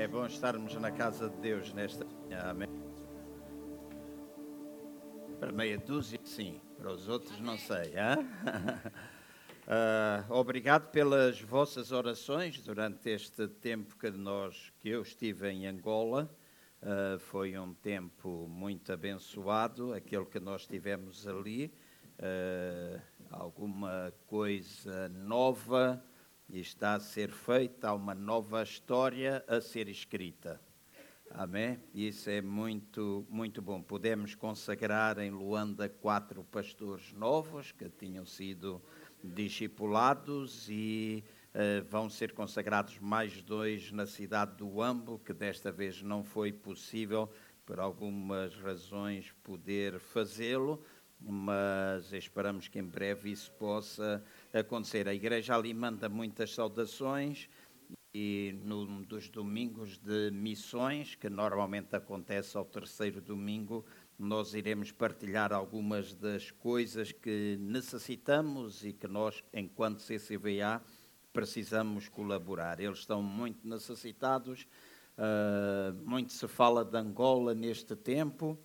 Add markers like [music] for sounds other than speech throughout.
É bom estarmos na casa de Deus nesta manhã. Amém. Para meia dúzia, sim. Para os outros, não sei. uh, [laughs] obrigado pelas vossas orações durante este tempo que, nós, que eu estive em Angola. Uh, foi um tempo muito abençoado, aquele que nós tivemos ali. Uh, alguma coisa nova e está a ser feita, há uma nova história a ser escrita. Amém? Isso é muito, muito bom. Podemos consagrar em Luanda quatro pastores novos que tinham sido discipulados e uh, vão ser consagrados mais dois na cidade do Ambo, que desta vez não foi possível, por algumas razões, poder fazê-lo mas esperamos que em breve isso possa acontecer. A igreja ali manda muitas saudações e num dos domingos de missões, que normalmente acontece ao terceiro domingo, nós iremos partilhar algumas das coisas que necessitamos e que nós, enquanto CCVA, precisamos colaborar. Eles estão muito necessitados, uh, muito se fala de Angola neste tempo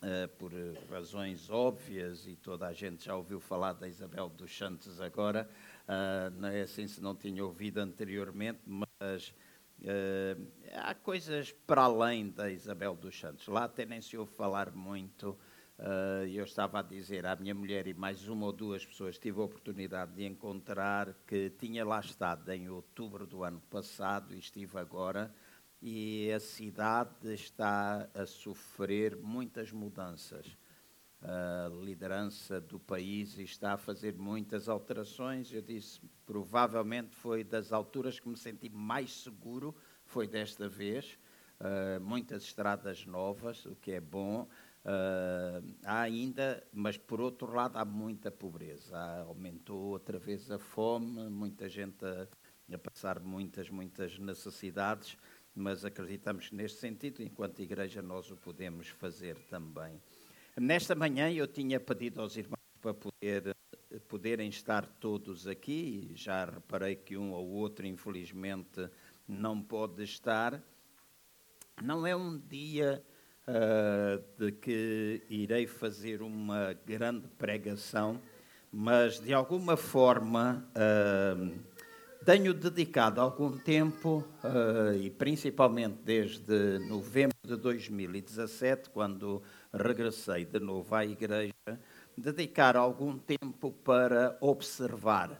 Uh, por razões óbvias, e toda a gente já ouviu falar da Isabel dos Santos agora, uh, não é assim se não tinha ouvido anteriormente, mas uh, há coisas para além da Isabel dos Santos. Lá até nem se ouve falar muito. eu estava a dizer à minha mulher e mais uma ou duas pessoas, tive a oportunidade de encontrar que tinha lá estado em outubro do ano passado e estive agora e a cidade está a sofrer muitas mudanças. A liderança do país está a fazer muitas alterações. Eu disse, provavelmente foi das alturas que me senti mais seguro, foi desta vez. Uh, muitas estradas novas, o que é bom. Uh, há ainda, mas por outro lado, há muita pobreza. Há, aumentou outra vez a fome, muita gente a, a passar muitas, muitas necessidades mas acreditamos que neste sentido, enquanto igreja, nós o podemos fazer também. Nesta manhã eu tinha pedido aos irmãos para poder, poderem estar todos aqui, já reparei que um ou outro, infelizmente, não pode estar. Não é um dia uh, de que irei fazer uma grande pregação, mas de alguma forma. Uh, tenho dedicado algum tempo, uh, e principalmente desde novembro de 2017, quando regressei de novo à igreja, dedicar algum tempo para observar.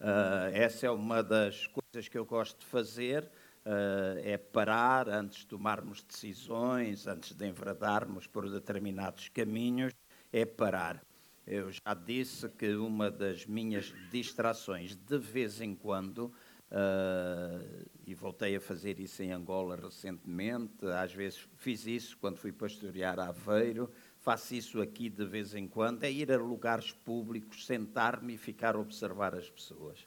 Uh, essa é uma das coisas que eu gosto de fazer, uh, é parar antes de tomarmos decisões, antes de enverdarmos por determinados caminhos, é parar. Eu já disse que uma das minhas distrações, de vez em quando, uh, e voltei a fazer isso em Angola recentemente, às vezes fiz isso quando fui pastorear Aveiro, faço isso aqui de vez em quando, é ir a lugares públicos, sentar-me e ficar a observar as pessoas.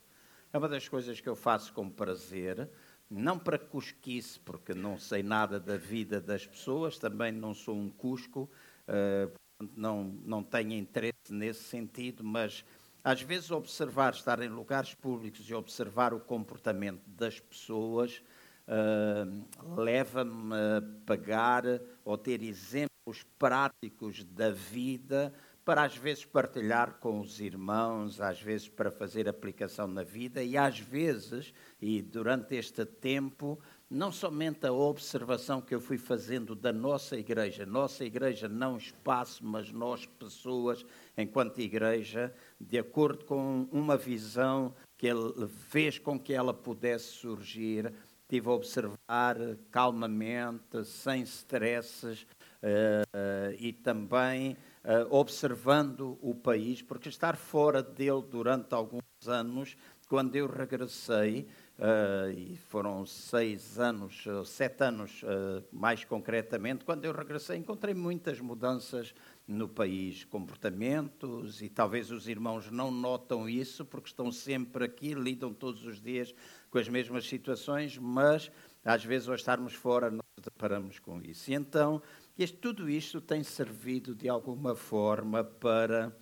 É uma das coisas que eu faço com prazer, não para cusquice, porque não sei nada da vida das pessoas, também não sou um cusco, uh, não, não tenho interesse nesse sentido, mas às vezes observar, estar em lugares públicos e observar o comportamento das pessoas uh, leva-me a pagar ou ter exemplos práticos da vida para às vezes partilhar com os irmãos, às vezes para fazer aplicação na vida e às vezes, e durante este tempo, não somente a observação que eu fui fazendo da nossa igreja, nossa igreja não espaço, mas nós pessoas, enquanto igreja, de acordo com uma visão que ele fez com que ela pudesse surgir, tive a observar calmamente, sem stresses uh, e também uh, observando o país, porque estar fora dele durante alguns anos, quando eu regressei, Uh, e foram seis anos, sete anos uh, mais concretamente, quando eu regressei, encontrei muitas mudanças no país, comportamentos, e talvez os irmãos não notam isso, porque estão sempre aqui, lidam todos os dias com as mesmas situações, mas às vezes ao estarmos fora nós deparamos com isso. E então, este, tudo isto tem servido de alguma forma para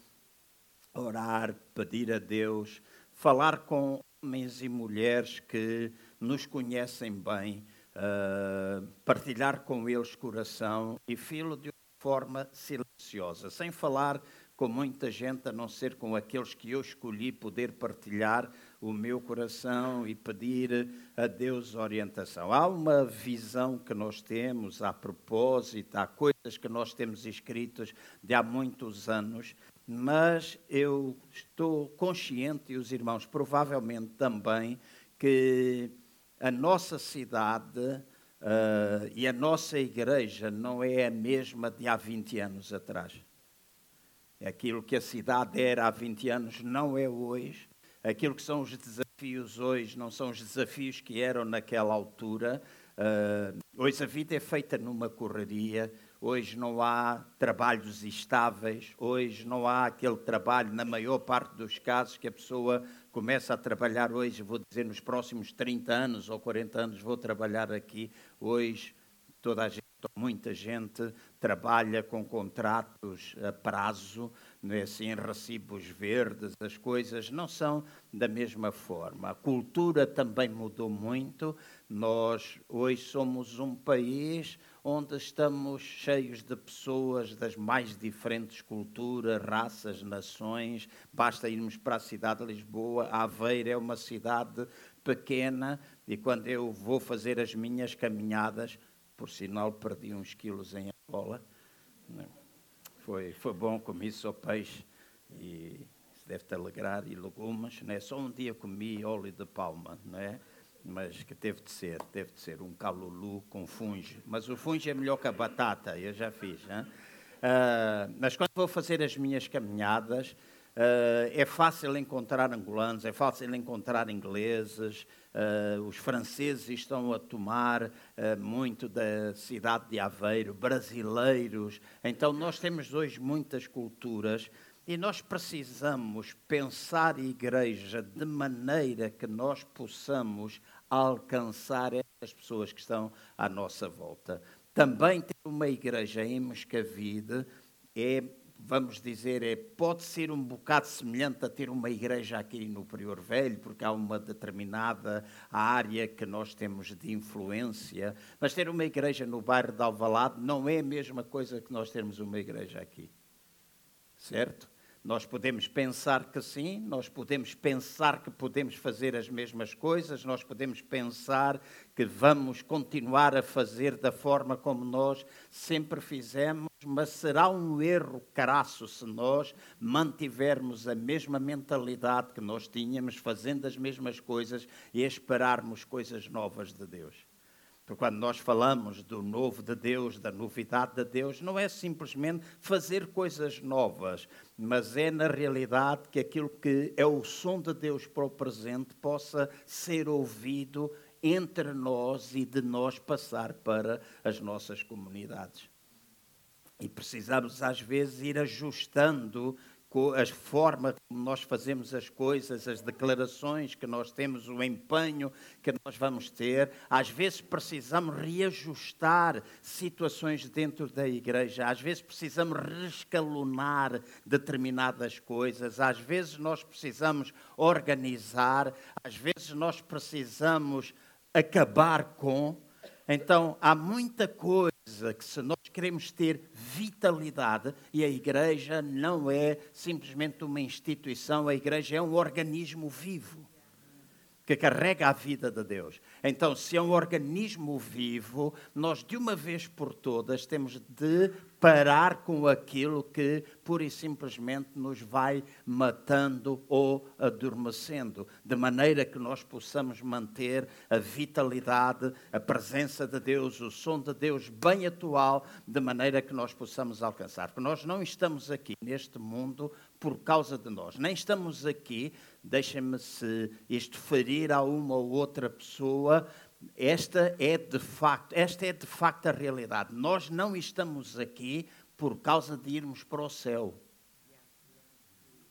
orar, pedir a Deus, falar com homens e mulheres que nos conhecem bem, uh, partilhar com eles coração e filo de uma forma silenciosa, sem falar com muita gente, a não ser com aqueles que eu escolhi poder partilhar o meu coração e pedir a Deus orientação. Há uma visão que nós temos a propósito, há coisas que nós temos escritas de há muitos anos, mas eu estou consciente, e os irmãos provavelmente também, que a nossa cidade uh, e a nossa igreja não é a mesma de há 20 anos atrás. Aquilo que a cidade era há 20 anos não é hoje. Aquilo que são os desafios hoje não são os desafios que eram naquela altura. Uh, hoje a vida é feita numa correria. Hoje não há trabalhos estáveis. Hoje não há aquele trabalho, na maior parte dos casos, que a pessoa começa a trabalhar hoje. Vou dizer, nos próximos 30 anos ou 40 anos, vou trabalhar aqui. Hoje, toda a gente Muita gente trabalha com contratos a prazo, não é assim, recibos verdes, as coisas não são da mesma forma. A cultura também mudou muito. Nós hoje somos um país onde estamos cheios de pessoas das mais diferentes culturas, raças, nações. Basta irmos para a cidade de Lisboa. Aveiro é uma cidade pequena e quando eu vou fazer as minhas caminhadas, por sinal, perdi uns quilos em Angola. Foi, foi bom, comi só peixe e isso deve-te alegrar, e legumes. Não é? Só um dia comi óleo de palma, não é? Mas que teve de ser, teve de ser um calulu com funge. Mas o funge é melhor que a batata, eu já fiz. Uh, mas quando vou fazer as minhas caminhadas, Uh, é fácil encontrar angolanos, é fácil encontrar ingleses, uh, os franceses estão a tomar muito da cidade de Aveiro, brasileiros. Então, nós temos hoje muitas culturas e nós precisamos pensar igreja de maneira que nós possamos alcançar essas pessoas que estão à nossa volta. Também ter uma igreja em Moscavide é vamos dizer, é, pode ser um bocado semelhante a ter uma igreja aqui no Prior Velho, porque há uma determinada área que nós temos de influência, mas ter uma igreja no bairro de Alvalade não é a mesma coisa que nós termos uma igreja aqui. Certo? Nós podemos pensar que sim, nós podemos pensar que podemos fazer as mesmas coisas, nós podemos pensar que vamos continuar a fazer da forma como nós sempre fizemos, mas será um erro crasso se nós mantivermos a mesma mentalidade que nós tínhamos, fazendo as mesmas coisas e esperarmos coisas novas de Deus. Porque quando nós falamos do novo de Deus, da novidade de Deus, não é simplesmente fazer coisas novas, mas é na realidade que aquilo que é o som de Deus para o presente possa ser ouvido entre nós e de nós passar para as nossas comunidades. E precisamos, às vezes, ir ajustando a forma como nós fazemos as coisas, as declarações que nós temos, o empenho que nós vamos ter. Às vezes precisamos reajustar situações dentro da igreja, às vezes precisamos rescalonar determinadas coisas, às vezes nós precisamos organizar, às vezes nós precisamos acabar com. Então, há muita coisa que se nós queremos ter vitalidade, e a igreja não é simplesmente uma instituição, a igreja é um organismo vivo que carrega a vida de Deus. Então, se é um organismo vivo, nós de uma vez por todas temos de parar com aquilo que pura e simplesmente nos vai matando ou adormecendo, de maneira que nós possamos manter a vitalidade, a presença de Deus, o som de Deus bem atual, de maneira que nós possamos alcançar. Porque nós não estamos aqui neste mundo por causa de nós, nem estamos aqui, deixem-me se isto ferir a uma ou outra pessoa, esta é de facto, esta é de facto a realidade. Nós não estamos aqui por causa de irmos para o céu.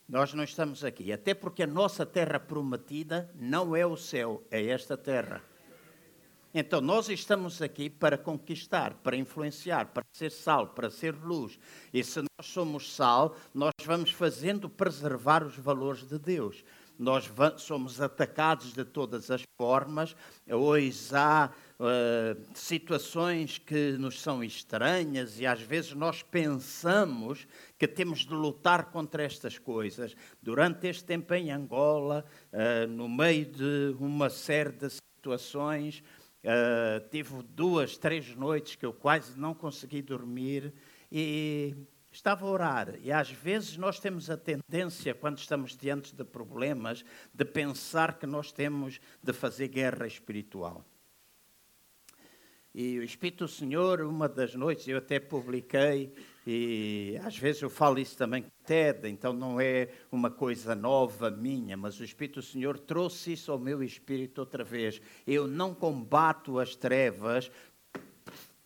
Nós não estamos aqui, até porque a nossa terra prometida não é o céu, é esta terra. Então, nós estamos aqui para conquistar, para influenciar, para ser sal, para ser luz. E se nós somos sal, nós vamos fazendo preservar os valores de Deus. Nós somos atacados de todas as formas. Hoje há uh, situações que nos são estranhas e às vezes nós pensamos que temos de lutar contra estas coisas. Durante este tempo em Angola, uh, no meio de uma série de situações, uh, tive duas, três noites que eu quase não consegui dormir e estava a orar. E às vezes nós temos a tendência, quando estamos diante de problemas, de pensar que nós temos de fazer guerra espiritual. E o Espírito do Senhor, uma das noites, eu até publiquei, e às vezes eu falo isso também com TED, então não é uma coisa nova minha, mas o Espírito do Senhor trouxe isso ao meu espírito outra vez. Eu não combato as trevas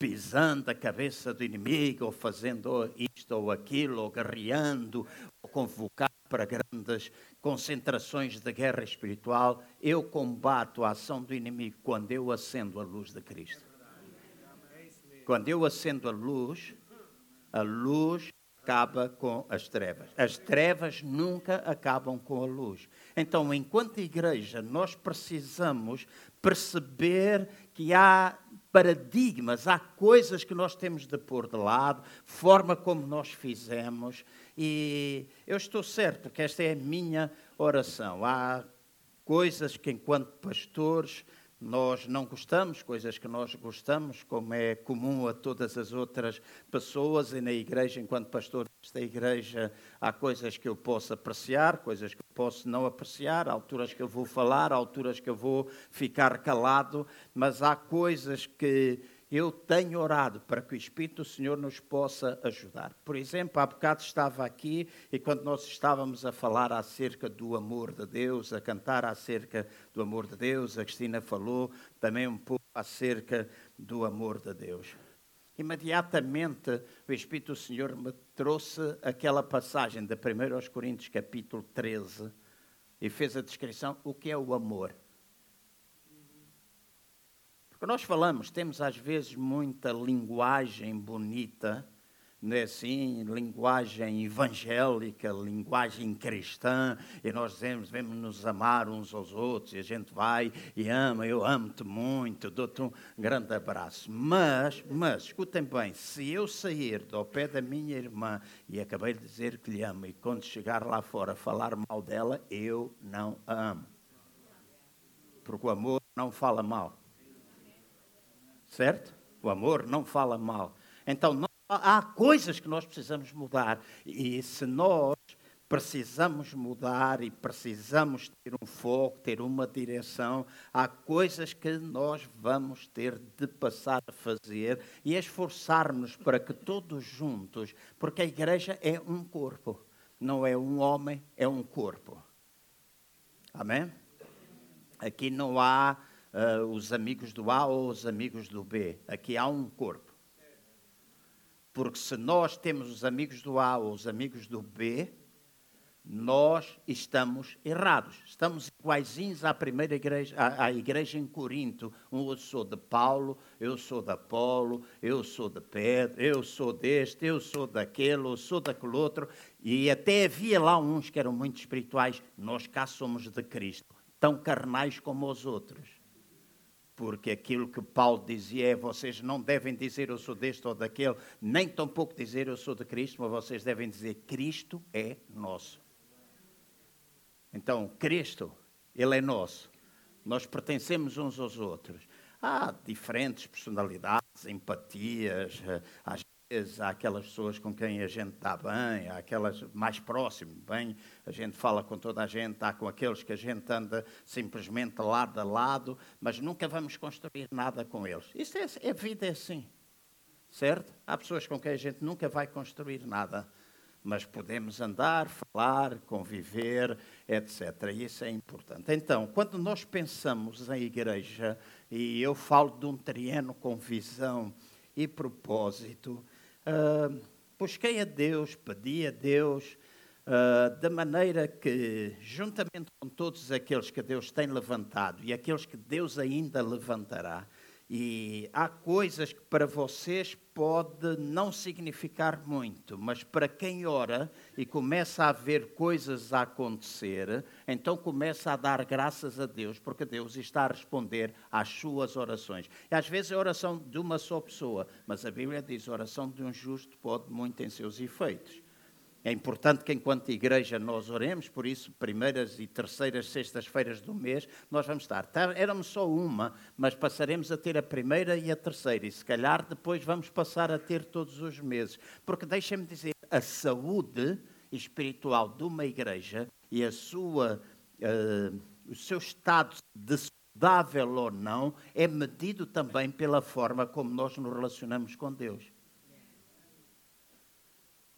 pisando a cabeça do inimigo, ou fazendo isto ou aquilo, ou guerreando, ou convocar para grandes concentrações de guerra espiritual. Eu combato a ação do inimigo quando eu acendo a luz de Cristo. Quando eu acendo a luz, a luz acaba com as trevas. As trevas nunca acabam com a luz. Então, enquanto igreja, nós precisamos perceber que há paradigmas, há coisas que nós temos de pôr de lado, forma como nós fizemos, e eu estou certo que esta é a minha oração. Há coisas que, enquanto pastores, nós não gostamos, coisas que nós gostamos, como é comum a todas as outras pessoas, e na igreja, enquanto pastor desta igreja, há coisas que eu posso apreciar, coisas que eu posso não apreciar, há alturas que eu vou falar, há alturas que eu vou ficar calado, mas há coisas que eu tenho orado para que o Espírito do Senhor nos possa ajudar. Por exemplo, há bocado estava aqui e quando nós estávamos a falar acerca do amor de Deus, a cantar acerca do amor de Deus, a Cristina falou também um pouco acerca do amor de Deus. Imediatamente o Espírito do Senhor me trouxe aquela passagem de 1 Coríntios, capítulo 13, e fez a descrição o que é o amor. Porque nós falamos, temos às vezes muita linguagem bonita, não é assim? Linguagem evangélica, linguagem cristã, e nós dizemos, devemos nos amar uns aos outros, e a gente vai e ama, eu amo-te muito, dou-te um grande abraço. Mas, mas, escutem bem, se eu sair do pé da minha irmã e acabei de dizer que lhe amo, e quando chegar lá fora falar mal dela, eu não a amo. Porque o amor não fala mal certo? O amor não fala mal. Então, não, há coisas que nós precisamos mudar. E se nós precisamos mudar e precisamos ter um foco, ter uma direção, há coisas que nós vamos ter de passar a fazer e esforçarmos para que todos juntos, porque a igreja é um corpo, não é um homem, é um corpo. Amém? Aqui não há uh, os amigos do A ou os amigos do B. Aqui há um corpo. Porque se nós temos os amigos do A ou os amigos do B, nós estamos errados. Estamos iguaizinhos à primeira igreja, à, à, igreja em Corinto. Eu sou de Paulo, eu sou de Apolo, eu sou de Pedro, eu sou deste, eu sou daquele, eu sou daquele outro. E até havia lá uns que eram muito espirituais. Nós cá somos de Cristo, tão carnais como os outros porque aquilo que Paulo dizia é: vocês não devem dizer eu sou deste ou daquele, nem tampouco dizer eu sou de Cristo, mas vocês devem dizer Cristo é nosso. Então, Cristo, Ele é nosso. Nós pertencemos uns aos outros. Há diferentes personalidades, empatias, eh, às há aquelas pessoas com quem a gente está bem, há aquelas mais próximas, bem, a gente fala com toda a gente, há com aqueles que a gente anda simplesmente lado a lado, mas nunca vamos construir nada com eles. Isso é, a vida é assim, certo? Há pessoas com quem a gente nunca vai construir nada, mas podemos andar, falar, conviver, etc. Isso é importante. Então, quando nós pensamos em igreja, e eu falo de um trieno com visão e propósito, uh, busquei a Deus, pedi a Deus, uh, da maneira que, juntamente com todos aqueles que Deus tem levantado e aqueles que Deus ainda levantará, E há coisas que para vocês pode não significar muito, mas para quem ora e começa a ver coisas a acontecer, então começa a dar graças a Deus, porque Deus está a responder às suas orações. E às vezes é oração de uma só pessoa, mas a Bíblia diz: a oração de um justo pode muito em seus efeitos. É importante que, enquanto igreja, nós oremos, por isso, primeiras e terceiras sextas-feiras do mês, nós vamos estar. Tá, éramos só uma, mas passaremos a ter a primeira e a terceira, e se calhar depois vamos passar a ter todos os meses. Porque deixem-me dizer, a saúde espiritual de uma igreja e a sua, uh, o seu estado de saudável ou não é medido também pela forma como nós nos relacionamos com Deus.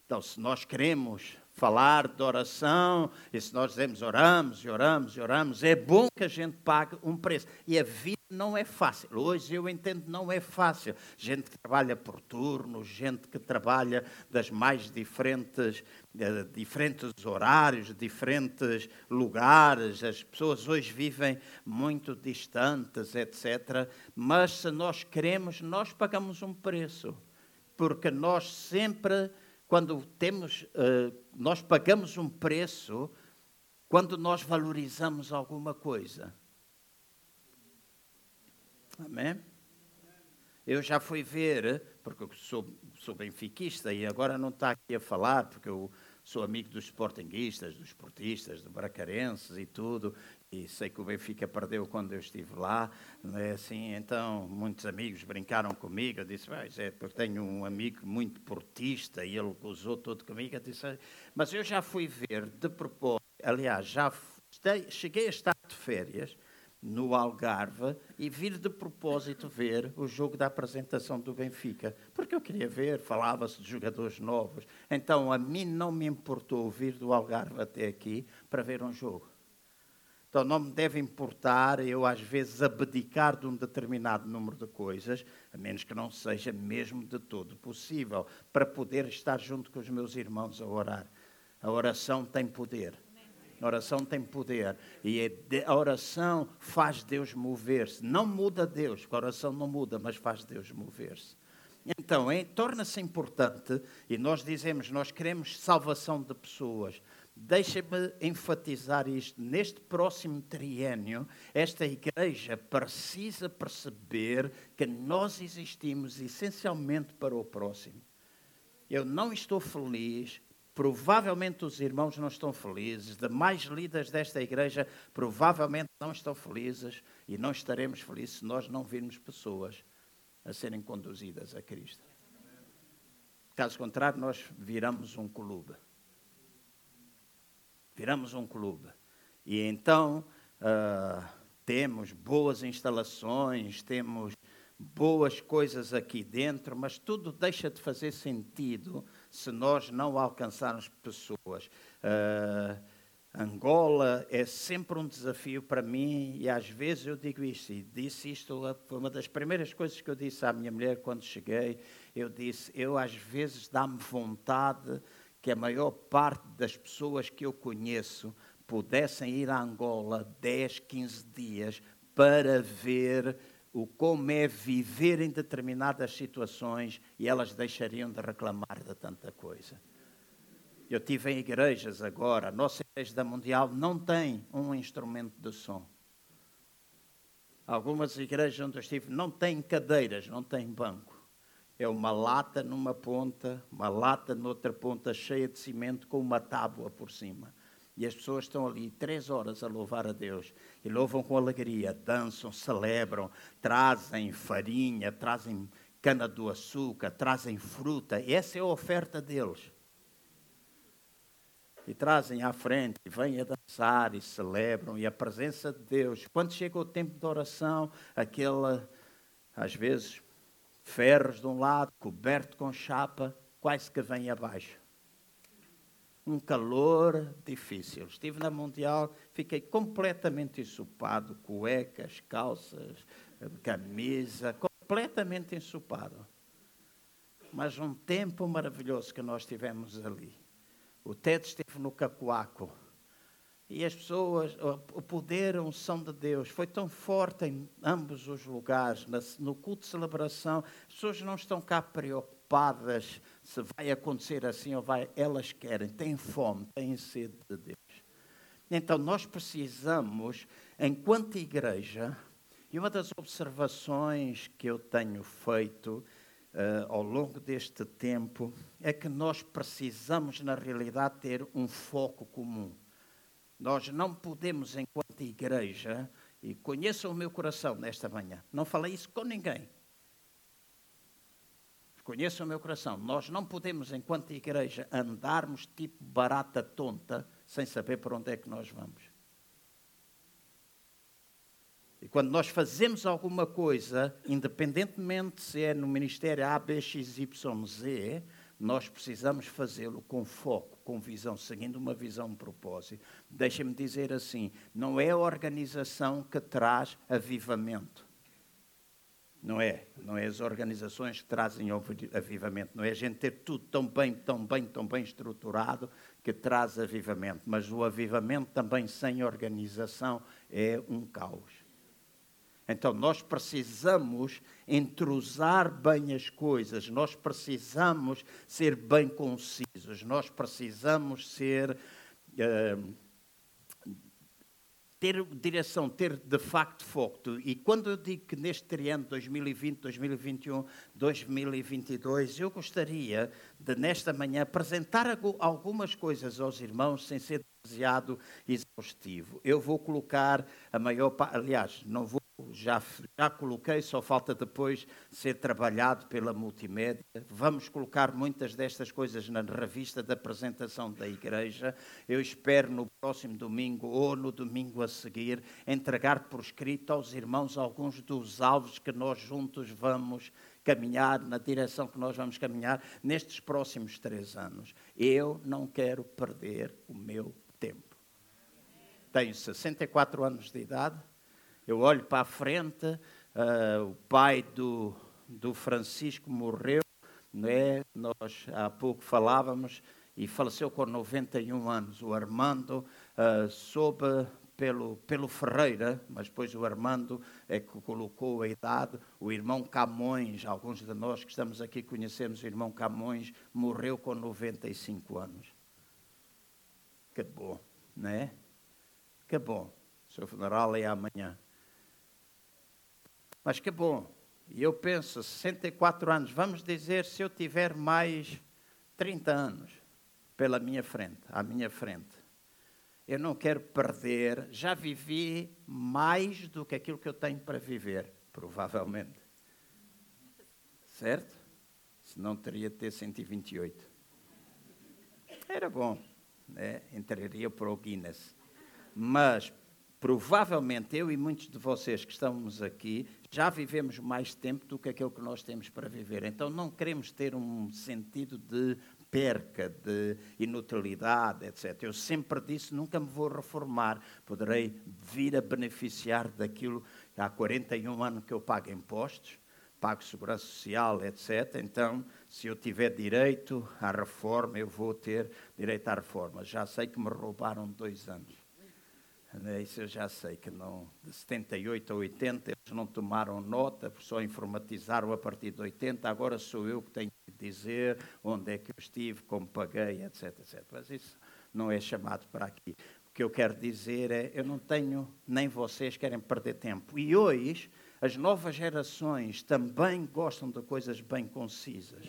Então, se nós queremos falar de oração, e se nós dizemos oramos e oramos e oramos, é bom que a gente pague um preço. E a vida não é fácil. Hoje eu entendo não é fácil. Gente que trabalha por turnos, gente que trabalha das mais diferentes, de diferentes horários, diferentes lugares. As pessoas hoje vivem muito distantes, etc. Mas se nós queremos, nós pagamos um preço. Porque nós sempre quando temos, uh, nós pagamos um preço quando nós valorizamos alguma coisa. Amém? Eu já fui ver, porque eu sou, sou benfiquista e agora não está aqui a falar, porque eu sou amigo dos sportinguistas, dos esportistas, dos bracarenses e tudo, e sei que o Benfica perdeu quando eu estive lá, é assim? Então, muitos amigos brincaram comigo, eu disse, é porque tenho um amigo muito portista e ele gozou todo comigo, eu disse, mas eu já fui ver de propósito, aliás, já cheguei a estar de férias no Algarve e vir de propósito ver o jogo da apresentação do Benfica, porque eu queria ver, falava-se de jogadores novos. Então, a mim não me importou vir do Algarve até aqui para ver um jogo. Então não me deve importar eu, às vezes, abdicar de um determinado número de coisas, a menos que não seja mesmo de todo possível, para poder estar junto com os meus irmãos a orar. A oração tem poder. A oração tem poder. E é a oração faz Deus mover-se. Não muda Deus, porque a oração não muda, mas faz Deus mover-se. Então, é, torna-se importante, e nós dizemos, nós queremos salvação de pessoas. Deixa-me enfatizar isto. Neste próximo triênio, esta igreja precisa perceber que nós existimos essencialmente para o próximo. Eu não estou feliz, provavelmente os irmãos não estão felizes, demais líderes desta igreja provavelmente não estão felizes e não estaremos felizes se nós não virmos pessoas a serem conduzidas a Cristo. Caso contrário, nós viramos um clube viramos um clube. E então uh, temos boas instalações, temos boas coisas aqui dentro, mas tudo deixa de fazer sentido se nós não alcançarmos pessoas. Uh, Angola é sempre um desafio para mim e às vezes eu digo isto, e disse isto, foi uma das primeiras coisas que eu disse à minha mulher quando cheguei, eu disse, eu às vezes dá-me vontade que a maior parte das pessoas que eu conheço pudessem ir a Angola 10, 15 dias para ver o como é viver em determinadas situações e elas deixariam de reclamar de tanta coisa. Eu tive em igrejas agora, a nossa igreja da Mundial não tem um instrumento de som. Algumas igrejas onde eu estive não têm cadeiras, não têm banco é uma lata numa ponta, uma lata noutra ponta cheia de cimento com uma tábua por cima. E as pessoas estão ali três horas a louvar a Deus. E louvam com alegria, dançam, celebram, trazem farinha, trazem cana do açúcar, trazem fruta. Essa é a oferta deles. E trazem à frente, e vêm a dançar e celebram. E a presença de Deus. Quando chega o tempo de oração, aquela, às vezes, ferros de um lado, coberto com chapa, quase que vem abaixo. Um calor difícil. Estive na Mundial, fiquei completamente ensopado, cuecas, calças, camisa, completamente ensopado. Mas um tempo maravilhoso que nós tivemos ali. O Ted esteve no Cacoaco E as pessoas, o poder, a unção de Deus foi tão forte em ambos os lugares. No culto de celebração, as pessoas não estão cá preocupadas se vai acontecer assim ou vai. Elas querem, têm fome, têm sede de Deus. Então, nós precisamos, enquanto igreja, e uma das observações que eu tenho feito uh, ao longo deste tempo é que nós precisamos, na realidade, ter um foco comum. Nós não podemos, enquanto igreja, e conheçam o meu coração nesta manhã, não falei isso com ninguém. Conheçam o meu coração. Nós não podemos, enquanto igreja, andarmos tipo barata tonta sem saber para onde é que nós vamos. E quando nós fazemos alguma coisa, independentemente se é no Ministério A, B, X, Y, Z, nós precisamos fazê-lo com foco, com visão, seguindo uma visão, um propósito. Deixem-me dizer assim: não é a organização que traz avivamento. Não é. Não é as organizações que trazem avivamento. Não é a gente ter tudo tão bem, tão bem, tão bem estruturado que traz avivamento. Mas o avivamento também sem organização é um caos. Então, nós precisamos entrosar bem as coisas, nós precisamos ser bem concisos, nós precisamos ser. Uh, ter direção, ter de facto foco. E quando eu digo que neste triângulo 2020, 2021, 2022, eu gostaria de, nesta manhã, apresentar algumas coisas aos irmãos sem ser demasiado exaustivo. Eu vou colocar a maior parte, aliás, não vou já, já coloquei, só falta depois ser trabalhado pela multimédia. Vamos colocar muitas destas coisas na revista da apresentação da igreja. Eu espero no próximo domingo ou no domingo a seguir entregar por escrito aos irmãos alguns dos alvos que nós juntos vamos caminhar, na direção que nós vamos caminhar nestes próximos três anos. Eu não quero perder o meu tempo. Tenho 64 anos de idade eu olho para a frente, uh, o pai do, do Francisco morreu, né? nós há pouco falávamos, e faleceu com 91 anos. O Armando uh, soube pelo, pelo Ferreira, mas depois o Armando é que colocou a idade. O irmão Camões, alguns de nós que estamos aqui conhecemos o irmão Camões, morreu com 95 anos. Que bom, não é? Que bom. O seu funeral é amanhã. Mas que bom. E eu penso, 64 anos, vamos dizer, se eu tiver mais 30 anos pela minha frente, à minha frente, eu não quero perder, já vivi mais do que aquilo que eu tenho para viver, provavelmente. Certo? Senão teria de ter 128. Era bom, né? entraria para o Guinness. Mas provavelmente eu e muitos de vocês que estamos aqui já vivemos mais tempo do que aquilo que nós temos para viver. Então não queremos ter um sentido de perca, de inutilidade, etc. Eu sempre disse, nunca me vou reformar, poderei vir a beneficiar daquilo. Há 41 anos que eu pago impostos, pago segurança social, etc. Então, se eu tiver direito à reforma, eu vou ter direito à reforma. Já sei que me roubaram dois anos. Né, isso eu já sei que não, de 78 a 80 eles não tomaram nota, só informatizaram a partir de 80. Agora sou eu que tenho que dizer onde é que eu estive, como paguei, etc, etc. Mas isso não é chamado para aqui. O que eu quero dizer é, eu não tenho, nem vocês querem perder tempo. E hoje, as novas gerações também gostam de coisas bem concisas.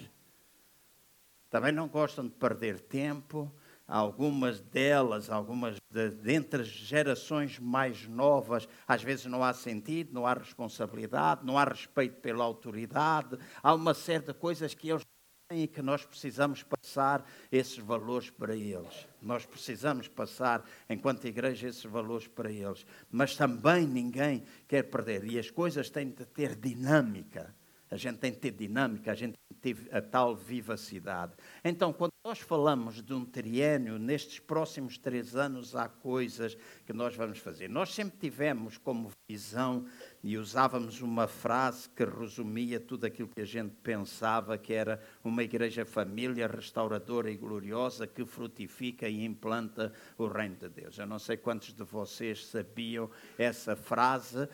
Também não gostam de perder tempo, algumas delas, algumas de, dentre as gerações mais novas, às vezes não há sentido, não há responsabilidade, não há respeito pela autoridade, há uma série de coisas que eles têm e que nós precisamos passar esses valores para eles. Nós precisamos passar, enquanto igreja, esses valores para eles. Mas também ninguém quer perder. E as coisas têm de ter dinâmica. A gente tem que ter dinâmica, a gente tem que ter a tal vivacidade. Então, quando nós falamos de um triênio, nestes próximos três anos há coisas que nós vamos fazer. Nós sempre tivemos como visão e usávamos uma frase que resumia tudo aquilo que a gente pensava que era uma igreja família restauradora e gloriosa que frutifica e implanta o reino de Deus. Eu não sei quantos de vocês sabiam essa frase,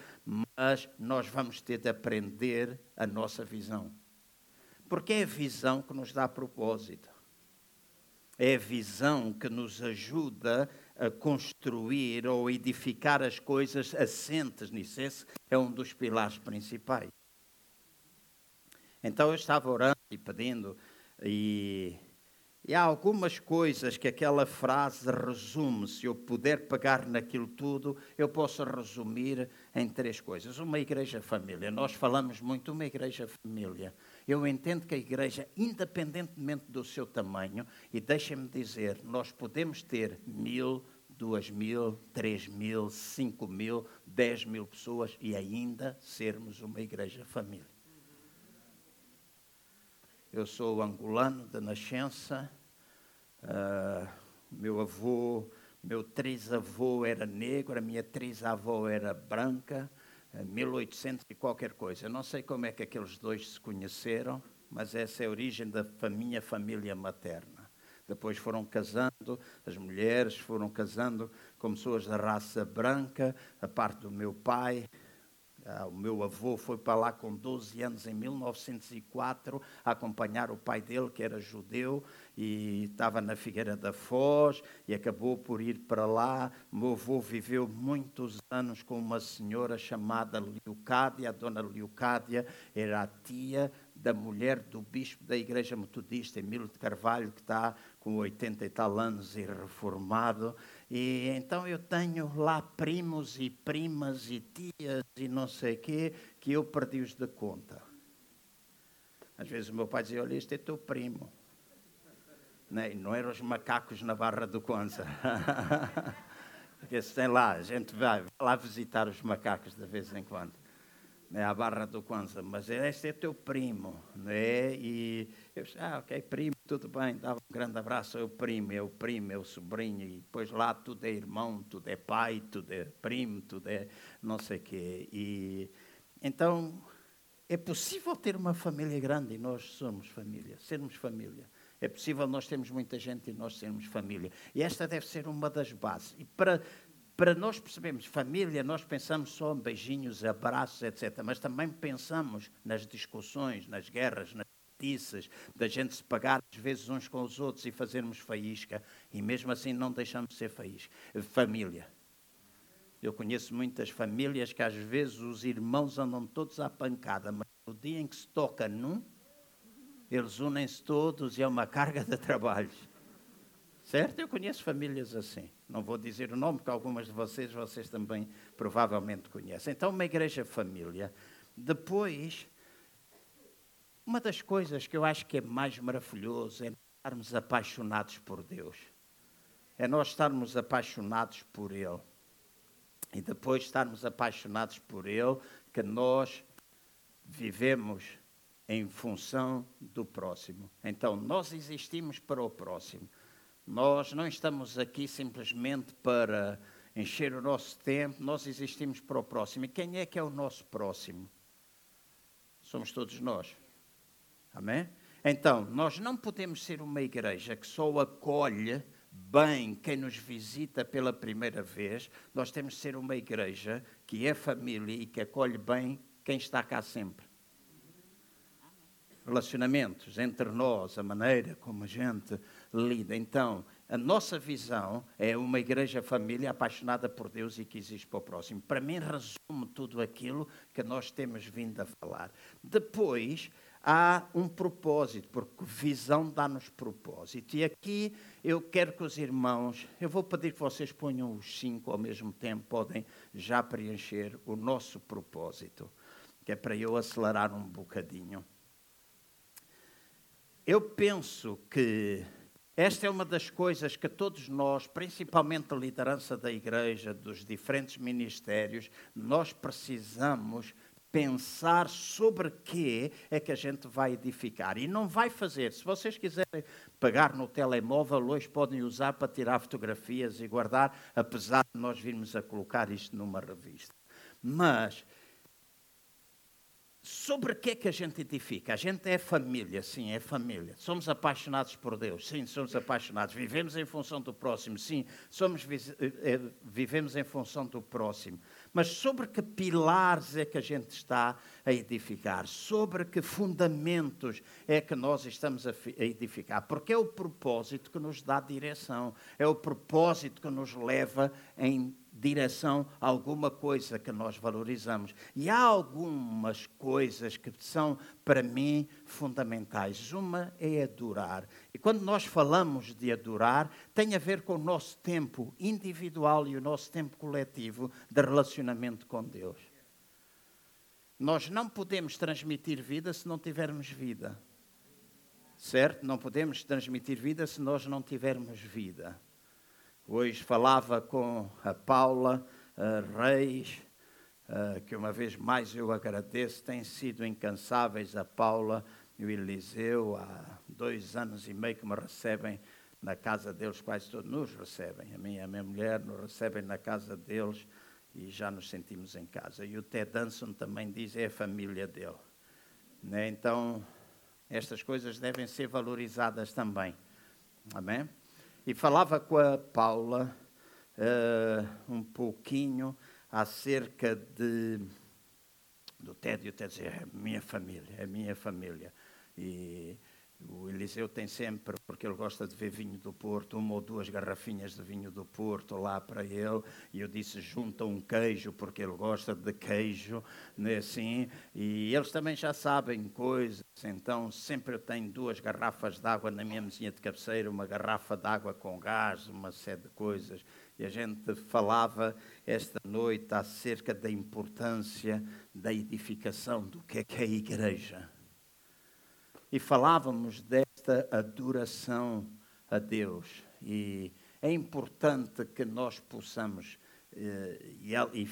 mas nós vamos ter de aprender a nossa visão. Porque é a visão que nos dá propósito. É a visão que nos ajuda a construir ou edificar as coisas assentes nisso. Esse é um dos pilares principais. Então eu estava orando e pedindo, e, e há algumas coisas que aquela frase resume. Se eu puder pegar naquilo tudo, eu posso resumir em três coisas. Uma igreja família. Nós falamos muito uma igreja família. Eu entendo que a igreja, independentemente do seu tamanho, e deixem-me dizer, nós podemos ter mil, duas mil, três mil, cinco mil, dez mil pessoas e ainda sermos uma igreja família. Eu sou angolano de nascença, uh, meu avô, meu trisavô era negro, a minha trisavó era branca, 1800 e qualquer coisa. Eu não sei como é que aqueles dois se conheceram, mas essa é a origem da minha família materna. Depois foram casando, as mulheres foram casando com pessoas da raça branca, a parte do meu pai, o meu avô foi para lá com 12 anos em 1904 a acompanhar o pai dele, que era judeu, e estava na Figueira da Foz e acabou por ir para lá. O meu avô viveu muitos anos com uma senhora chamada Leocádia. A dona Leocádia era a tia da mulher do bispo da Igreja Metodista, Emílio de Carvalho, que está com 80 e tal anos e reformado. E então eu tenho lá primos e primas e tias e não sei quê, que eu perdi-os de conta. Às vezes o meu pai dizia, olha, este é teu primo. Não, né? não eram os macacos na Barra do Conza. [laughs] Porque se tem lá, a gente vai, vai lá visitar os macacos de vez em quando né, à Barra do Kwanza, mas este é teu primo, né? E eu disse, ah, ok, primo, tudo bem, dava um grande abraço, é o primo, é o primo, é o sobrinho, e depois lá tudo é irmão, tudo é pai, tudo é primo, tudo é não sei o quê. E, então, é possível ter uma família grande e nós somos família, sermos família. É possível nós termos muita gente e nós sermos família. E esta deve ser uma das bases. E para para nós percebermos família, nós pensamos só em beijinhos, abraços, etc. Mas também pensamos nas discussões, nas guerras, nas notícias, da gente se pagar às vezes uns com os outros e fazermos faísca. E mesmo assim não deixamos de ser faísca. Família. Eu conheço muitas famílias que às vezes os irmãos andam todos à pancada, mas no dia em que se toca num, eles unem-se todos e é uma carga de trabalhos. Certo? Eu conheço famílias assim. Não vou dizer o nome, porque algumas de vocês, vocês também provavelmente conhecem. Então, uma igreja família. Depois, uma das coisas que eu acho que é mais maravilhoso é estarmos apaixonados por Deus. É nós estarmos apaixonados por Ele. E depois estarmos apaixonados por Ele, que nós vivemos em função do próximo. Então, nós existimos para o próximo. Nós não estamos aqui simplesmente para encher o nosso tempo, nós existimos para o próximo. E quem é que é o nosso próximo? Somos todos nós. Amém? Então, nós não podemos ser uma igreja que só acolhe bem quem nos visita pela primeira vez. Nós temos de ser uma igreja que é família e que acolhe bem quem está cá sempre relacionamentos entre nós, a maneira como a gente lida. Então, a nossa visão é uma igreja família apaixonada por Deus e que existe para o próximo. Para mim, resume tudo aquilo que nós temos vindo a falar. Depois, há um propósito, porque visão dá-nos propósito. E aqui eu quero que os irmãos, eu vou pedir que vocês ponham os cinco ao mesmo tempo, podem já preencher o nosso propósito, que é para eu acelerar um bocadinho. Eu penso que esta é uma das coisas que todos nós, principalmente a liderança da igreja, dos diferentes ministérios, nós precisamos pensar sobre que é que a gente vai edificar. E não vai fazer. Se vocês quiserem pegar no telemóvel, hoje podem usar para tirar fotografias e guardar, apesar de nós virmos a colocar isto numa revista. Mas sobre o que é que a gente edifica? A gente é família, sim, é família. Somos apaixonados por Deus, sim, somos apaixonados. Vivemos em função do próximo, sim, somos, eh, eh, vivemos em função do próximo. Mas sobre que pilares é que a gente está a edificar? Sobre que fundamentos é que nós estamos a edificar? Porque é o propósito que nos dá direção, é o propósito que nos leva em direção a alguma coisa que nós valorizamos. E há algumas coisas que são, para mim, fundamentais. Uma é adorar. E quando nós falamos de adorar, tem a ver com o nosso tempo individual e o nosso tempo coletivo de relacionamento com Deus. Nós não podemos transmitir vida se não tivermos vida. Certo? Não podemos transmitir vida se nós não tivermos vida. Hoje falava com a Paula Reis, que uma vez mais eu agradeço, têm sido incansáveis a Paula e o Eliseu, há dois anos e meio que me recebem na casa deles, quase todos nos recebem. A minha, a minha mulher nos recebem na casa deles e já nos sentimos em casa. E o Ted Danson também diz é a família dele. Né? Então, estas coisas devem ser valorizadas também. Amém? E falava com a Paula uh, um pouquinho acerca de, do Ted, e o Ted dizia, é minha família, é minha família. E o Eliseu tem sempre, porque ele gosta de ver vinho do Porto, uma ou duas garrafinhas de vinho do Porto lá para ele. E eu disse: junta um queijo, porque ele gosta de queijo, né, assim. E eles também já sabem coisas. Então, sempre eu tenho duas garrafas de água na minha mesinha de cabeceira, uma garrafa de água com gás, uma série de coisas. E a gente falava esta noite acerca da importância da edificação do que é que é a igreja e falávamos desta adoração a Deus. E é importante que nós possamos, eh,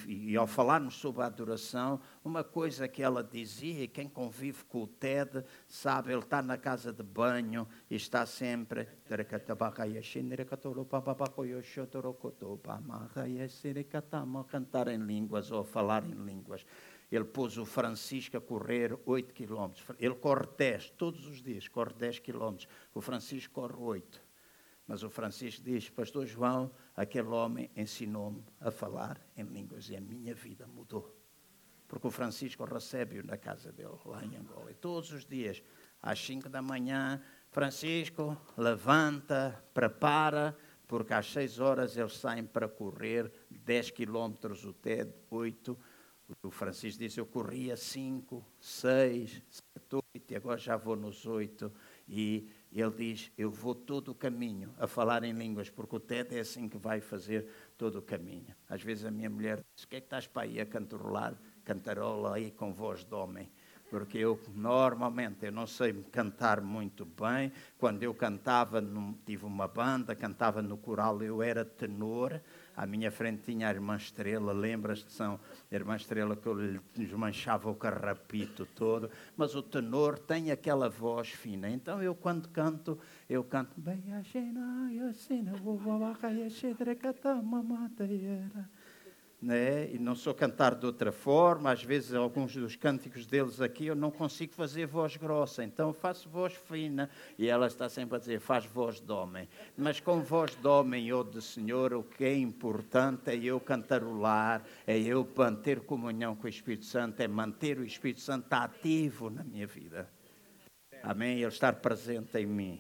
e, ao falarmos sobre a adoração, uma coisa que ela dizia, e quem convive com o TED sabe, ele está na casa de banho e está sempre cantar em línguas ou falar em línguas. Ele pôs o Francisco a correr 8 quilómetros. Ele corre 10 todos os dias, corre 10 quilómetros. O Francisco corre 8. Mas o Francisco diz: Pastor João, aquele homem ensinou-me a falar em línguas e a minha vida mudou. Porque o Francisco recebe-o na casa dele, lá em Angola. E todos os dias, às 5 da manhã, Francisco levanta, prepara, porque às 6 horas eles saem para correr 10 quilómetros, o TED 8 o Francisco disse: Eu corria cinco, seis, sete, oito, e agora já vou nos oito. E ele diz: Eu vou todo o caminho a falar em línguas, porque o TED é assim que vai fazer todo o caminho. Às vezes a minha mulher diz: O que é que estás para aí a cantarolar? Cantarola aí com voz de homem porque eu normalmente eu não sei cantar muito bem. Quando eu cantava, tive uma banda, cantava no coral, eu era tenor. À minha frente tinha a irmã Estrela, lembras-te? São a irmã Estrela que eu lhe desmanchava o carrapito todo. Mas o tenor tem aquela voz fina. Então eu, quando canto, eu canto. Né? E não sou cantar de outra forma, às vezes alguns dos cânticos deles aqui eu não consigo fazer voz grossa, então faço voz fina e ela está sempre a dizer faz voz de homem. Mas com voz de homem ou de senhor, o que é importante é eu cantarolar, é eu manter comunhão com o Espírito Santo, é manter o Espírito Santo ativo na minha vida. Amém? Ele estar presente em mim.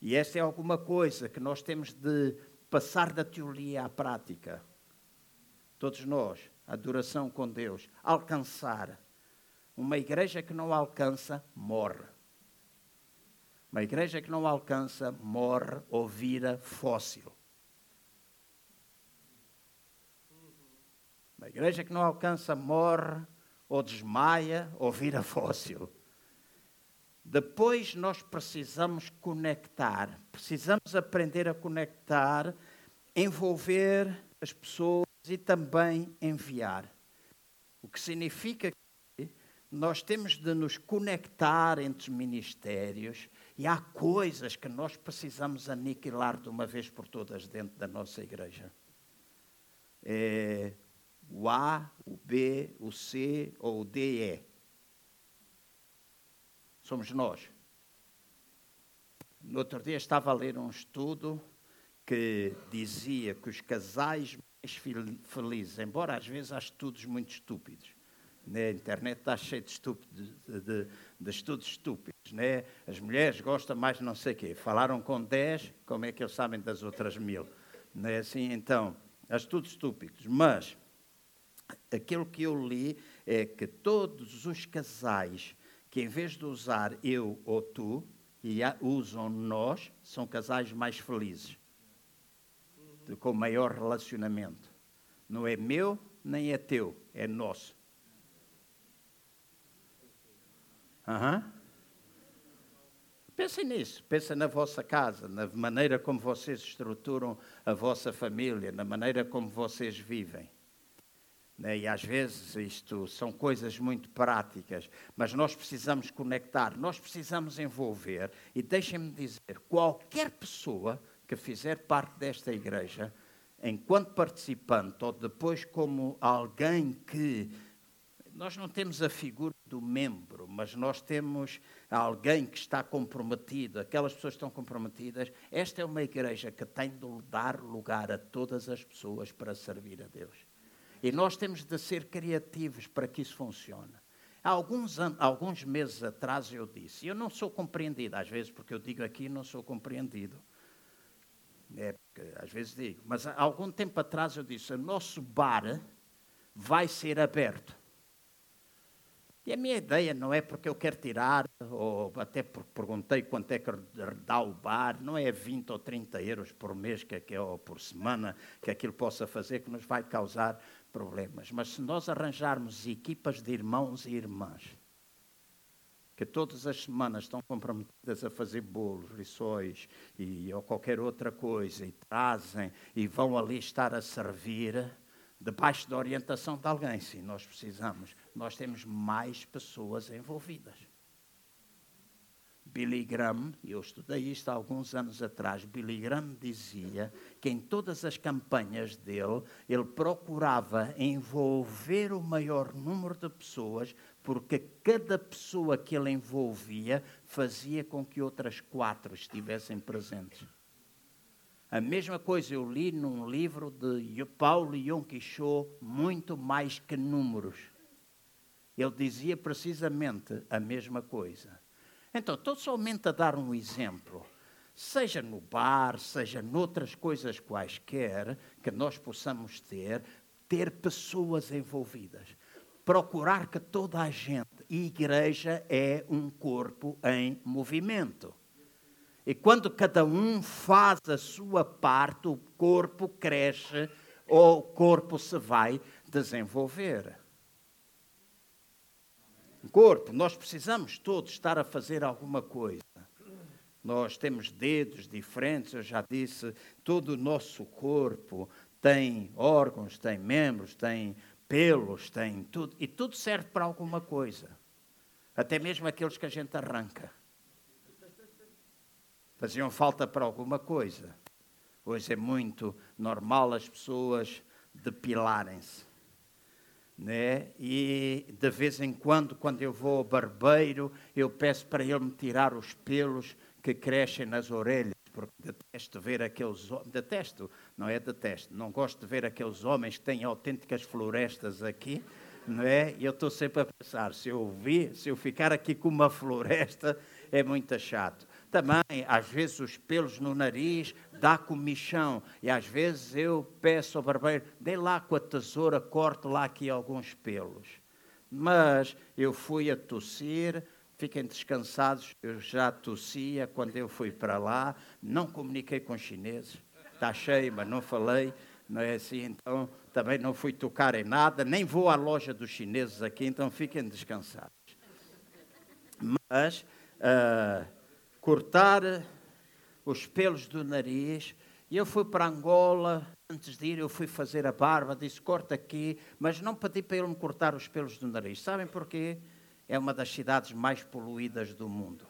E esta é alguma coisa que nós temos de passar da teoria à prática todos nós, adoração com Deus, alcançar. Uma igreja que não alcança, morre. Uma igreja que não alcança, morre ou vira fóssil. Uma igreja que não alcança, morre ou desmaia ou vira fóssil. Depois nós precisamos conectar, precisamos aprender a conectar, envolver as pessoas e também enviar. O que significa que nós temos de nos conectar entre os ministérios e há coisas que nós precisamos aniquilar de uma vez por todas dentro da nossa igreja. É o A, o B, o C ou o D, E. Somos nós. No outro dia estava a ler um estudo que dizia que os casais mais felizes, embora às vezes há estudos muito estúpidos, na internet está cheio de, estúpido, de, de, de, estudos estúpidos. Né? As mulheres gostam mais não sei o quê. Falaram com 10, como é que eles sabem das outras mil? Não é assim? Então, há estudos estúpidos. Mas aquilo que eu li é que todos os casais que, em vez de usar eu ou tu, e usam nós, são casais mais felizes, com maior relacionamento. Não é meu, nem é teu, é nosso. Uhum. Pensem nisso, pensem na vossa casa, na maneira como vocês estruturam a vossa família, na maneira como vocês vivem. Né? E às vezes isto são coisas muito práticas, mas nós precisamos conectar, nós precisamos envolver. E deixem-me dizer: qualquer pessoa que fizer parte desta igreja, enquanto participante ou depois como alguém que nós não temos a figura do membro, mas nós temos alguém que está comprometido, aquelas pessoas que estão comprometidas. Esta é uma igreja que tem de dar lugar a todas as pessoas para servir a Deus. E nós temos de ser criativos para que isso funcione. Há alguns, alguns meses atrás eu disse, eu não sou compreendido, às vezes porque eu digo aqui não sou compreendido. É, às vezes digo, mas há algum tempo atrás eu disse, o nosso bar vai ser aberto. E a minha ideia não é porque eu quero tirar, ou até perguntei quanto é que dá o bar, não é 20 ou 30 euros por mês que, que, ou por semana que aquilo possa fazer que nos vai causar problemas. Mas se nós arranjarmos equipas de irmãos e irmãs que todas as semanas estão comprometidas a fazer bolos, lições e, ou qualquer outra coisa, e trazem e vão ali estar a servir, debaixo da orientação de alguém, sim, nós precisamos. Nós temos mais pessoas envolvidas. Billy Graham, eu estudei isto há alguns anos atrás, Billy Graham dizia que em todas as campanhas dele, ele procurava envolver o maior número de pessoas, porque cada pessoa que ele envolvia fazia com que outras quatro estivessem presentes. A mesma coisa eu li num livro de Paulo Yom Quixote, muito mais que números. Ele dizia precisamente a mesma coisa. Então, estou somente a dar um exemplo. Seja no bar, seja noutras coisas quaisquer que nós possamos ter, ter pessoas envolvidas. Procurar que toda a gente, igreja é um corpo em movimento. E quando cada um faz a sua parte, o corpo cresce ou o corpo se vai desenvolver. O corpo, nós precisamos todos estar a fazer alguma coisa. Nós temos dedos diferentes, eu já disse, todo o nosso corpo tem órgãos, tem membros, tem pelos, tem tudo, e tudo serve para alguma coisa. Até mesmo aqueles que a gente arranca faziam falta para alguma coisa. Hoje é muito normal as pessoas depilarem-se. Né? E de vez em quando, quando eu vou ao barbeiro, eu peço para ele me tirar os pelos que crescem nas orelhas, porque detesto ver aqueles detesto, não é detesto, não gosto de ver aqueles homens que têm autênticas florestas aqui, não é? E eu estou sempre a pensar, se eu vi, se eu ficar aqui com uma [laughs] floresta, é muito chato. Também, às vezes, os pelos no nariz dá comichão. E às vezes eu peço ao barbeiro, dê lá com a tesoura, corte lá aqui alguns pelos. Mas eu fui a tossir, fiquem descansados, eu já tossia quando eu fui para lá, não comuniquei com os chineses, está cheio, mas não falei, não é assim, então também não fui tocar em nada, nem vou à loja dos chineses aqui, então fiquem descansados. Mas uh, cortar os pelos do nariz. E eu fui para Angola, antes de ir, eu fui fazer a barba, disse: corta aqui, mas não pedi para ele me cortar os pelos do nariz. Sabem porquê? É uma das cidades mais poluídas do mundo.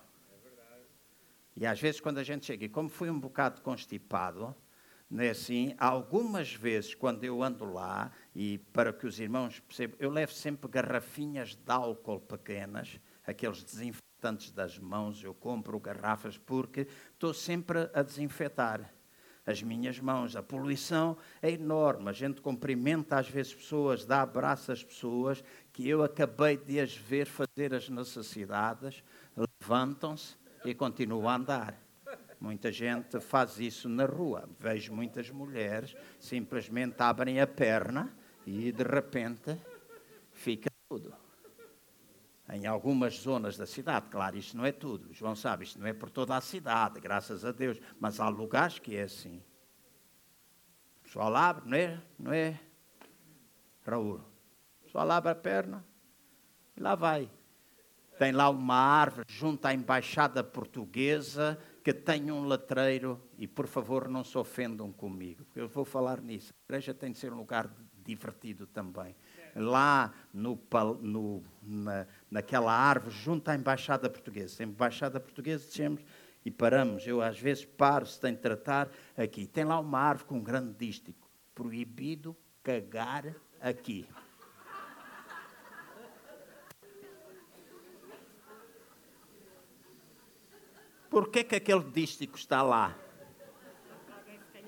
E às vezes, quando a gente chega, e como fui um bocado constipado, não é assim? Algumas vezes, quando eu ando lá, e para que os irmãos percebam, eu levo sempre garrafinhas de álcool pequenas, aqueles desinfetantes das mãos, eu compro garrafas porque estou sempre a desinfetar as minhas mãos. A poluição é enorme. A gente cumprimenta às vezes pessoas, dá abraço às pessoas que eu acabei de as ver fazer as necessidades, levantam-se e continuam a andar. Muita gente faz isso na rua. Vejo muitas mulheres simplesmente abrem a perna e de repente fica tudo. Em algumas zonas da cidade, claro, isto não é tudo. João sabe, isto não é por toda a cidade, graças a Deus. Mas há lugares que é assim. O pessoal abre, não é? Não é? Raul. Pessoal abre a perna e lá vai. Tem lá uma árvore junto à embaixada portuguesa que tem um letreiro, e por favor não se ofendam comigo, porque eu vou falar nisso. A igreja tem de ser um lugar divertido também. Lá no, no, na, naquela árvore, junto à Embaixada Portuguesa. Embaixada Portuguesa dizemos e paramos. Eu às vezes paro, se tem de tratar aqui. Tem lá uma árvore com um grande dístico. Proibido cagar aqui. Por que, que aquele dístico está lá?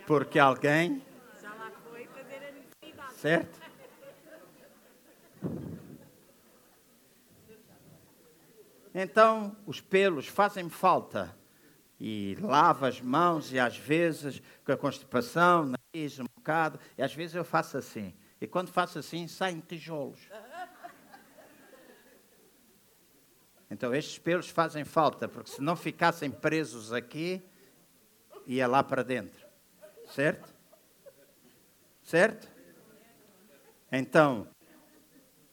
Porque alguém. Já lá foi fazer a necessidade. Certo? Então, os pelos fazem falta. E lava as mãos, e às vezes, com a constipação, nariz um bocado, e às vezes eu faço assim. E quando faço assim, saem tijolos. Então estes pelos fazem falta, porque se não ficassem presos aqui, ia lá para dentro. Certo? Certo? Então,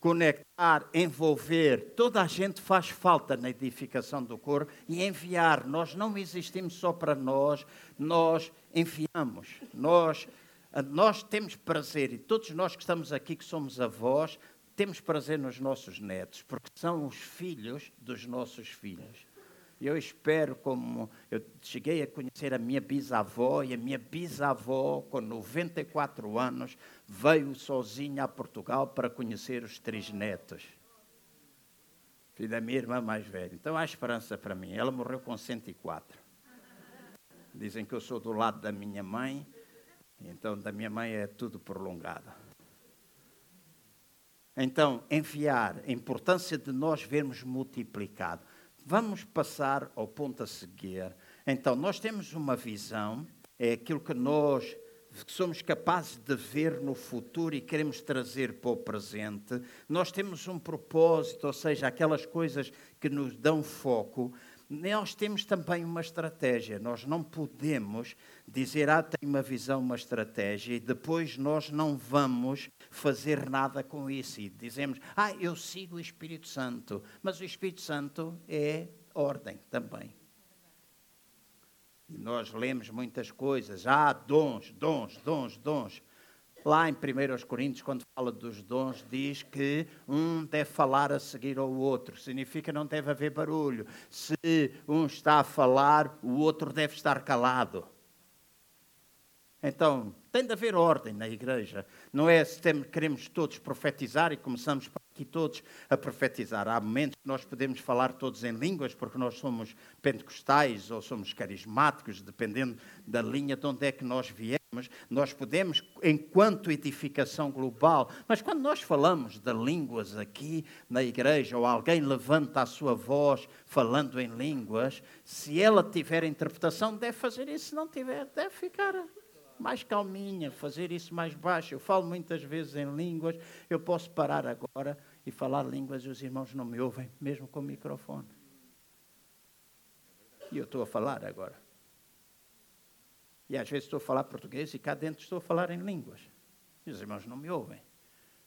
conectar, envolver, toda a gente faz falta na edificação do corpo e enviar. Nós não existimos só para nós, nós enviamos. Nós, nós temos prazer e todos nós que estamos aqui, que somos avós, temos prazer nos nossos netos, porque são os filhos dos nossos filhos. Eu espero, como eu cheguei a conhecer a minha bisavó, e a minha bisavó, com 94 anos, veio sozinha a Portugal para conhecer os três netos. Filho da minha irmã mais velha. Então há esperança para mim. Ela morreu com 104. Dizem que eu sou do lado da minha mãe, então da minha mãe é tudo prolongado. Então, enviar, a importância de nós vermos multiplicado. Vamos passar ao ponto a seguir. Então, nós temos uma visão, é aquilo que nós somos capazes de ver no futuro e queremos trazer para o presente. Nós temos um propósito, ou seja, aquelas coisas que nos dão foco nós temos também uma estratégia. Nós não podemos dizer, ah, tenho uma visão, uma estratégia, e depois nós não vamos fazer nada com isso. E dizemos, ah, eu sigo o Espírito Santo. Mas o Espírito Santo é ordem também. E nós lemos muitas coisas, ah, dons, dons, dons, dons. Lá em 1 Coríntios, quando fala dos dons, diz que um deve falar a seguir ao outro. Significa não deve haver barulho. Se um está a falar, o outro deve estar calado. Então, tem de haver ordem na igreja. Não é se queremos todos profetizar e começamos aqui todos a profetizar. Há momentos que nós podemos falar todos em línguas, porque nós somos pentecostais ou somos carismáticos, dependendo da linha de onde é que nós viemos. Nós podemos, enquanto edificação global, mas quando nós falamos de línguas aqui na igreja, ou alguém levanta a sua voz falando em línguas, se ela tiver interpretação, deve fazer isso. Se não tiver, deve ficar mais calminha, fazer isso mais baixo. Eu falo muitas vezes em línguas, eu posso parar agora e falar línguas e os irmãos não me ouvem, mesmo com o microfone. E eu estou a falar agora. E às vezes estou a falar português e cá dentro estou a falar em línguas. E os irmãos não me ouvem.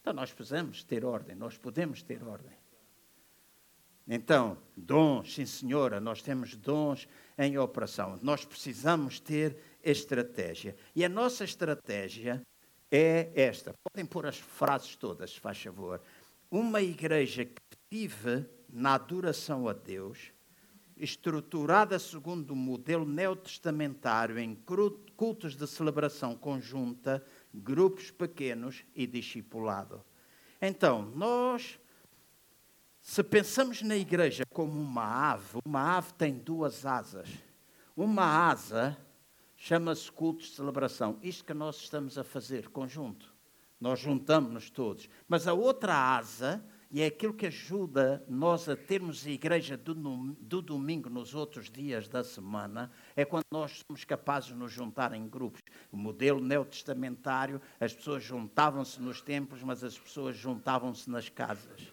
Então nós precisamos ter ordem, nós podemos ter ordem. Então, dons, sim senhora, nós temos dons em operação. Nós precisamos ter estratégia. E a nossa estratégia é esta. Podem pôr as frases todas, se faz favor. uma igreja que vive na adoração a Deus, estruturada segundo o modelo neotestamentário em cultos de celebração conjunta, grupos pequenos e discipulado. Então, nós, se pensamos na igreja como uma ave, uma ave tem duas asas. Uma asa chama-se cultos de celebração. Isto que nós estamos a fazer, conjunto. Nós juntamos-nos todos. Mas a outra asa e é aquilo que ajuda nós a termos a igreja do, do, domingo nos outros dias da semana, é quando nós somos capazes de nos juntar em grupos. O modelo neotestamentário, as pessoas juntavam-se nos templos, mas as pessoas juntavam-se nas casas.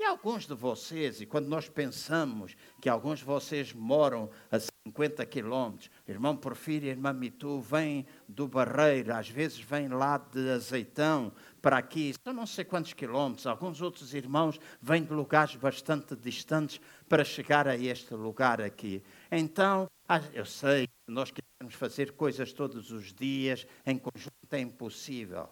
E alguns de vocês, e quando nós pensamos que alguns de vocês moram a 50 quilómetros, irmão Porfírio e irmã Mitu vêm do Barreiro, às vezes vêm lá de Azeitão para aqui, são não sei quantos quilómetros, alguns outros irmãos vêm de lugares bastante distantes para chegar a este lugar aqui. Então, eu sei que nós queremos fazer coisas todos os dias, em conjunto é impossível.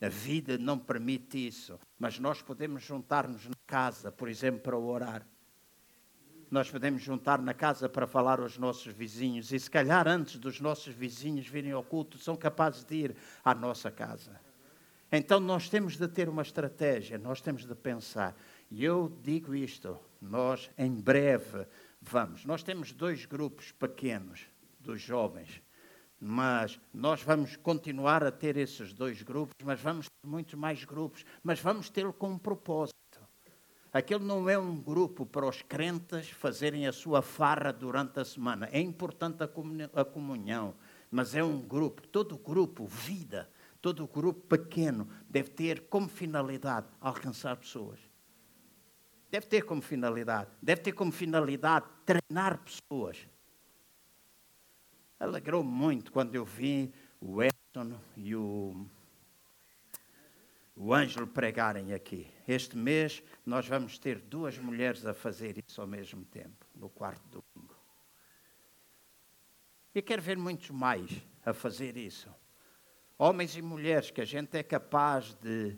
A vida não permite isso, mas nós podemos juntar-nos na casa, por exemplo, para orar. Nós podemos juntar na casa para falar aos nossos vizinhos e, se calhar, antes dos nossos vizinhos virem ao culto, são capazes de ir à nossa casa. Então, nós temos de ter uma estratégia, nós temos de pensar. E eu digo isto: nós, em breve, vamos. Nós temos dois grupos pequenos dos jovens mas nós vamos continuar a ter esses dois grupos, mas vamos ter muitos mais grupos, mas vamos tê-lo com um propósito. Aquele não é um grupo para os crentes fazerem a sua farra durante a semana. É importante a comunhão, mas é um grupo, todo grupo, vida, todo grupo pequeno, deve ter como finalidade alcançar pessoas. Deve ter como finalidade, deve ter como finalidade treinar pessoas alegrou muito quando eu vi o Edson e o, o Ângelo pregarem aqui. Este mês nós vamos ter duas mulheres a fazer isso ao mesmo tempo, no quarto domingo. E quero ver muitos mais a fazer isso. Homens e mulheres que a gente é capaz de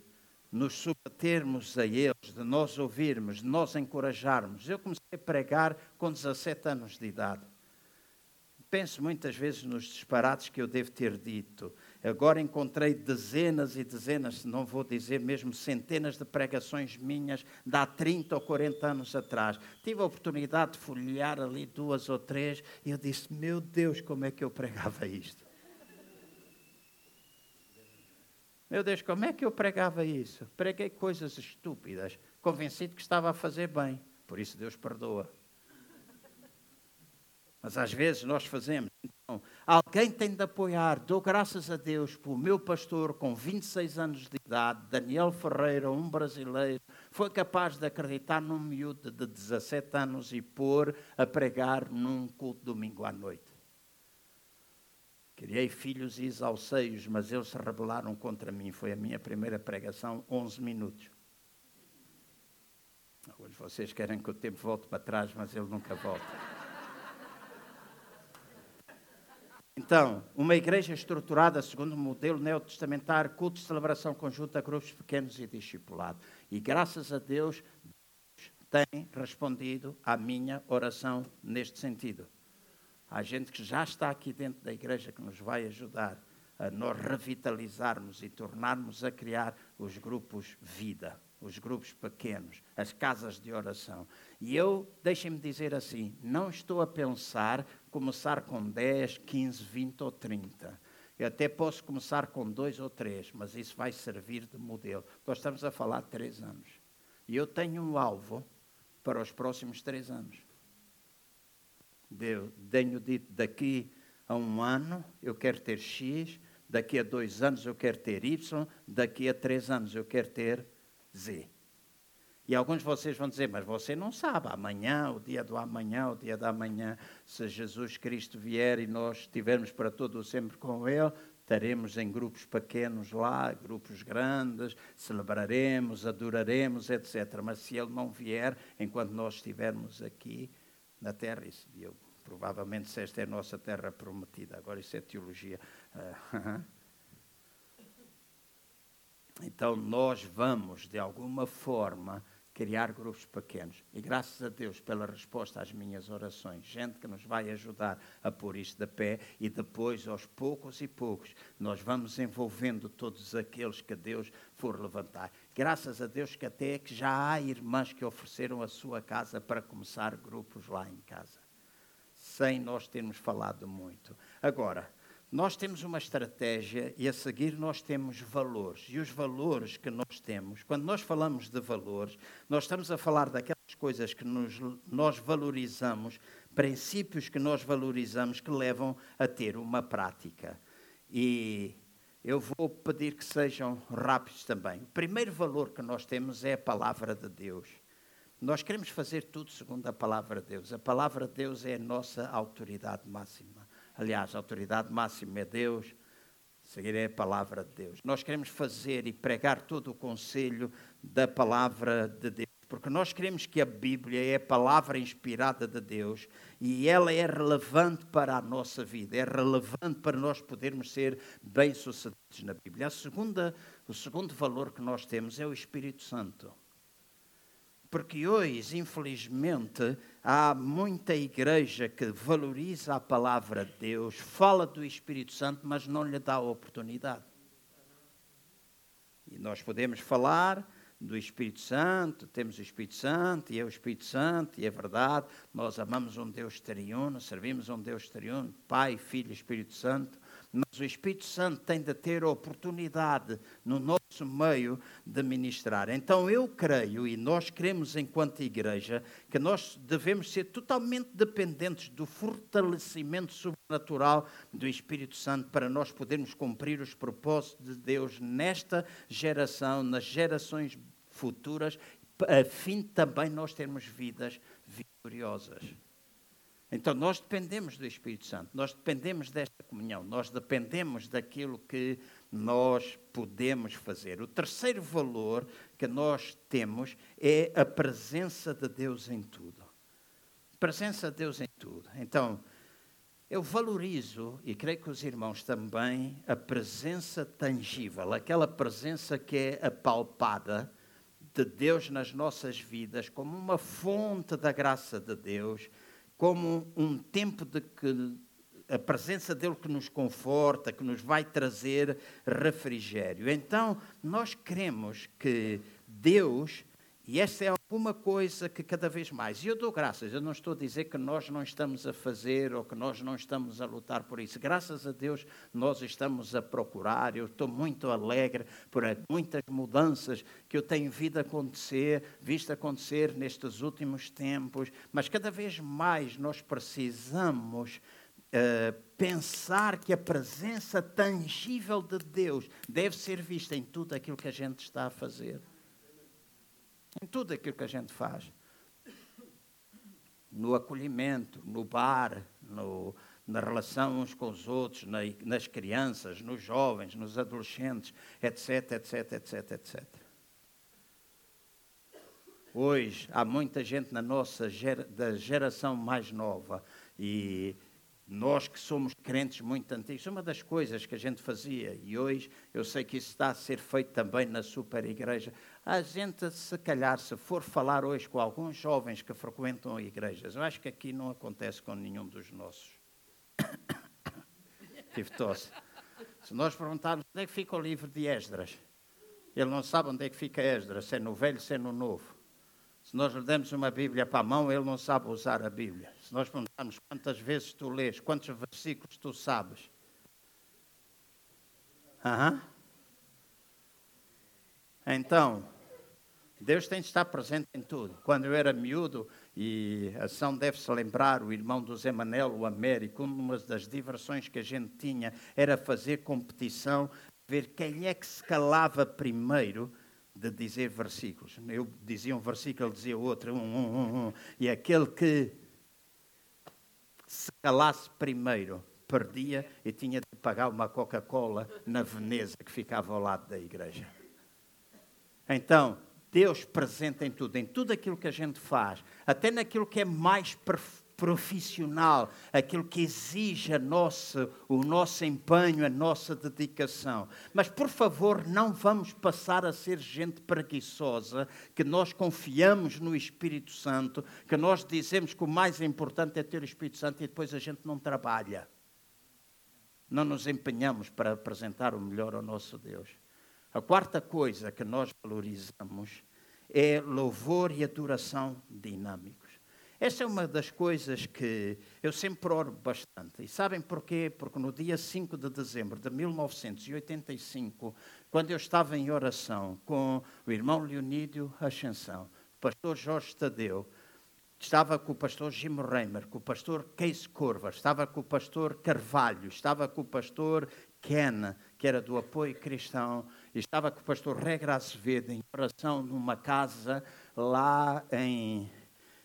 nos submetermos a eles, de nós ouvirmos, de nós encorajarmos. Eu comecei a pregar com 17 anos de idade penso muitas vezes nos disparates que eu devo ter dito. Agora encontrei dezenas e dezenas, não vou dizer mesmo centenas de pregações minhas de há 30 ou 40 anos atrás. Tive a oportunidade de folhear ali duas ou três e eu disse: Meu Deus, como é que eu pregava isto? Meu Deus, como é que eu pregava isso? Preguei coisas estúpidas, convencido que estava a fazer bem. Por isso Deus perdoa. Mas às vezes nós fazemos. Então, alguém tem de apoiar. Dou graças a Deus pelo meu pastor com 26 anos de idade, Daniel Ferreira, um brasileiro, foi capaz de acreditar num miúdo de 17 anos e pôr a pregar num culto domingo à noite. Criei filhos e exalceios, mas eles se rebelaram contra mim. Foi a minha primeira pregação, 11 minutos. De vocês querem que o tempo volte para trás, mas ele nunca volta. Então, uma igreja estruturada segundo o modelo neotestamentário, culto de celebração conjunta, grupos pequenos e discipulado. E graças a Deus, Deus tem respondido à minha oração neste sentido. Há gente que já está aqui dentro da igreja que nos vai ajudar a nós revitalizarmos e tornarmos a criar os grupos vida os grupos pequenos, as casas de oração. E eu, deixem-me dizer assim, não estou a pensar começar com 10, 15, 20 ou 30. Eu até posso começar com dois ou três, mas isso vai servir de modelo. Nós estamos a falar de três anos. E eu tenho um alvo para os próximos três anos. Eu tenho dito, daqui a um ano eu quero ter X, daqui a dois anos eu quero ter Y, daqui a três anos eu quero ter Z. E alguns de vocês vão dizer, mas você não sabe, amanhã, o dia do amanhã, o dia da manhã, se Jesus Cristo vier e nós estivermos para todo o sempre com Ele, estaremos em grupos pequenos lá, grupos grandes, celebraremos, adoraremos, etc. Mas se Ele não vier, enquanto nós estivermos aqui na terra, isso, eu, provavelmente se esta é a nossa terra prometida, agora isso é teologia. [laughs] Uh, Então nós vamos, de alguma forma, criar grupos pequenos. E graças a Deus pela resposta às minhas orações, gente que nos vai ajudar a pôr isto de pé e depois, aos poucos e poucos, nós vamos envolvendo todos aqueles que Deus for levantar. Graças a Deus que até que já há irmãs que ofereceram a sua casa para começar grupos lá em casa, sem nós termos falado muito. Agora, nós temos uma estratégia e a seguir nós temos valores. E os valores que nós temos, quando nós falamos de valores, nós estamos a falar daquelas coisas que nos, nós valorizamos, princípios que nós valorizamos que levam a ter uma prática. E eu vou pedir que sejam rápidos também. O primeiro valor que nós temos é a palavra de Deus. Nós queremos fazer tudo segundo a palavra de Deus. A palavra de Deus é a nossa autoridade máxima. Aliás, a autoridade máxima é Deus, seguirei a palavra de Deus. Nós queremos fazer e pregar todo o conselho da palavra de Deus, porque nós queremos que a Bíblia é a palavra inspirada de Deus e ela é relevante para a nossa vida, é relevante para nós podermos ser bem-sucedidos na Bíblia. A segunda, o segundo valor que nós temos é o Espírito Santo. Porque hoje, infelizmente, há muita igreja que valoriza a palavra de Deus, fala do Espírito Santo, mas não lhe dá a oportunidade. E nós podemos falar do Espírito Santo, temos o Espírito Santo, e é o Espírito Santo, e é verdade, nós amamos um Deus triuno, servimos um Deus triuno, Pai, Filho e Espírito Santo, mas o Espírito Santo tem de ter a oportunidade no nosso meio de ministrar. Então eu creio, e nós cremos enquanto igreja, que nós devemos ser totalmente dependentes do fortalecimento sobrenatural do Espírito Santo para nós podermos cumprir os propósitos de Deus nesta geração, nas gerações futuras, a fim também nós termos vidas vitoriosas. Então nós dependemos do Espírito Santo, nós dependemos desta comunhão, nós dependemos daquilo que nós podemos fazer. O terceiro valor que nós temos é a presença de Deus em tudo. Presença de Deus em tudo. Então, eu valorizo, e creio que os irmãos também, a presença tangível, aquela presença que é apalpada de Deus nas nossas vidas, como uma fonte da graça de Deus como um tempo de que a presença dele que nos conforta, que nos vai trazer refrigério. Então, nós queremos que Deus e essa é alguma coisa que cada vez mais, e eu dou graças, eu não estou a dizer que nós não estamos a fazer ou que nós não estamos a lutar por isso. Graças a Deus nós estamos a procurar, eu estou muito alegre por muitas mudanças que eu tenho visto acontecer, visto acontecer nestes últimos tempos, mas cada vez mais nós precisamos Uh, pensar que a presença tangível de Deus deve ser vista em tudo aquilo que a gente está a fazer em tudo aquilo que a gente faz. No acolhimento, no bar, no, na relação uns com os outros, na, nas crianças, nos jovens, nos adolescentes, etc, etc, etc, etc. Hoje há muita gente na nossa gera, da geração mais nova e nós que somos crentes muito antigos, uma das coisas que a gente fazia, e hoje eu sei que isso está a ser feito também na super igreja, a gente, se calhar, se for falar hoje com alguns jovens que frequentam igrejas, eu acho que aqui não acontece com nenhum dos nossos. [coughs] Tive tosse. Se nós perguntarmos onde é que fica o livro de Esdras, ele não sabe onde é que fica Esdras, se é no velho, se é no novo. Se nós lhe demos uma Bíblia para a mão, ele não sabe usar a Bíblia. Se nós perguntarmos quantas vezes tu lês, quantos versículos tu sabes. Uhum. Então, Deus tem de estar presente em tudo. Quando eu era miúdo, e a ação deve-se lembrar, o irmão do Zé Manel, o Américo, uma das diversões que a gente tinha era fazer competição, ver quem é que se calava primeiro de dizer versículos. Eu dizia um versículo, ele dizia outro, um, um, um, um. e aquele que se calasse primeiro perdia e tinha de pagar uma Coca-Cola na Veneza que ficava ao lado da igreja. Então, Deus presente em tudo, em tudo aquilo que a gente faz, até naquilo que é mais profissional, aquilo que exige o nosso empenho, a nossa dedicação. Mas, por favor, não vamos passar a ser gente preguiçosa, que nós confiamos no Espírito Santo, que nós dizemos que o mais importante é ter o Espírito Santo e depois a gente não trabalha. Não nos empenhamos para apresentar o melhor ao nosso Deus. A quarta coisa que nós valorizamos é louvor e adoração dinâmicos. Essa é uma das coisas que eu sempre oro bastante. E sabem porquê? Porque no dia 5 de dezembro de 1985, quando eu estava em oração com o irmão Leonídio Ascensão, o pastor Jorge Tadeu, estava com o pastor Jim Reimer, com o pastor Case Curva, estava com o pastor Carvalho, estava com o pastor Ken, que era do apoio cristão, estava com o pastor Regra Azevedo em oração numa casa lá em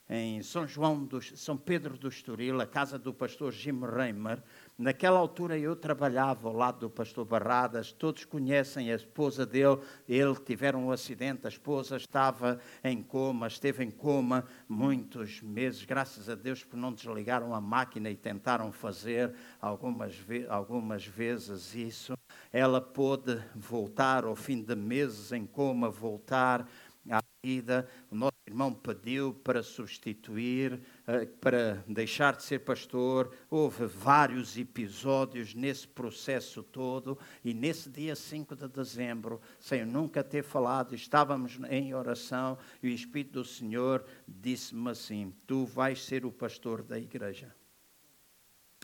em São João do, São Pedro do Estoril, a casa do pastor Jim Reimer. Naquela altura eu trabalhava ao lado do pastor Barradas, todos conhecem a esposa dele, ele tiveram um acidente, a esposa estava em coma, esteve em coma muitos meses, graças a Deus porque não desligaram a máquina e tentaram fazer algumas, algumas vezes isso. Ela pôde voltar ao fim de meses em coma, voltar à vida. O nosso irmão pediu para substituir, eh, para deixar de ser pastor. Houve vários episódios nesse processo todo. E nesse dia 5 de dezembro, sem nunca ter falado, estávamos em oração e o Espírito do Senhor disse-me assim: Tu vais ser o pastor da igreja.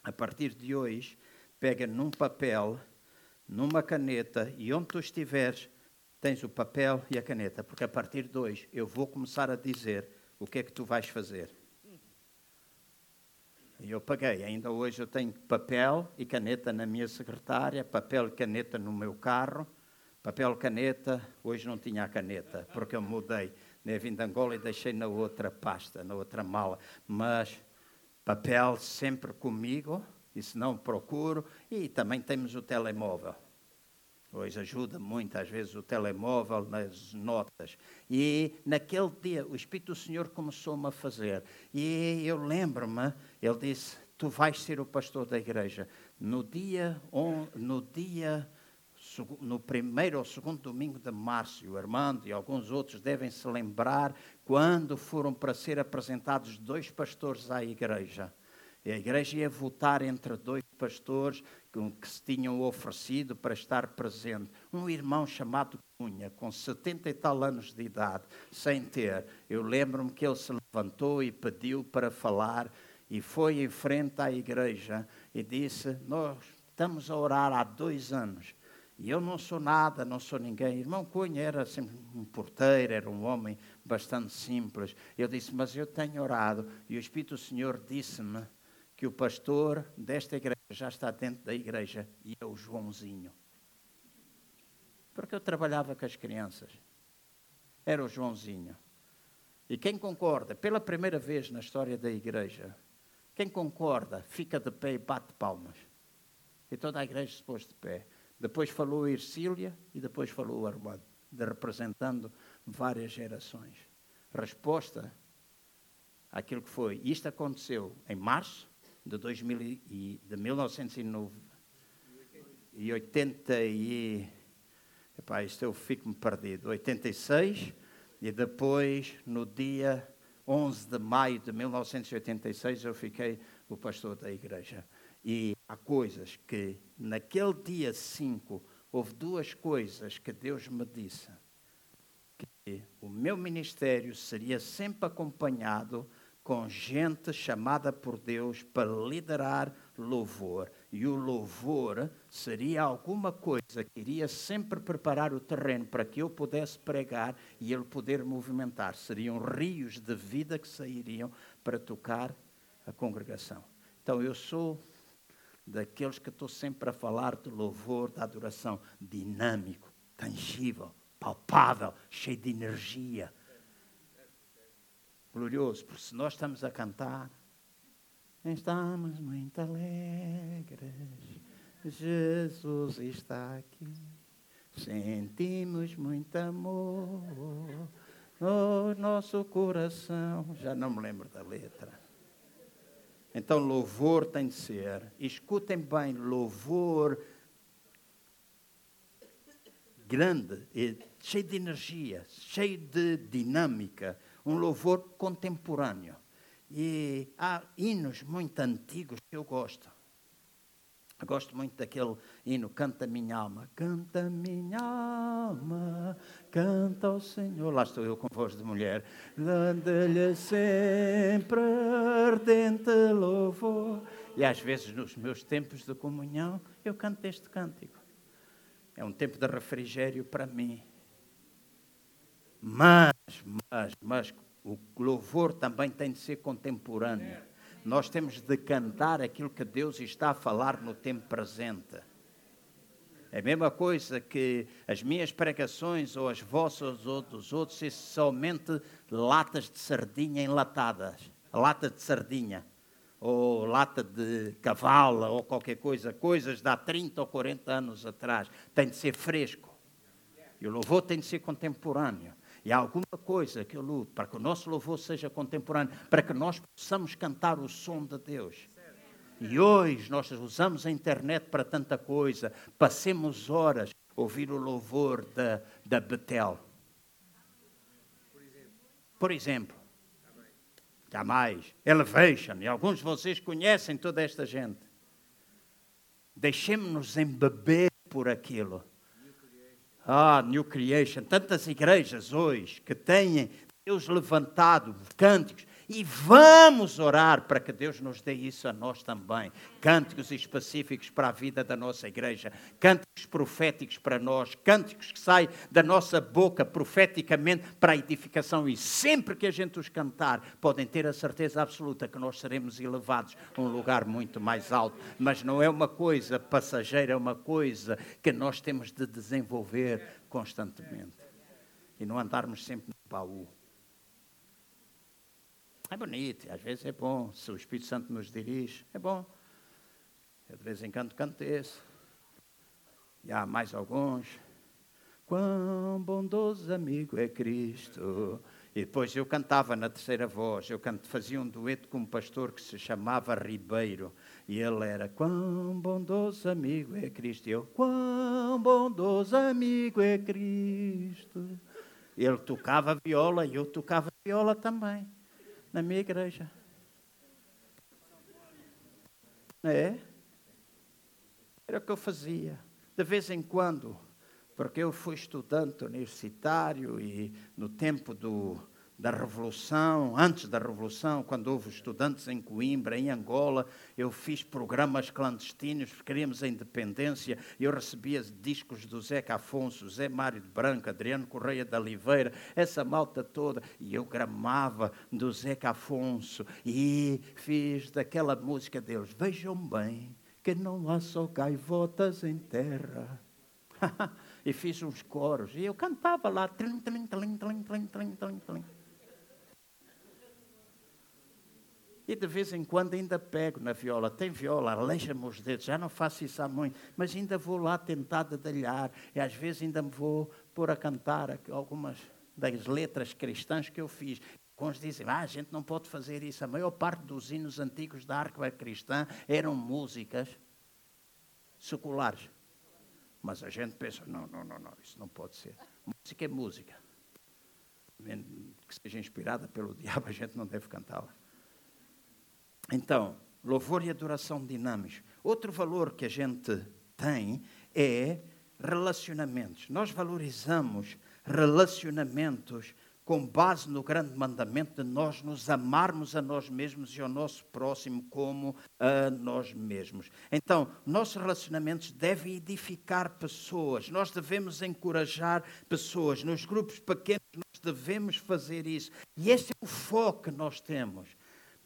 A partir de hoje, pega num papel, numa caneta e onde tu estiveres, tens o papel e a caneta, porque a partir de hoje eu vou começar a dizer o que é que tu vais fazer. E eu paguei. Ainda hoje eu tenho papel e caneta na minha secretária, papel e caneta no meu carro. Papel e caneta, hoje não tinha a caneta, porque eu mudei. né, vim de Angola e deixei na outra pasta, na outra mala. Mas papel sempre comigo, e se não procuro. E também temos o telemóvel. Hoje ajuda muito, às vezes, o telemóvel nas notas. E naquele dia, o Espírito do Senhor começou-me a fazer. E eu lembro-me, ele disse: Tu vais ser o pastor da igreja. No dia, no dia, no primeiro ou segundo domingo de março, o Armando e alguns outros devem se lembrar quando foram para ser apresentados dois pastores à igreja. E a igreja ia votar entre dois pastores que se tinham oferecido para estar presente. Um irmão chamado Cunha, com 70 e tal anos de idade, sem ter. Eu lembro-me que ele se levantou e pediu para falar e foi em frente à igreja e disse: Nós estamos a orar há dois anos. E eu não sou nada, não sou ninguém. Irmão Cunha era sempre um porteiro, era um homem bastante simples. Eu disse, mas eu tenho orado. E o Espírito do Senhor disse-me que o pastor desta igreja já está dentro da igreja e é o Joãozinho. Porque eu trabalhava com as crianças. Era o Joãozinho. E quem concorda, pela primeira vez na história da igreja, quem concorda, fica de pé e bate palmas. E toda a igreja se pôs de pé. Depois falou a Ercília e depois falou o Armando, representando várias gerações. Resposta àquilo que foi. Isto aconteceu em março de, 2000 e, de 1980 e... Epá, isto eu fico-me perdido. 86 e depois, no dia 11 de maio de 1986, eu fiquei o pastor da igreja. E há coisas que, naquele dia 5, houve duas coisas que Deus me disse. Que o meu ministério seria sempre acompanhado com gente chamada por Deus para liderar louvor. E o louvor seria alguma coisa que iria sempre preparar o terreno para que eu pudesse pregar e ele poder movimentar. Seriam rios de vida que sairiam para tocar a congregação. Então eu sou daqueles que estou sempre a falar de louvor, da adoração dinâmico, tangível, palpável, cheio de energia glorioso, porque se nós estamos a cantar, estamos muito alegres, Jesus está aqui, sentimos muito amor. No nosso coração. Já não me lembro da letra. Então, louvor tem de ser, escutem bem, louvor grande, cheio de energia, cheio de dinâmica, um louvor contemporâneo. E há hinos muito antigos que eu gosto. Eu gosto muito daquele hino, Canta Minha Alma. Canta Minha Alma, canta ao Senhor. Lá estou eu com voz de mulher. Dando-lhe sempre ardente louvor. E às vezes, nos meus tempos de comunhão, eu canto este cântico. É um tempo de refrigério para mim. Mas, mas, mas, o louvor também tem de ser contemporâneo. Nós temos de cantar aquilo que Deus está a falar no tempo presente. É a mesma coisa que as minhas pregações ou as vossas ou dos outros, se somente latas de sardinha enlatadas. Lata de sardinha, ou lata de cavala, ou qualquer coisa, coisas de há 30 ou 40 anos atrás. Tem de ser fresco. E o louvor tem de ser contemporâneo. E há alguma coisa que eu luto para que o nosso louvor seja contemporâneo, para que nós possamos cantar o som de Deus. E hoje nós usamos a internet para tanta coisa. Passemos horas a ouvir o louvor da, da Betel. Por exemplo. Jamais. Elevation. E alguns de vocês conhecem toda esta gente. Deixemos-nos embeber por aquilo. Ah, New Creation, tantas igrejas hoje que têm Deus levantado cânticos e vamos orar para que Deus nos dê isso a nós também. Cânticos específicos para a vida da nossa igreja, cânticos proféticos para nós, cânticos que saem da nossa boca profeticamente para a edificação. E sempre que a gente os cantar, podem ter a certeza absoluta que nós seremos elevados a um lugar muito mais alto. Mas não é uma coisa passageira, é uma coisa que nós temos de desenvolver constantemente. E não andarmos sempre no baú. É bonito, às vezes é bom, se o Espírito Santo nos dirige, é bom. Eu de vez em quando canto esse. E há mais alguns. Quão bondoso amigo é Cristo. E depois eu cantava na terceira voz, eu canto, fazia um dueto com um pastor que se chamava Ribeiro. E ele era, quão bondoso amigo é Cristo. E eu, quão bondoso amigo é Cristo. Ele tocava viola e eu tocava viola também na minha igreja. É? Era o que eu fazia. De vez em quando, porque eu fui estudante universitário e no tempo do, da Revolução, antes da Revolução, quando houve estudantes em Coimbra, em Angola, eu fiz programas clandestinos, queríamos a independência, eu recebia discos do Zeca Afonso, Zé Mário de Branco, Adriano Correia da Oliveira, essa malta toda, e eu gramava do Zeca Afonso, e fiz daquela música deles, vejam bem, que não há só gaivotas em terra. [laughs] e fiz uns coros, e eu cantava lá, tlim, tlim, tlim, tlim, tlim, tlim, tlim, tlim. E de vez em quando ainda pego na viola. Tem viola, aleija-me os dedos. Já não faço isso há muito, mas ainda vou lá tentar dedalhar. E às vezes ainda me vou pôr a cantar algumas das letras cristãs que eu fiz. Alguns dizem, ah, a gente não pode fazer isso. A maior parte dos hinos antigos da arca cristã eram músicas seculares. Mas a gente pensa, não, não, não, não, isso não pode ser. Música é música. Que seja inspirada pelo [laughs] diabo, a gente não deve cantá-la. Então, louvor e adoração dinâmicos. Outro valor que a gente tem é relacionamentos. Nós valorizamos relacionamentos com base no grande mandamento de nós nos amarmos a nós mesmos e ao nosso próximo como a nós mesmos. Então, nossos relacionamentos devem edificar pessoas, nós devemos encorajar pessoas. Nos grupos pequenos, nós devemos fazer isso. E esse é o foco que nós temos.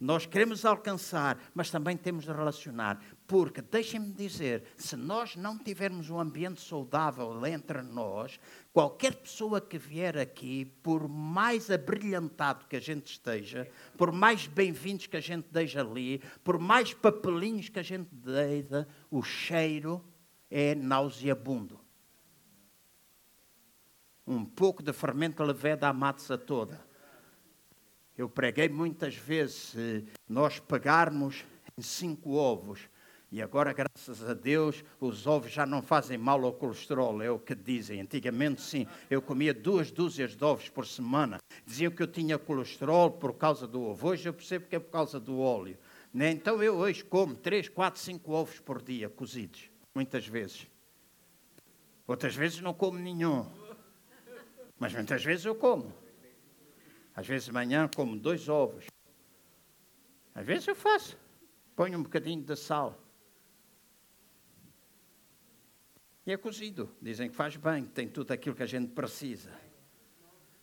Nós queremos alcançar, mas também temos de relacionar. Porque, deixem-me dizer, se nós não tivermos um ambiente saudável entre nós, qualquer pessoa que vier aqui, por mais abrilhantado que a gente esteja, por mais bem-vindos que a gente deixe ali, por mais papelinhos que a gente deita, o cheiro é nauseabundo. Um pouco de fermento leveda a mata toda. Eu preguei muitas vezes, se nós pegarmos cinco ovos. E agora, graças a Deus, os ovos já não fazem mal ao colesterol, é o que dizem. Antigamente, sim, eu comia duas dúzias de ovos por semana. Diziam que eu tinha colesterol por causa do ovo. Hoje eu percebo que é por causa do óleo. Né? Então eu hoje como três, quatro, cinco ovos por dia cozidos, muitas vezes. Outras vezes não como nenhum. Mas muitas vezes eu como. Às vezes de manhã como dois ovos. Às vezes eu faço. Ponho um bocadinho de sal. E é cozido. Dizem que faz bem, que tem tudo aquilo que a gente precisa.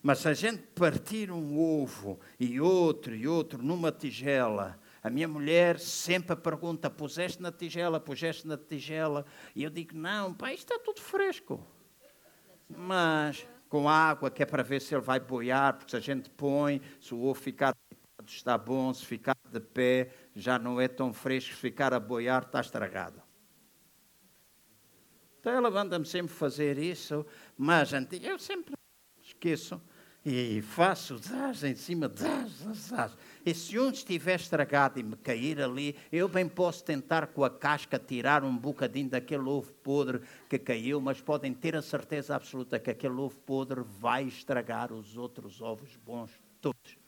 Mas se a gente partir um ovo e outro e outro numa tigela, a minha mulher sempre pergunta: puseste na tigela, puseste na tigela? E eu digo: não, pai, está tudo fresco. Mas com água, que é para ver se ele vai boiar, porque se a gente põe, se o ovo ficar está bom, se ficar de pé, já não é tão fresco, se ficar a boiar, está estragado. Então ela manda-me sempre fazer isso, mas eu sempre esqueço e faço zaz em cima, zaz, zaz. E se um estiver estragado e me cair ali, eu bem posso tentar com a casca tirar um bocadinho daquele ovo podre que caiu, mas podem ter a certeza absoluta que aquele ovo podre vai estragar os outros ovos bons todos.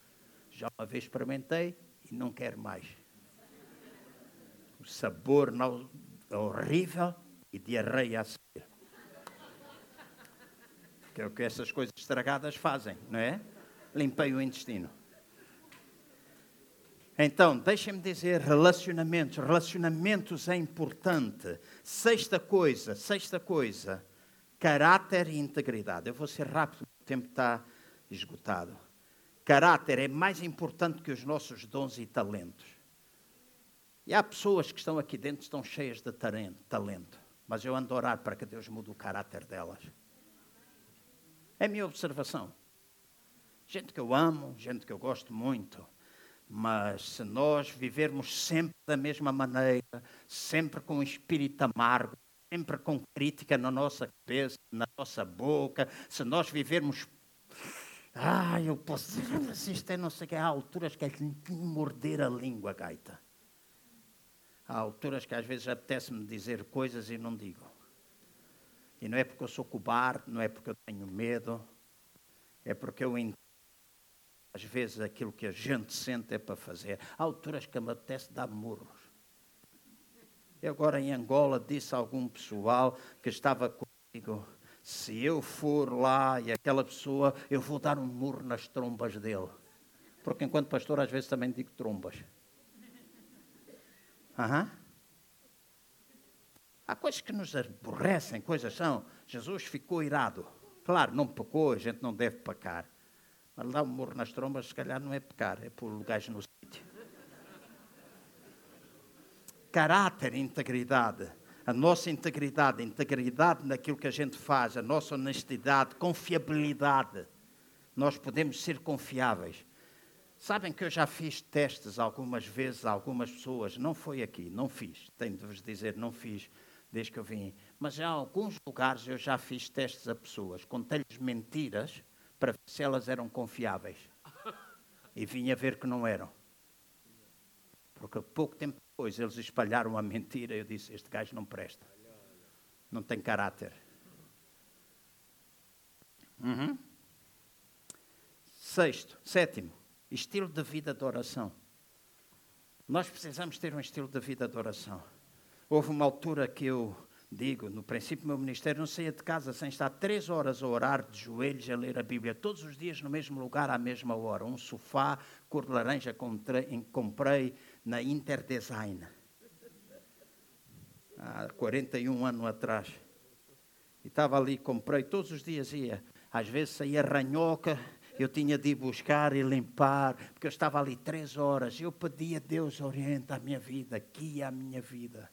Já uma vez experimentei e não quero mais. O sabor não, é horrível e diarreia a seguir. Que é o que essas coisas estragadas fazem, não é? Limpei o intestino. Então, deixem-me dizer, relacionamentos. Relacionamentos é importante. Sexta coisa, sexta coisa, caráter e integridade. Eu vou ser rápido, o tempo está esgotado. Caráter é mais importante que os nossos dons e talentos. E há pessoas que estão aqui dentro estão cheias de talento. Mas eu ando a orar para que Deus mude o caráter delas. É a minha observação. Gente que eu amo, gente que eu gosto muito. Mas se nós vivermos sempre da mesma maneira, sempre com um espírito amargo, sempre com crítica na nossa cabeça, na nossa boca, se nós vivermos. Ah, eu posso dizer, isto é não sei o que, há alturas que é que morder a língua, gaita. Há alturas que às vezes apetece-me dizer coisas e não digo. E não é porque eu sou cobarde, não é porque eu tenho medo, é porque eu entendo. Às vezes aquilo que a gente sente é para fazer. Há alturas que me apetece dar murros. Eu agora em Angola disse a algum pessoal que estava comigo, se eu for lá e aquela pessoa, eu vou dar um murro nas trombas dele. Porque enquanto pastor às vezes também digo trombas. Uhum. Há coisas que nos aborrecem, coisas são. Jesus ficou irado. Claro, não pecou, a gente não deve pecar. Mas dar um morro nas trombas, se calhar, não é pecar, é pôr gajo no sítio. Caráter integridade. A nossa integridade, integridade naquilo que a gente faz, a nossa honestidade, confiabilidade. Nós podemos ser confiáveis. Sabem que eu já fiz testes algumas vezes a algumas pessoas, não foi aqui, não fiz, tenho de vos dizer, não fiz desde que eu vim, mas em alguns lugares eu já fiz testes a pessoas, contei-lhes mentiras para ver se elas eram confiáveis. [laughs] E vinha ver que não eram. Porque pouco tempo depois eles espalharam a mentira e eu disse: Este gajo não presta, não tem caráter. Uhum. Sexto, sétimo, estilo de vida de oração. Nós precisamos ter um estilo de vida de oração. Houve uma altura que eu digo, no princípio do meu ministério, não saía de casa sem estar três horas a orar de joelhos a ler a Bíblia, todos os dias no mesmo lugar, à mesma hora. Um sofá cor de laranja comprei, comprei na Interdesign. Há 41 anos atrás. E estava ali, comprei, todos os dias ia. Às vezes saía ranhoca, eu tinha de ir buscar e limpar, porque eu estava ali três horas. Eu pedia a Deus, orienta a minha vida, guia a minha vida.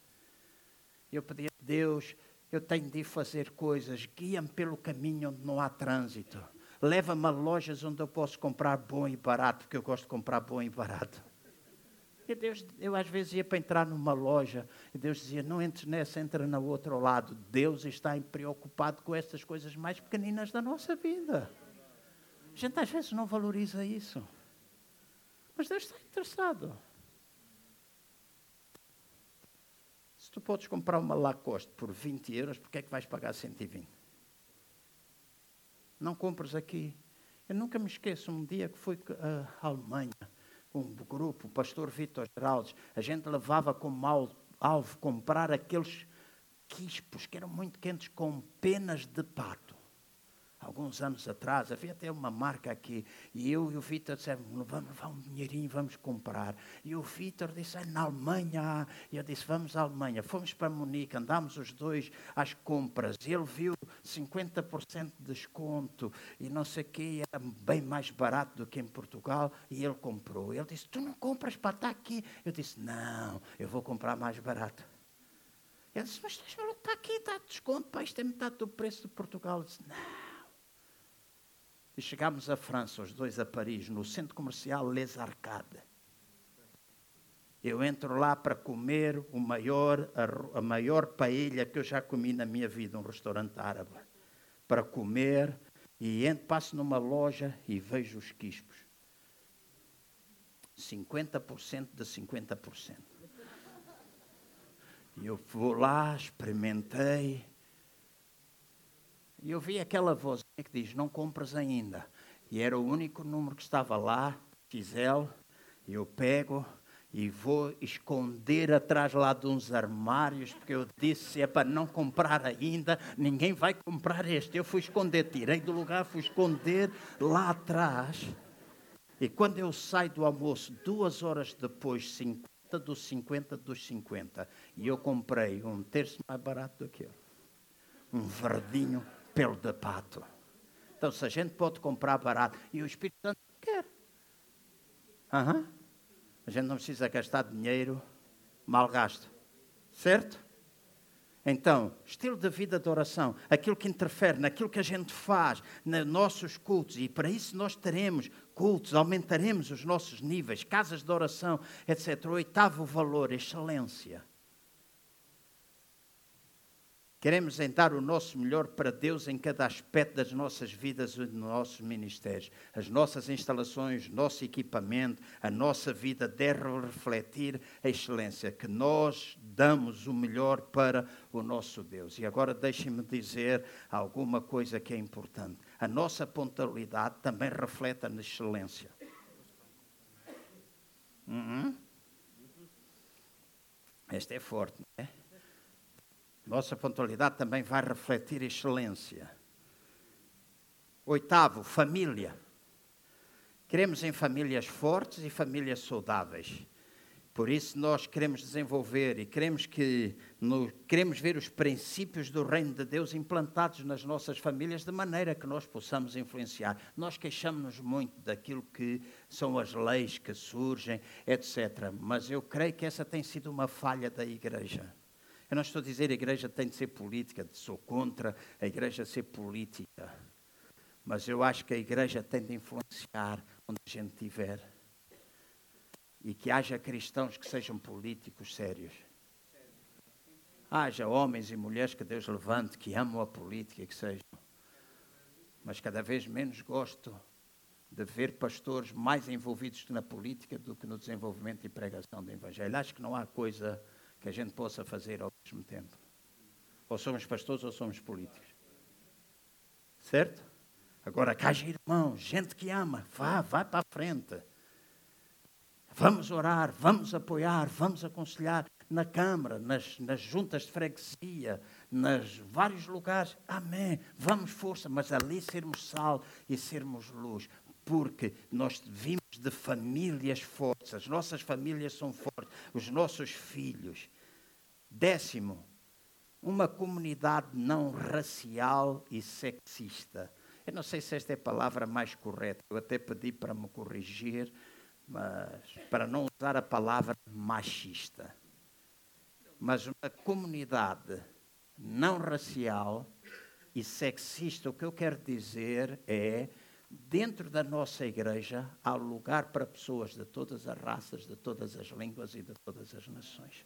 Eu pedia a Deus, eu tenho de fazer coisas, guia-me pelo caminho onde não há trânsito. Leva-me a lojas onde eu posso comprar bom e barato, porque eu gosto de comprar bom e barato. E Deus, eu às vezes ia para entrar numa loja e Deus dizia: Não entres nessa, entra no outro lado. Deus está preocupado com essas coisas mais pequeninas da nossa vida. A gente às vezes não valoriza isso. Mas Deus está interessado. Se tu podes comprar uma Lacoste por 20 euros, por que é que vais pagar 120? Não compras aqui. Eu nunca me esqueço um dia que fui à Alemanha com um grupo, o pastor Vitor Geraldes, a gente levava como alvo comprar aqueles quispos que eram muito quentes com penas de pato alguns anos atrás, havia até uma marca aqui, e eu e o Vitor dissemos, vamos um dinheirinho, vamos comprar. E o Vitor disse, é na Alemanha. E eu disse, vamos à Alemanha. Fomos para Munique, andámos os dois às compras. Ele viu 50% de desconto e não sei o quê, era bem mais barato do que em Portugal, e ele comprou. Ele disse, tu não compras para estar aqui? Eu disse, não, eu vou comprar mais barato. Ele disse, mas está aqui, está de desconto, pá, isto é metade do preço de Portugal. Eu disse, não. E chegámos à França, os dois a Paris, no centro comercial Les Arcades. Eu entro lá para comer o maior, a, a maior paella que eu já comi na minha vida, um restaurante árabe. Para comer, e entro, passo numa loja e vejo os quispos. 50% de 50%. E eu vou lá, experimentei, e eu vi aquela vozinha que diz: Não compras ainda. E era o único número que estava lá, Gisele. E eu pego e vou esconder atrás lá de uns armários, porque eu disse: é para não comprar ainda, ninguém vai comprar este. Eu fui esconder, tirei do lugar, fui esconder lá atrás. E quando eu saio do almoço, duas horas depois, 50 dos 50 dos 50, e eu comprei um terço mais barato do que ele. Um verdinho pelo de pato. Então, se a gente pode comprar barato e o Espírito Santo quer. Uhum. A gente não precisa gastar dinheiro mal gasto. Certo? Então, estilo de vida de oração, aquilo que interfere naquilo que a gente faz, nos nossos cultos, e para isso nós teremos cultos, aumentaremos os nossos níveis, casas de oração, etc. O oitavo valor, excelência. Queremos dar o nosso melhor para Deus em cada aspecto das nossas vidas e dos nossos ministérios. As nossas instalações, nosso equipamento, a nossa vida deve refletir a excelência, que nós damos o melhor para o nosso Deus. E agora deixem-me dizer alguma coisa que é importante. A nossa pontualidade também reflete a excelência. Uhum. Esta é forte, não é? Nossa pontualidade também vai refletir excelência. Oitavo, família. Queremos em famílias fortes e famílias saudáveis. Por isso nós queremos desenvolver e queremos que no, queremos ver os princípios do reino de Deus implantados nas nossas famílias de maneira que nós possamos influenciar. Nós queixamos-nos muito daquilo que são as leis que surgem, etc. Mas eu creio que essa tem sido uma falha da igreja. Eu não estou a dizer que a igreja tem de ser política, sou contra a igreja ser política. Mas eu acho que a igreja tem de influenciar onde a gente estiver. E que haja cristãos que sejam políticos sérios. Haja homens e mulheres que Deus levante, que amam a política, que sejam. Mas cada vez menos gosto de ver pastores mais envolvidos na política do que no desenvolvimento e pregação do Evangelho. Acho que não há coisa que a gente possa fazer ao mesmo tempo. Ou somos pastores ou somos políticos. Certo? Agora, cá irmão, gente que ama, vá, vá para a frente. Vamos orar, vamos apoiar, vamos aconselhar na Câmara, nas, nas juntas de freguesia, nos vários lugares. Amém. Vamos força, mas ali sermos sal e sermos luz porque nós vimos de famílias fortes, as nossas famílias são fortes, os nossos filhos. Décimo, uma comunidade não racial e sexista. Eu não sei se esta é a palavra mais correta, eu até pedi para me corrigir, mas para não usar a palavra machista. Mas uma comunidade não racial e sexista, o que eu quero dizer é dentro da nossa igreja há lugar para pessoas de todas as raças, de todas as línguas e de todas as nações.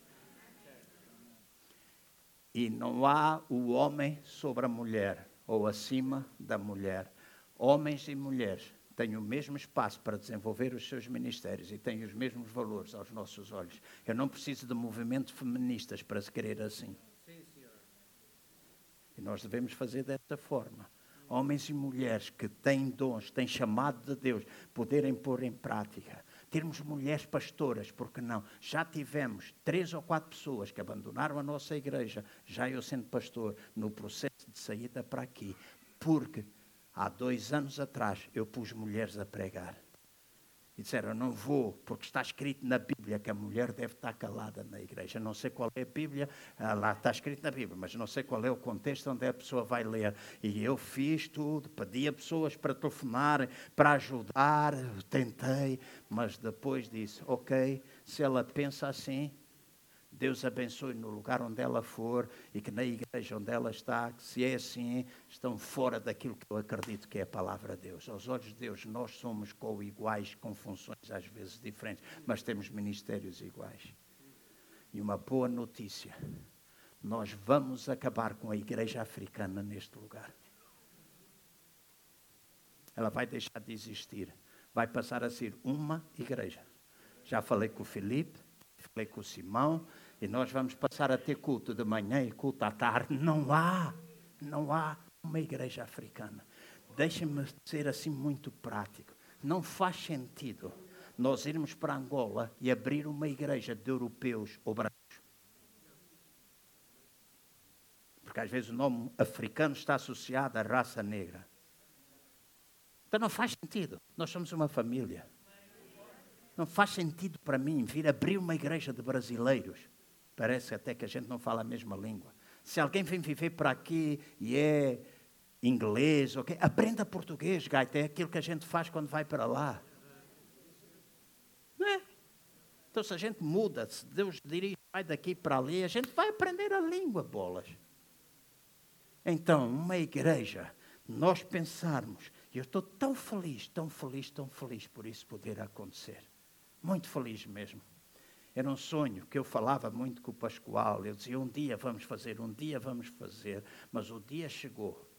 E não há o homem sobre a mulher ou acima da mulher. Homens e mulheres têm o mesmo espaço para desenvolver os seus ministérios e têm os mesmos valores aos nossos olhos. Eu não preciso de movimentos feministas para se querer assim. E nós devemos fazer desta forma. Homens e mulheres que têm dons, têm chamado de Deus, poderem pôr em prática. Termos mulheres pastoras, porque não? Já tivemos três ou quatro pessoas que abandonaram a nossa igreja, já eu sendo pastor, no processo de saída para aqui, porque há dois anos atrás eu pus mulheres a pregar. E disseram, não vou, porque está escrito na Bíblia que a mulher deve estar calada na igreja. Não sei qual é a Bíblia, ah, lá está escrito na Bíblia, mas não sei qual é o contexto onde a pessoa vai ler. E eu fiz tudo, pedi a pessoas para telefonarem, para ajudar, tentei, mas depois disse, ok, se ela pensa assim, Deus abençoe no lugar onde ela for e que na igreja onde ela está, que se é assim, estão fora daquilo que eu acredito que é a palavra de Deus. Aos olhos de Deus, nós somos co-iguais, com funções às vezes diferentes, mas temos ministérios iguais. E uma boa notícia: nós vamos acabar com a igreja africana neste lugar. Ela vai deixar de existir. Vai passar a ser uma igreja. Já falei com o Felipe, falei com o Simão, e nós vamos passar a ter culto de manhã e culto à tarde. Não há, não há uma igreja africana. Deixem-me ser assim muito prático. Não faz sentido nós irmos para Angola e abrir uma igreja de europeus ou brancos. Porque às vezes o nome africano está associado à raça negra. Então não faz sentido. Nós somos uma família. Não faz sentido para mim vir abrir uma igreja de brasileiros Parece até que a gente não fala a mesma língua. Se alguém vem viver para aqui e é inglês, okay, aprenda português, gaita. É aquilo que a gente faz quando vai para lá. Não é? Então, se a gente muda, se Deus dirige, vai daqui para ali, a gente vai aprender a língua, bolas. Então, uma igreja, nós pensarmos, e eu estou tão feliz, tão feliz, tão feliz por isso poder acontecer. Muito feliz mesmo. Era um sonho que eu falava muito com o Pascoal. Eu dizia: um dia vamos fazer, um dia vamos fazer. Mas o dia chegou.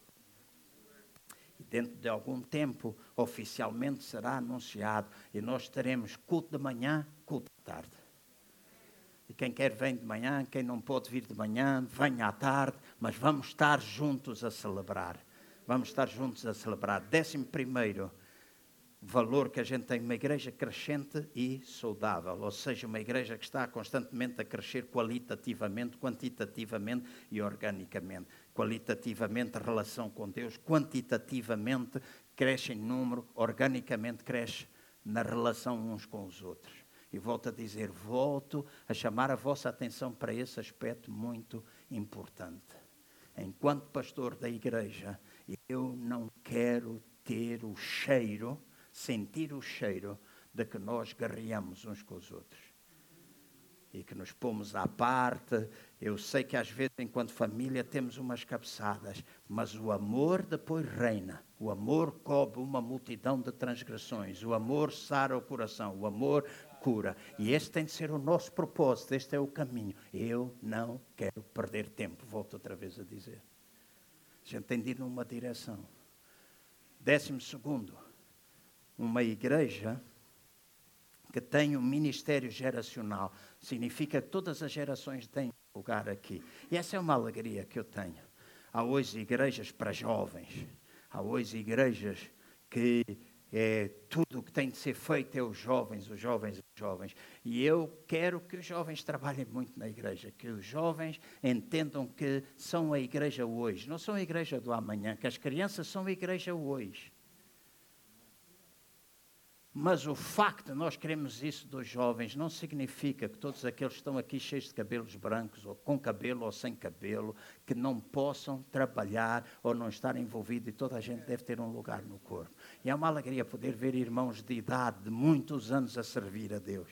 E dentro de algum tempo, oficialmente será anunciado. E nós teremos culto de manhã, culto de tarde. E quem quer vem de manhã, quem não pode vir de manhã, venha à tarde. Mas vamos estar juntos a celebrar. Vamos estar juntos a celebrar. Décimo primeiro valor que a gente tem uma igreja crescente e saudável, ou seja, uma igreja que está constantemente a crescer qualitativamente, quantitativamente e organicamente. Qualitativamente, relação com Deus, quantitativamente, cresce em número, organicamente, cresce na relação uns com os outros. E volto a dizer, volto a chamar a vossa atenção para esse aspecto muito importante. Enquanto pastor da igreja, eu não quero ter o cheiro sentir o cheiro de que nós guerreamos uns com os outros. E que nos pomos à parte. Eu sei que às vezes, enquanto família, temos umas cabeçadas, mas o amor depois reina. O amor cobre uma multidão de transgressões. O amor sara o coração. O amor cura. E este tem de ser o nosso propósito. Este é o caminho. Eu não quero perder tempo. Volto outra vez a dizer. A gente tem de ir numa direção. Décimo segundo uma igreja que tem um ministério geracional. Significa que todas as gerações têm lugar aqui. E essa é uma alegria que eu tenho. Há hoje igrejas para jovens. Há hoje igrejas que é, tudo o que tem de ser feito é os jovens, os jovens, os jovens. E eu quero que os jovens trabalhem muito na igreja, que os jovens entendam que são a igreja hoje, não são a igreja do amanhã, que as crianças são a igreja hoje. Mas o facto de nós queremos isso dos jovens não significa que todos aqueles que estão aqui cheios de cabelos brancos, ou com cabelo ou sem cabelo, que não possam trabalhar ou não estar envolvidos, e toda a gente deve ter um lugar no corpo. E é uma alegria poder ver irmãos de idade, de muitos anos, a servir a Deus.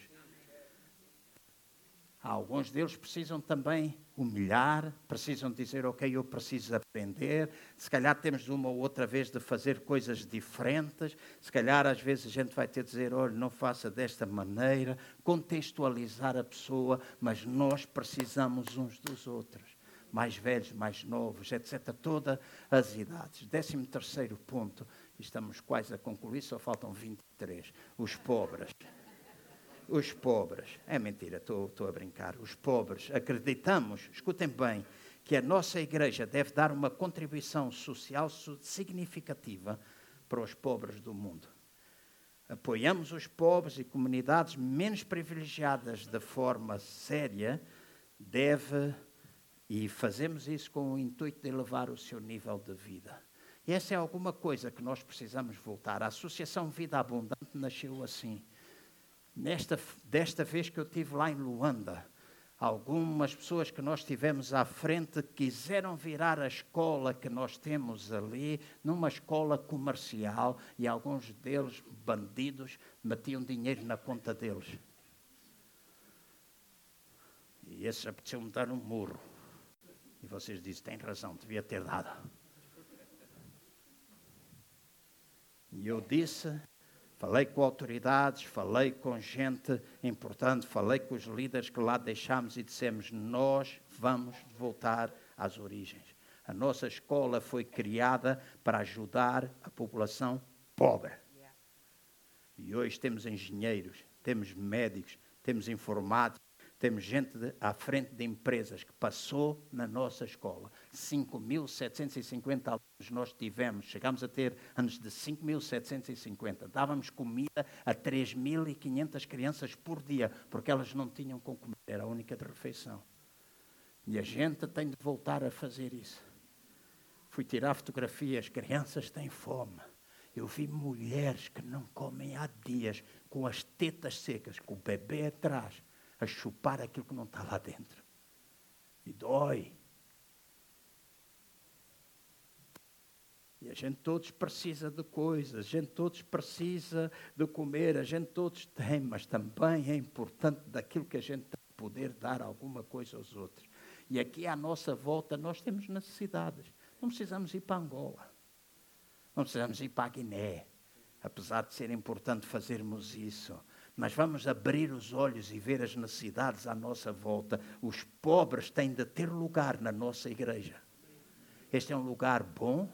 Alguns deles precisam também humilhar, precisam dizer, ok, eu preciso aprender. Se calhar temos uma ou outra vez de fazer coisas diferentes. Se calhar às vezes a gente vai ter de dizer, olha, não faça desta maneira, contextualizar a pessoa, mas nós precisamos uns dos outros. Mais velhos, mais novos, etc. Todas as idades. Décimo terceiro ponto Estamos quase a concluir, só faltam 23. Os pobres. Os pobres. É mentira, estou, a brincar. Os pobres. Acreditamos, escutem bem, que a nossa igreja deve dar uma contribuição social significativa para os pobres do mundo. Apoiamos os pobres e comunidades menos privilegiadas de forma séria, deve, e fazemos isso com o intuito de elevar o seu nível de vida. E essa é alguma coisa que nós precisamos voltar. A Associação Vida Abundante nasceu assim. Nesta, desta vez que eu estive lá em Luanda, algumas pessoas que nós tivemos à frente quiseram virar a escola que nós temos ali numa escola comercial e alguns deles, bandidos, metiam dinheiro na conta deles. E esses apeteceu-me dar um murro. E vocês dizem, tem razão, devia ter dado. E eu disse, falei com autoridades, falei com gente importante, falei com os líderes que lá deixámos e dissemos: nós vamos voltar às origens. A nossa escola foi criada para ajudar a população pobre. E hoje temos engenheiros, temos médicos, temos informáticos, temos gente de, à frente de empresas que passou na nossa escola. 5.750 alunos nós tivemos. Chegámos a ter anos de 5.750. Dávamos comida a 3.500 crianças por dia, porque elas não tinham com comer. Era a única de refeição. E a gente tem de voltar a fazer isso. Fui tirar fotografias. Crianças têm fome. Eu vi mulheres que não comem há dias, com as tetas secas, com o bebê atrás a chupar aquilo que não está lá dentro. E dói. E a gente todos precisa de coisas, a gente todos precisa de comer, a gente todos tem, mas também é importante daquilo que a gente tem poder dar alguma coisa aos outros. E aqui à nossa volta nós temos necessidades. Não precisamos ir para Angola. Não precisamos ir para a Guiné. Apesar de ser importante fazermos isso mas vamos abrir os olhos e ver as necessidades à nossa volta. Os pobres têm de ter lugar na nossa igreja. Este é um lugar bom,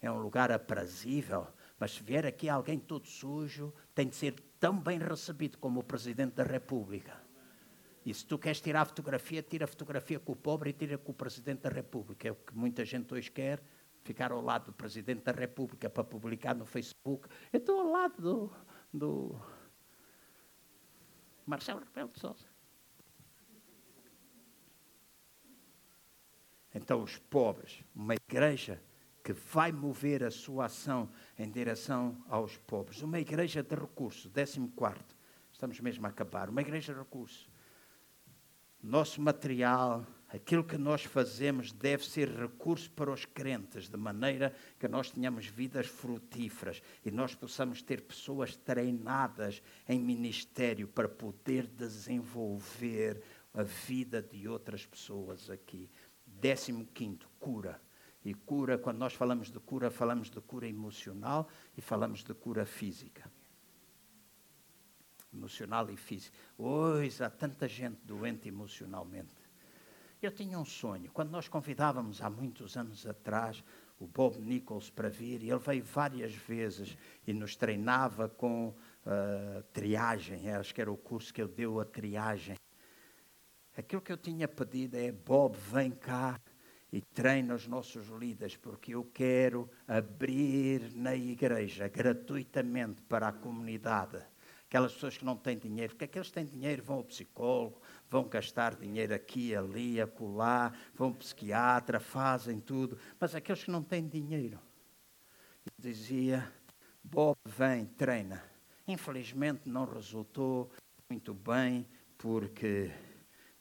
é um lugar aprazível, mas se vier aqui alguém todo sujo, tem de ser tão bem recebido como o Presidente da República. E se tu queres tirar a fotografia, tira a fotografia com o pobre e tira com o Presidente da República. É o que muita gente hoje quer, ficar ao lado do Presidente da República para publicar no Facebook. Eu estou ao lado do, do Marcelo Rebelo de Sousa. Então, os pobres, uma igreja que vai mover a sua ação em direção aos pobres. Uma igreja de recurso, 14. Estamos mesmo a acabar. Uma igreja de recurso. Nosso material, aquilo que nós fazemos deve ser recurso para os crentes, de maneira que nós tenhamos vidas frutíferas e nós possamos ter pessoas treinadas em ministério para poder desenvolver a vida de outras pessoas aqui. Décimo quinto, cura. E cura, quando nós falamos de cura, falamos de cura emocional e falamos de cura física. Emocional e física. Hoje há tanta gente doente emocionalmente eu tinha um sonho. Quando nós convidávamos há muitos anos atrás o Bob Nichols para vir, e ele veio várias vezes e nos treinava com uh, triagem. Acho que era o curso que ele deu a triagem. Aquilo que eu tinha pedido é: Bob, vem cá e treina os nossos líderes, porque eu quero abrir na igreja gratuitamente para a comunidade aquelas pessoas que não têm dinheiro, porque aqueles que têm dinheiro vão ao psicólogo, vão gastar dinheiro aqui, ali, acolá, vão ao psiquiatra, fazem tudo, mas aqueles que não têm dinheiro. Eu dizia, Bob, vem, treina. Infelizmente não resultou muito bem, porque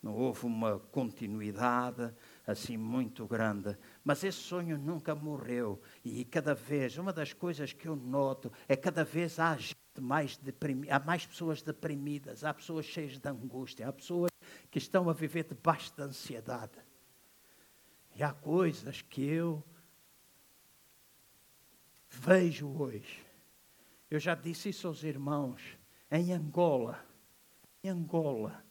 não houve uma continuidade assim muito grande. Mas esse sonho nunca morreu. E cada vez, uma das coisas que eu noto é cada vez há mais há mais pessoas deprimidas, há pessoas cheias de angústia, há pessoas que estão a viver debaixo de ansiedade. E há coisas que eu vejo hoje. Eu já disse isso aos irmãos. Em Angola, em Angola,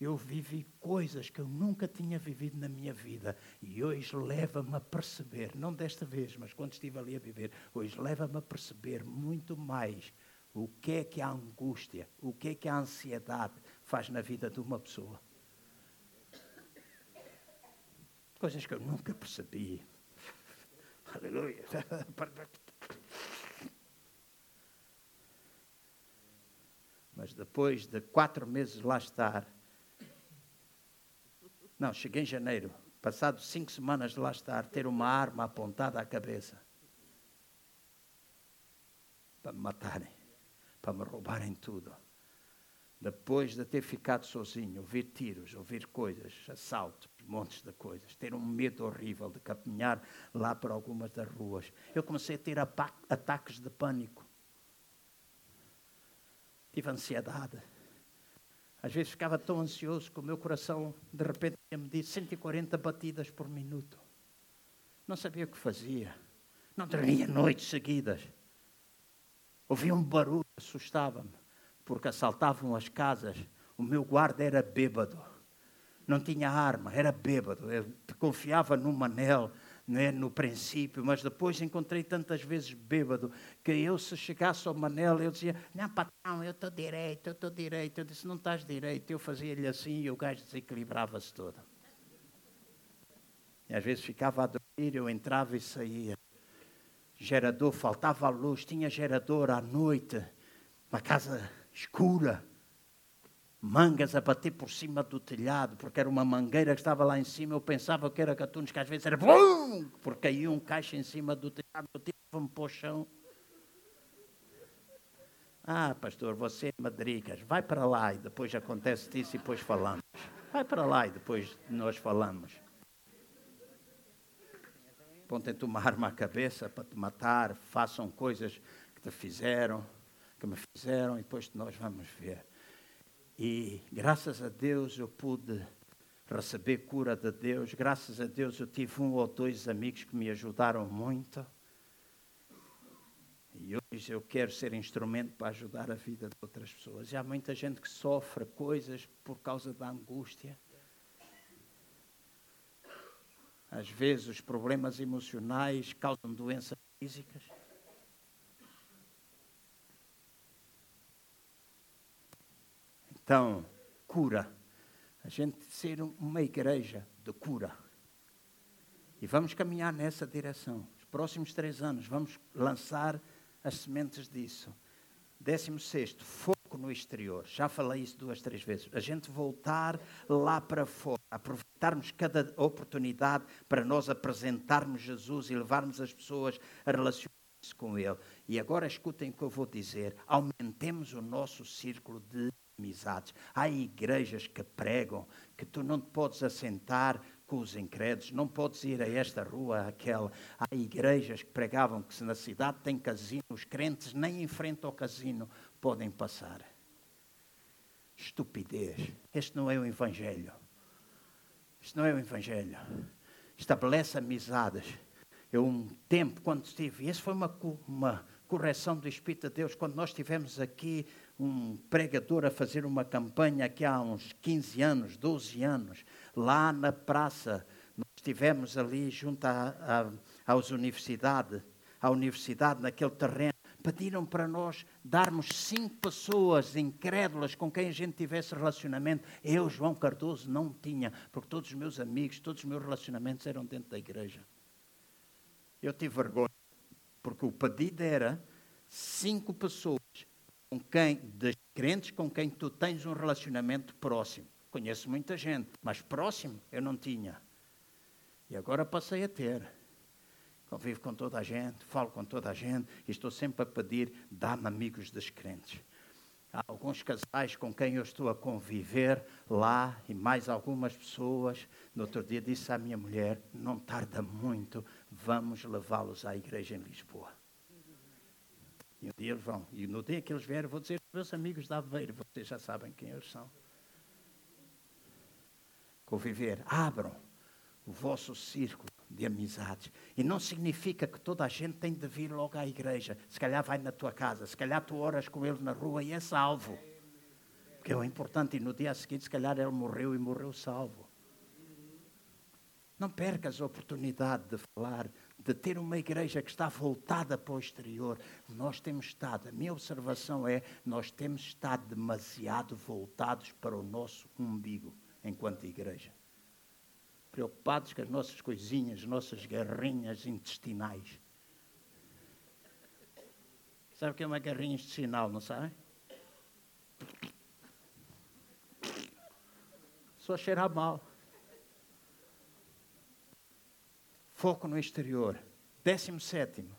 eu vivi coisas que eu nunca tinha vivido na minha vida e hoje leva-me a perceber, não desta vez, mas quando estive ali a viver, hoje leva-me a perceber muito mais o que é que a angústia, o que é que a ansiedade faz na vida de uma pessoa. Coisas que eu nunca percebi. [laughs] Aleluia. Mas depois de quatro meses lá estar, não, cheguei em janeiro, passado cinco semanas de lá estar, ter uma arma apontada à cabeça para me matarem, para me roubarem tudo. Depois de ter ficado sozinho, ouvir tiros, ouvir coisas, assaltos, montes de coisas, ter um medo horrível de caminhar lá por algumas das ruas, eu comecei a ter ataques de pânico. Tive ansiedade. Às vezes ficava tão ansioso que o meu coração, de repente, me disse 140 batidas por minuto. Não sabia o que fazia. Não dormia noites seguidas. Ouvia um barulho, assustava-me, porque assaltavam as casas. O meu guarda era bêbado. Não tinha arma, era bêbado. Eu confiava no Manel, né, no princípio, mas depois encontrei tantas vezes bêbado que eu, se chegasse ao Manel, eu dizia: Não, patrão, eu estou direito, eu estou direito. Eu disse: Não estás direito. Eu fazia-lhe assim e o gajo desequilibrava-se todo. E às vezes ficava a dormir, eu entrava e saía. Gerador, faltava a luz, tinha gerador à noite, uma casa escura mangas a bater por cima do telhado, porque era uma mangueira que estava lá em cima. Eu pensava que era gatunos, que às vezes era BUM! Porque caiu um caixa em cima do telhado, eu tive-me para o chão. Ah, pastor, você é madrigas, vai para lá e depois acontece isso e depois falamos. Vai para lá e depois nós falamos. Pontem-te uma arma à cabeça para te matar, façam coisas que te fizeram, que me fizeram e depois nós vamos ver. E graças a Deus eu pude receber cura de Deus. Graças a Deus eu tive um ou dois amigos que me ajudaram muito. E hoje eu quero ser instrumento para ajudar a vida de outras pessoas. E há muita gente que sofre coisas por causa da angústia. Às vezes os problemas emocionais causam doenças físicas. Então, cura. A gente ser uma igreja de cura. E vamos caminhar nessa direção. Os próximos três anos vamos lançar as sementes disso. Décimo sexto, foco no exterior. Já falei isso duas, três vezes. A gente voltar lá para fora, aproveitarmos cada oportunidade para nós apresentarmos Jesus e levarmos as pessoas a relacionar-se com Ele. E agora escutem o que eu vou dizer. Aumentemos o nosso círculo de amizades. Há igrejas que pregam que tu não te podes assentar com os incrédulos, não podes ir a esta rua, aquela. Há igrejas que pregavam que se na cidade tem casino, os crentes nem em frente ao casino podem passar. Estupidez. Este não é o Evangelho. Isto não é o Evangelho. Estabelece amizades. Eu, um tempo, quando estive, essa foi uma, uma correção do Espírito de Deus, quando nós estivemos aqui um pregador a fazer uma campanha aqui há uns 15 anos, 12 anos, lá na praça. Nós estivemos ali junto às universidades, à universidade, naquele terreno. Pediram para nós darmos cinco pessoas incrédulas com quem a gente tivesse relacionamento. Eu, João Cardoso, não tinha, porque todos os meus amigos, todos os meus relacionamentos eram dentro da igreja. Eu tive vergonha, porque o pedido era cinco pessoas com quem, das crentes com quem tu tens um relacionamento próximo. Conheço muita gente, mas próximo eu não tinha. E agora passei a ter. Convivo com toda a gente, falo com toda a gente e estou sempre a pedir, dá-me amigos dos crentes. Há alguns casais com quem eu estou a conviver lá e mais algumas pessoas. No outro dia disse à minha mulher: não tarda muito, vamos levá-los à igreja em Lisboa. E um dia vão. E no dia que eles vierem, vou dizer, meus amigos da Aveiro, vocês já sabem quem eles são. Conviver. Abram o vosso círculo de amizades. E não significa que toda a gente tem de vir logo à igreja. Se calhar vai na tua casa, se calhar tu oras com eles na rua e é salvo. Porque é o importante, e no dia seguinte, se calhar, ele morreu e morreu salvo. Não percas a oportunidade de falar, de ter uma igreja que está voltada para o exterior. Nós temos estado, a minha observação é, nós temos estado demasiado voltados para o nosso umbigo enquanto igreja. Preocupados com as nossas coisinhas, nossas guerrinhas intestinais. Sabe o que é uma guerrinha intestinal, não sabe? Só cheirar mal. Foco no exterior. Décimo sétimo.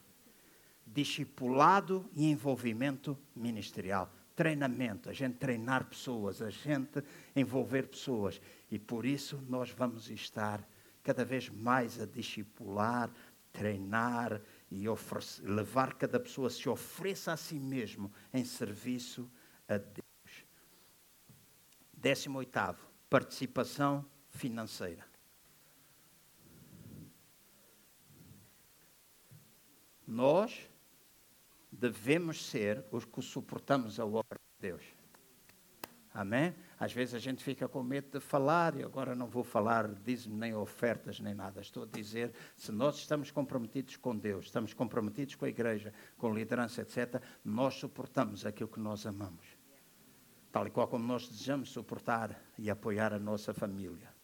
Discipulado e envolvimento ministerial. Treinamento, a gente treinar pessoas, a gente envolver pessoas. E por isso nós vamos estar cada vez mais a discipular, treinar e levar cada pessoa se ofereça a si mesmo em serviço a Deus. Décimo oitavo, participação financeira. Nós devemos ser os que suportamos a obra de Deus. Amém? Às vezes a gente fica com medo de falar, e agora não vou falar dízimo, nem ofertas, nem nada. Estou a dizer, se nós estamos comprometidos com Deus, estamos comprometidos com a igreja, com liderança, etc., nós suportamos aquilo que nós amamos. Tal e qual como nós desejamos suportar e apoiar a nossa família.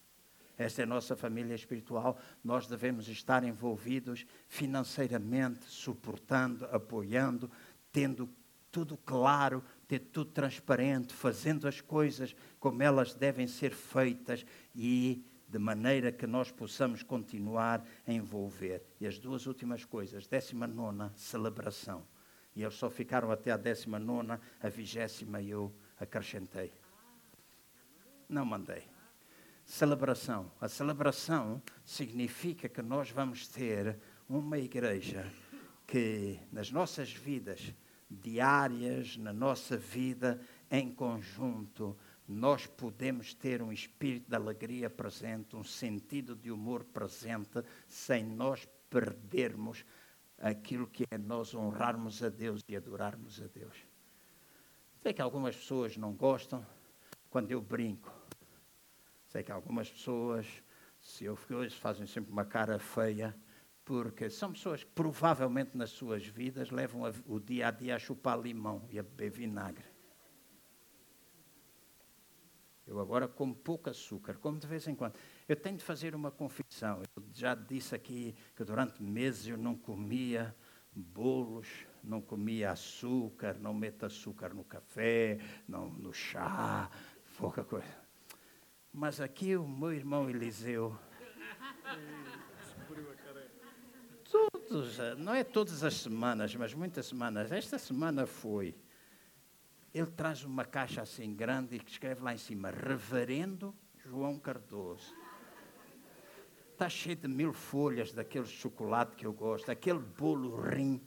Esta é nossa família espiritual. Nós devemos estar envolvidos financeiramente, suportando, apoiando, tendo tudo claro, ter tudo transparente, fazendo as coisas como elas devem ser feitas e de maneira que nós possamos continuar a envolver. E as duas últimas coisas, décima nona, celebração. E eles só ficaram até a décima nona, a vigésima eu acrescentei. Não mandei. Celebração. A celebração significa que nós vamos ter uma igreja que nas nossas vidas diárias, na nossa vida em conjunto, nós podemos ter um espírito de alegria presente, um sentido de humor presente, sem nós perdermos aquilo que é nós honrarmos a Deus e adorarmos a Deus. Sei que algumas pessoas não gostam quando eu brinco. Sei que algumas pessoas, se eu hoje, fazem sempre uma cara feia porque são pessoas que provavelmente nas suas vidas levam o dia a dia a chupar limão e a beber vinagre. Eu agora como pouco açúcar, como de vez em quando. Eu tenho de fazer uma confissão. Eu já disse aqui que durante meses eu não comia bolos, não comia açúcar, não meto açúcar no café, não, no chá, pouca coisa. Mas aqui o meu irmão Eliseu todos, não é todas as semanas, mas muitas semanas. Esta semana foi. Ele traz uma caixa assim grande e escreve lá em cima: Reverendo João Cardoso. Está cheio de mil folhas daquele chocolate que eu gosto, aquele bolo rim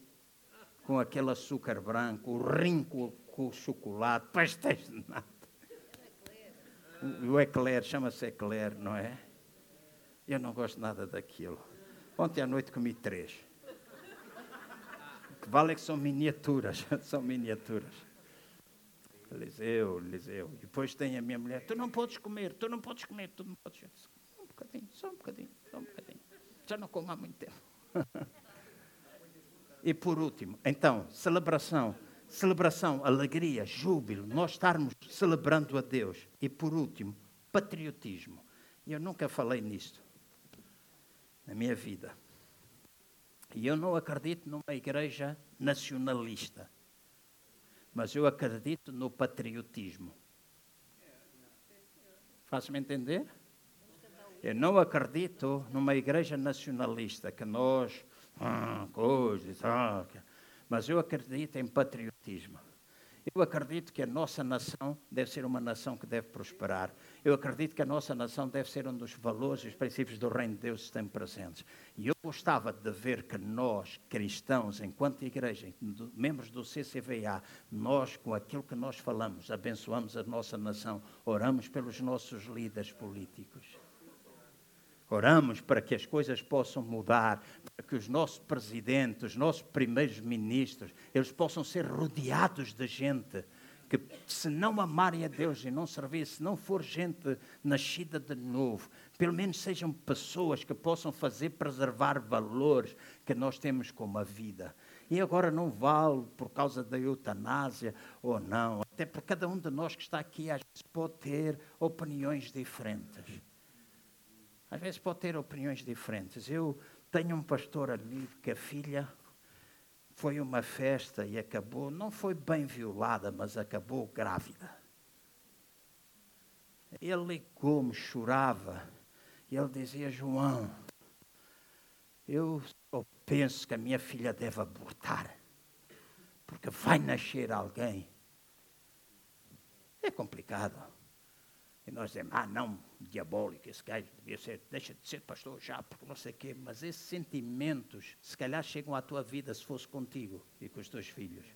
com aquele açúcar branco, o rim com, com o chocolate, [laughs] pastéis de nada. O eclair, chama-se eclair, não é? Eu não gosto nada daquilo. Ontem à noite comi três que vale é que são miniaturas, [laughs] são miniaturas. Eliseu, Eliseu. E depois tem a minha mulher, tu não podes comer, tu não podes comer, tu não podes. Só um bocadinho, só um bocadinho, só um bocadinho. Já não como há muito tempo. [laughs] e por último, então, celebração. Celebração, alegria, júbilo, nós estarmos celebrando a Deus. E por último, patriotismo. Eu nunca falei nisto na minha vida. E eu não acredito numa igreja nacionalista, mas eu acredito no patriotismo. Faço-me entender? Eu não acredito numa igreja nacionalista, que nós, ah, coisas, ah, mas eu acredito em patriotismo. Eu acredito que a nossa nação deve ser uma nação que deve prosperar. Eu acredito que a nossa nação deve ser um dos valores e os princípios do Reino de Deus que estão presentes. E eu gostava de ver que nós, cristãos, enquanto igreja, membros do CCVA, nós, com aquilo que nós falamos, abençoamos a nossa nação, oramos pelos nossos líderes políticos. Oramos para que as coisas possam mudar, para que os nossos presidentes, os nossos primeiros ministros, eles possam ser rodeados de gente que se não amarem a Deus e não servir, se não for gente nascida de novo, pelo menos sejam pessoas que possam fazer preservar valores que nós temos como a vida. E agora não vale por causa da eutanásia ou não, até porque cada um de nós que está aqui às vezes pode ter opiniões diferentes. Às vezes pode ter opiniões diferentes. Eu tenho um pastor amigo que a filha foi uma festa e acabou, não foi bem violada, mas acabou grávida. Ele como chorava, e ele dizia: João, eu só penso que a minha filha deve abortar, porque vai nascer alguém. É complicado. E nós dizemos, ah, não, diabólico, esse gajo devia ser, deixa de ser pastor já, porque não sei o quê. Mas esses sentimentos, se calhar, chegam à tua vida se fosse contigo e com os teus filhos.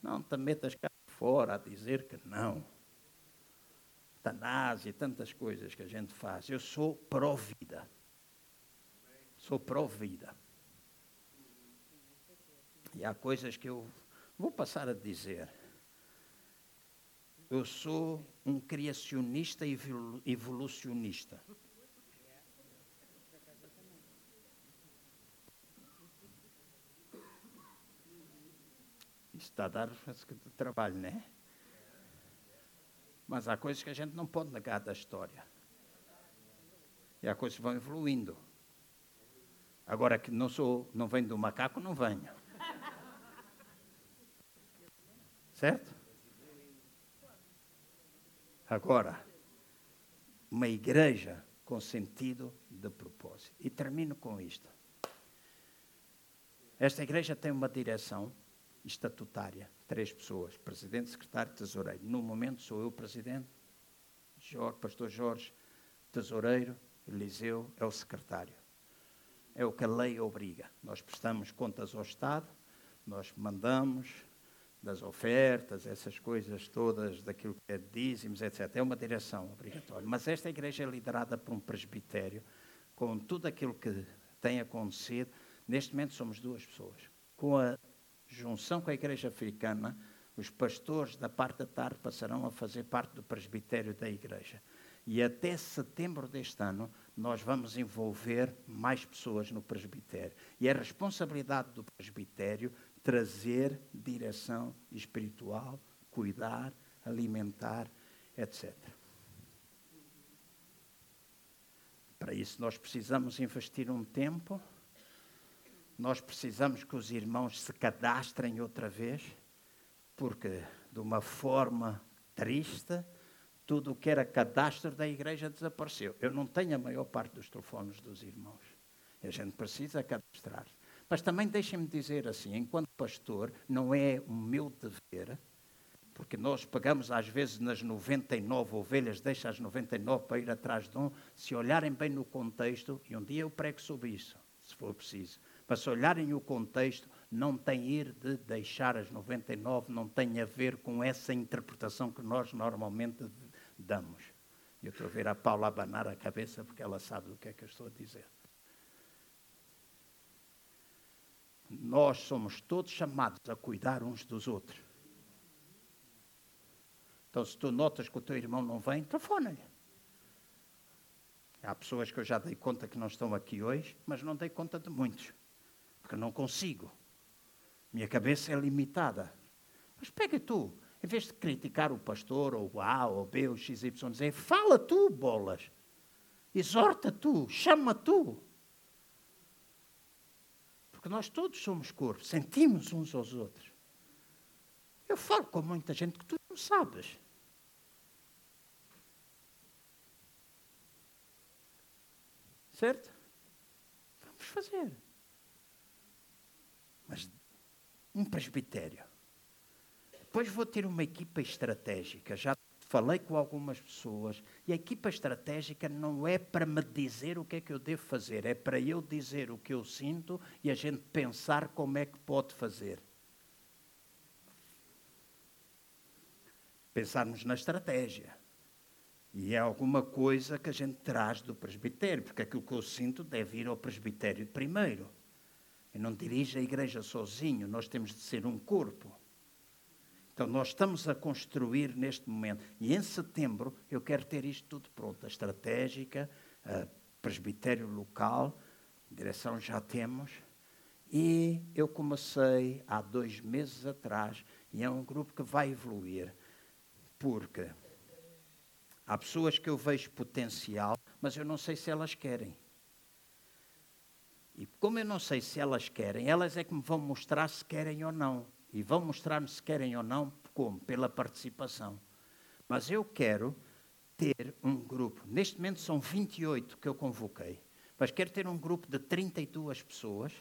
Não te metas cá fora a dizer que não. Tanás e tantas coisas que a gente faz. Eu sou pró-vida. Sou pró-vida. E há coisas que eu vou passar a dizer eu sou um criacionista e evolucionista. Isto está a dar trabalho, não é? Mas há coisas que a gente não pode negar da história. E há coisas que vão evoluindo. Agora que não sou, não venho do macaco, não venho. Certo? Agora, uma igreja com sentido de propósito. E termino com isto. Esta igreja tem uma direção estatutária, três pessoas, presidente, secretário, tesoureiro. No momento sou eu presidente, Jorge, pastor Jorge, tesoureiro, Eliseu é o secretário. É o que a lei obriga. Nós prestamos contas ao Estado, nós mandamos, das ofertas, essas coisas todas, daquilo que é dízimos, etc. É uma direção obrigatória. Mas esta igreja é liderada por um presbitério, com tudo aquilo que tem acontecido. Neste momento somos duas pessoas. Com a junção com a igreja africana, os pastores da parte da tarde passarão a fazer parte do presbitério da igreja. E até setembro deste ano, nós vamos envolver mais pessoas no presbitério. E a responsabilidade do presbitério trazer direção espiritual, cuidar, alimentar, etc. Para isso, nós precisamos investir um tempo, nós precisamos que os irmãos se cadastrem outra vez, porque, de uma forma triste, tudo o que era cadastro da igreja desapareceu. Eu não tenho a maior parte dos telefones dos irmãos. A gente precisa cadastrar. Mas também deixem-me dizer assim, enquanto pastor, não é o meu dever, porque nós pagamos às vezes nas 99 ovelhas, deixa as 99 para ir atrás de um, se olharem bem no contexto, e um dia eu prego sobre isso, se for preciso, mas se olharem o contexto, não tem ir de deixar as 99, não tem a ver com essa interpretação que nós normalmente damos. Eu estou a ver a Paula abanar a cabeça porque ela sabe o que é que eu estou a dizer. Nós somos todos chamados a cuidar uns dos outros. Então, se tu notas que o teu irmão não vem, telefona-lhe. Há pessoas que eu já dei conta que não estão aqui hoje, mas não dei conta de muitos, porque não consigo. Minha cabeça é limitada. Mas pega tu, em vez de criticar o pastor, ou o A, ou B, ou o XY, dizer, fala tu, bolas. Exorta tu, chama tu. Porque nós todos somos corpo, sentimos uns aos outros. Eu falo com muita gente que tu não sabes. Certo? Vamos fazer. Mas um presbitério. Depois vou ter uma equipa estratégica. Já falei com algumas pessoas e a equipa estratégica não é para me dizer o que é que eu devo fazer, é para eu dizer o que eu sinto e a gente pensar como é que pode fazer. Pensarmos na estratégia. E é alguma coisa que a gente traz do presbitério, porque aquilo que eu sinto deve ir ao presbitério primeiro. Eu não dirijo a igreja sozinho, nós temos de ser um corpo. Então, nós estamos a construir neste momento. E em setembro eu quero ter isto tudo pronto. A estratégica, a presbitério local, direção já temos. E eu comecei há dois meses atrás, e é um grupo que vai evoluir, porque há pessoas que eu vejo potencial, mas eu não sei se elas querem. E como eu não sei se elas querem, elas é que me vão mostrar se querem ou não. E vão mostrar-me se querem ou não, como? Pela participação. Mas eu quero ter um grupo. Neste momento são 28 que eu convoquei. Mas quero ter um grupo de 32 pessoas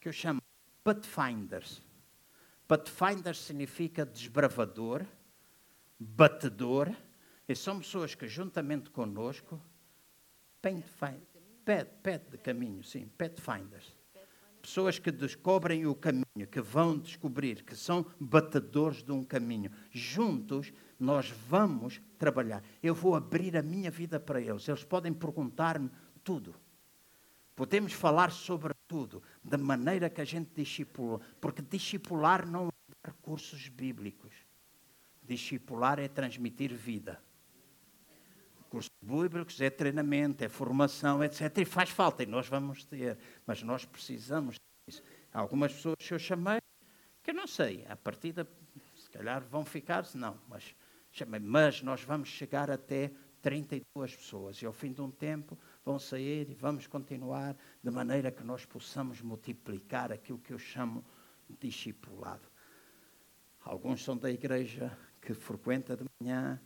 que eu chamo Pathfinders. Pathfinders significa desbravador, batedor. E são pessoas que, juntamente conosco, pet, pet de caminho, sim, Pathfinders pessoas que descobrem o caminho, que vão descobrir, que são batedores de um caminho. Juntos nós vamos trabalhar. Eu vou abrir a minha vida para eles. Eles podem perguntar-me tudo. Podemos falar sobre tudo, da maneira que a gente discipula, porque discipular não é recursos bíblicos. Discipular é transmitir vida. Cursos bíblicos é treinamento, é formação, etc. E faz falta, e nós vamos ter. Mas nós precisamos disso. Há algumas pessoas que eu chamei, que eu não sei, a partida, se calhar vão ficar, se não, mas chamei. Mas nós vamos chegar até 32 pessoas. E ao fim de um tempo vão sair e vamos continuar de maneira que nós possamos multiplicar aquilo que eu chamo de discipulado. Alguns são da igreja que frequenta de manhã,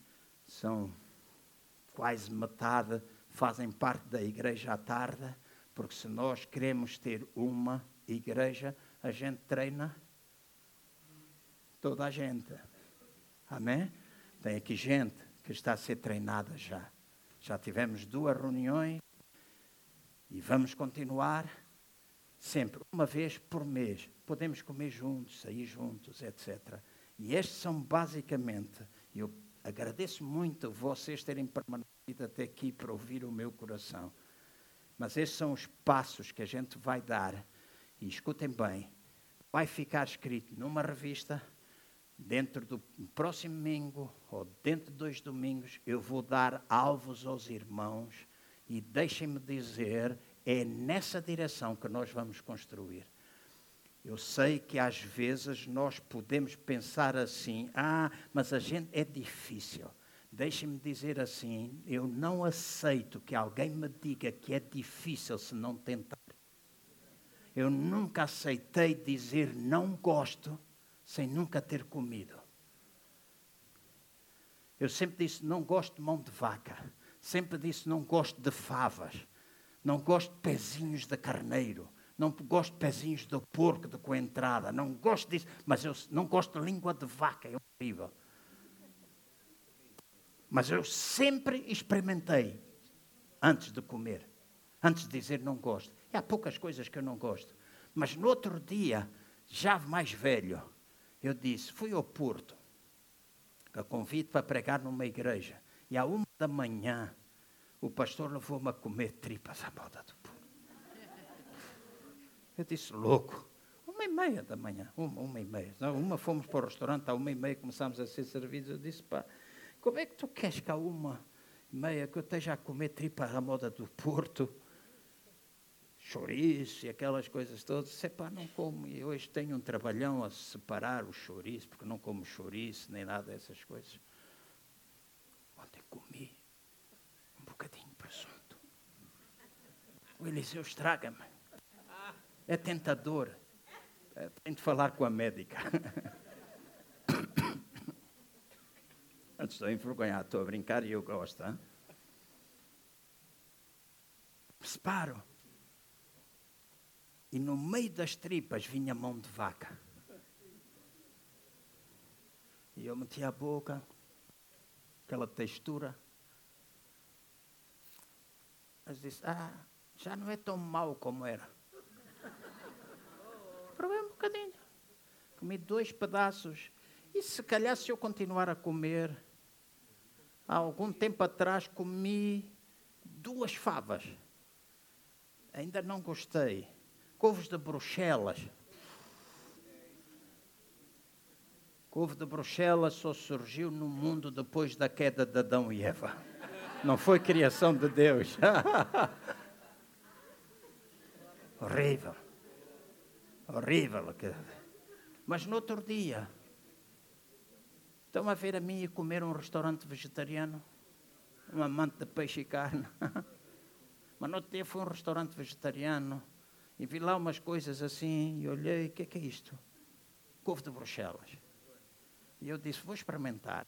são quase metade fazem parte da igreja à tarde, porque se nós queremos ter uma igreja, a gente treina toda a gente. Amém? Tem aqui gente que está a ser treinada já. Já tivemos duas reuniões e vamos continuar sempre, uma vez por mês. Podemos comer juntos, sair juntos, etc. E estes são basicamente, eu Agradeço muito vocês terem permanecido até aqui para ouvir o meu coração. Mas esses são os passos que a gente vai dar. E escutem bem: vai ficar escrito numa revista. Dentro do próximo domingo, ou dentro de dois domingos, eu vou dar alvos aos irmãos e deixem-me dizer, é nessa direção que nós vamos construir. Eu sei que às vezes nós podemos pensar assim: ah, mas a gente é difícil. Deixe-me dizer assim: eu não aceito que alguém me diga que é difícil se não tentar. Eu nunca aceitei dizer não gosto sem nunca ter comido. Eu sempre disse não gosto de mão de vaca. Sempre disse não gosto de favas. Não gosto de pezinhos de carneiro não gosto de pezinhos do porco de coentrada, não gosto disso, mas eu não gosto de língua de vaca, é horrível. Mas eu sempre experimentei antes de comer, antes de dizer não gosto. E há poucas coisas que eu não gosto. Mas no outro dia, já mais velho, eu disse: fui ao Porto, a convite para pregar numa igreja. E à uma da manhã, o pastor levou-me a comer tripas à moda do eu disse, louco. Uma e meia da manhã, uma, uma e meia. Não, uma fomos para o restaurante, à uma e meia começámos a ser servidos. Eu disse, pá, como é que tu queres que à uma e meia que eu esteja a comer tripa à moda do Porto? chouriço e aquelas coisas todas. Disse, pá, não como. E hoje tenho um trabalhão a separar o chouriço, porque não como chouriço, nem nada dessas coisas. Ontem comi um bocadinho de presunto. O Eliseu estraga-me. É tentador. É, tem de falar com a médica. [coughs] Estou envergonhado, estou a brincar e eu gosto. Hein? Separo. E no meio das tripas vinha mão de vaca. E eu meti a boca, aquela textura. Mas disse, ah, já não é tão mau como era provei um bocadinho. Comi dois pedaços. E se calhar se eu continuar a comer, há algum tempo atrás comi duas favas. Ainda não gostei. Couves de Bruxelas. Couve de Bruxelas só surgiu no mundo depois da queda de Adão e Eva. Não foi criação de Deus. [laughs] Horrível. Horrível. Mas no outro dia, estão a ver a mim e comer um restaurante vegetariano? Um amante de peixe e carne. [laughs] Mas no outro dia foi um restaurante vegetariano e vi lá umas coisas assim e olhei, o que é que é isto? Couve de Bruxelas. E eu disse, vou experimentar.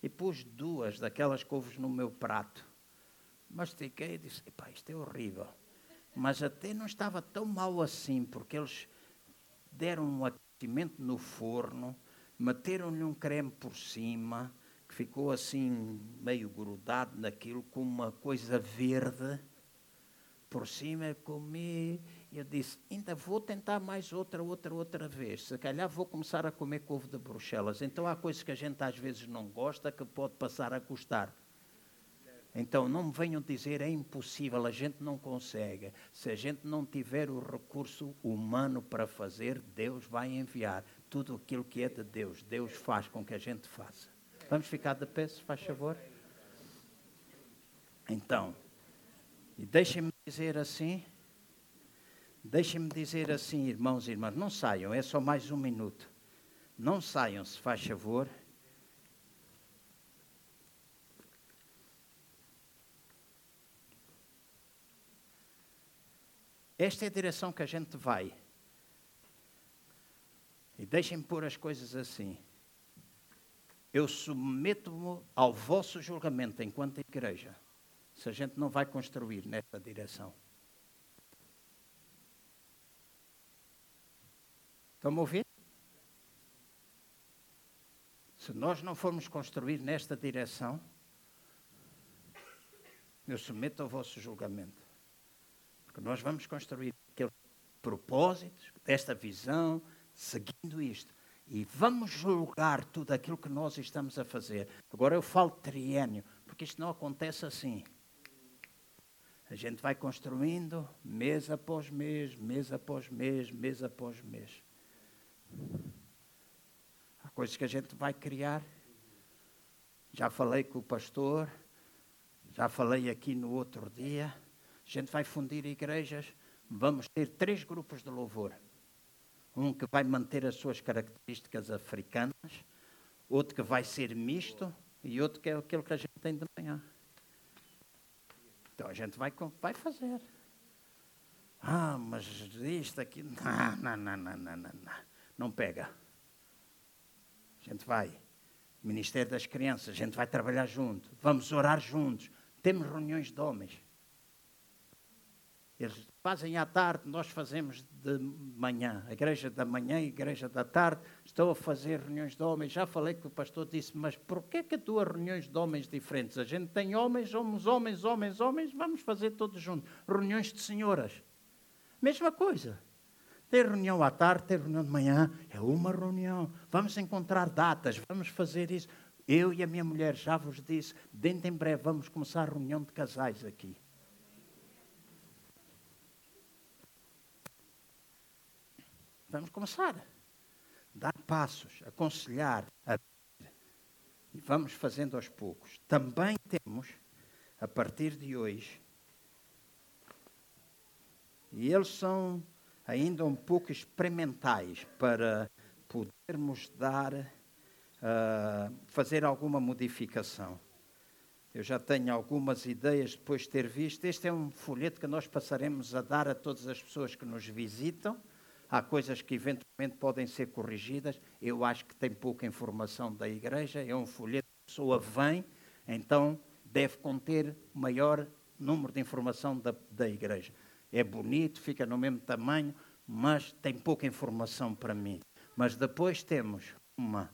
E pus duas daquelas couves no meu prato. Mastiquei e disse, isto é horrível. Mas até não estava tão mal assim, porque eles deram um aquecimento no forno, meteram-lhe um creme por cima, que ficou assim meio grudado naquilo, com uma coisa verde por cima, comi. E eu disse: ainda vou tentar mais outra, outra, outra vez. Se calhar vou começar a comer couve de Bruxelas. Então há coisas que a gente às vezes não gosta que pode passar a gostar. Então não venham dizer é impossível, a gente não consegue. Se a gente não tiver o recurso humano para fazer, Deus vai enviar tudo aquilo que é de Deus. Deus faz com que a gente faça. Vamos ficar de pé, se faz favor? Então, e deixem-me dizer assim, deixem-me dizer assim, irmãos e irmãs, não saiam, é só mais um minuto. Não saiam, se faz favor. Esta é a direção que a gente vai. E deixem-me pôr as coisas assim. Eu submeto-me ao vosso julgamento enquanto igreja se a gente não vai construir nesta direção. Estão a ouvir? Se nós não formos construir nesta direção, eu submeto ao vosso julgamento. Porque nós vamos construir aqueles propósitos desta visão, seguindo isto. E vamos julgar tudo aquilo que nós estamos a fazer. Agora eu falo triênio, porque isto não acontece assim. A gente vai construindo mês após mês, mês após mês, mês após mês. Há coisas que a gente vai criar. Já falei com o pastor, já falei aqui no outro dia. A gente vai fundir igrejas. Vamos ter três grupos de louvor. Um que vai manter as suas características africanas, outro que vai ser misto e outro que é aquele que a gente tem de manhã. Então a gente vai, vai fazer. Ah, mas isto aqui. [laughs] Não, não, não, não, não, não. Não pega. A gente vai. Ministério das Crianças, a gente vai trabalhar junto. Vamos orar juntos. Temos reuniões de homens. Eles fazem à tarde, nós fazemos de manhã. A igreja da manhã e a igreja da tarde. Estou a fazer reuniões de homens. Já falei que o pastor disse, mas por que duas reuniões de homens diferentes? A gente tem homens, somos homens, homens, homens, vamos fazer todos juntos. Reuniões de senhoras. Mesma coisa. Ter reunião à tarde, ter reunião de manhã, é uma reunião. Vamos encontrar datas, vamos fazer isso. Eu e a minha mulher já vos disse, dentro em breve vamos começar a reunião de casais aqui. Vamos começar. Dar passos, aconselhar, e vamos fazendo aos poucos. Também temos, a partir de hoje, e eles são ainda um pouco experimentais para podermos dar, uh, fazer alguma modificação. Eu já tenho algumas ideias depois de ter visto. Este é um folheto que nós passaremos a dar a todas as pessoas que nos visitam há coisas que eventualmente podem ser corrigidas. Eu acho que tem pouca informação da igreja, é um folheto, a pessoa vem, então deve conter maior número de informação da, da igreja. É bonito, fica no mesmo tamanho, mas tem pouca informação para mim. Mas depois temos uma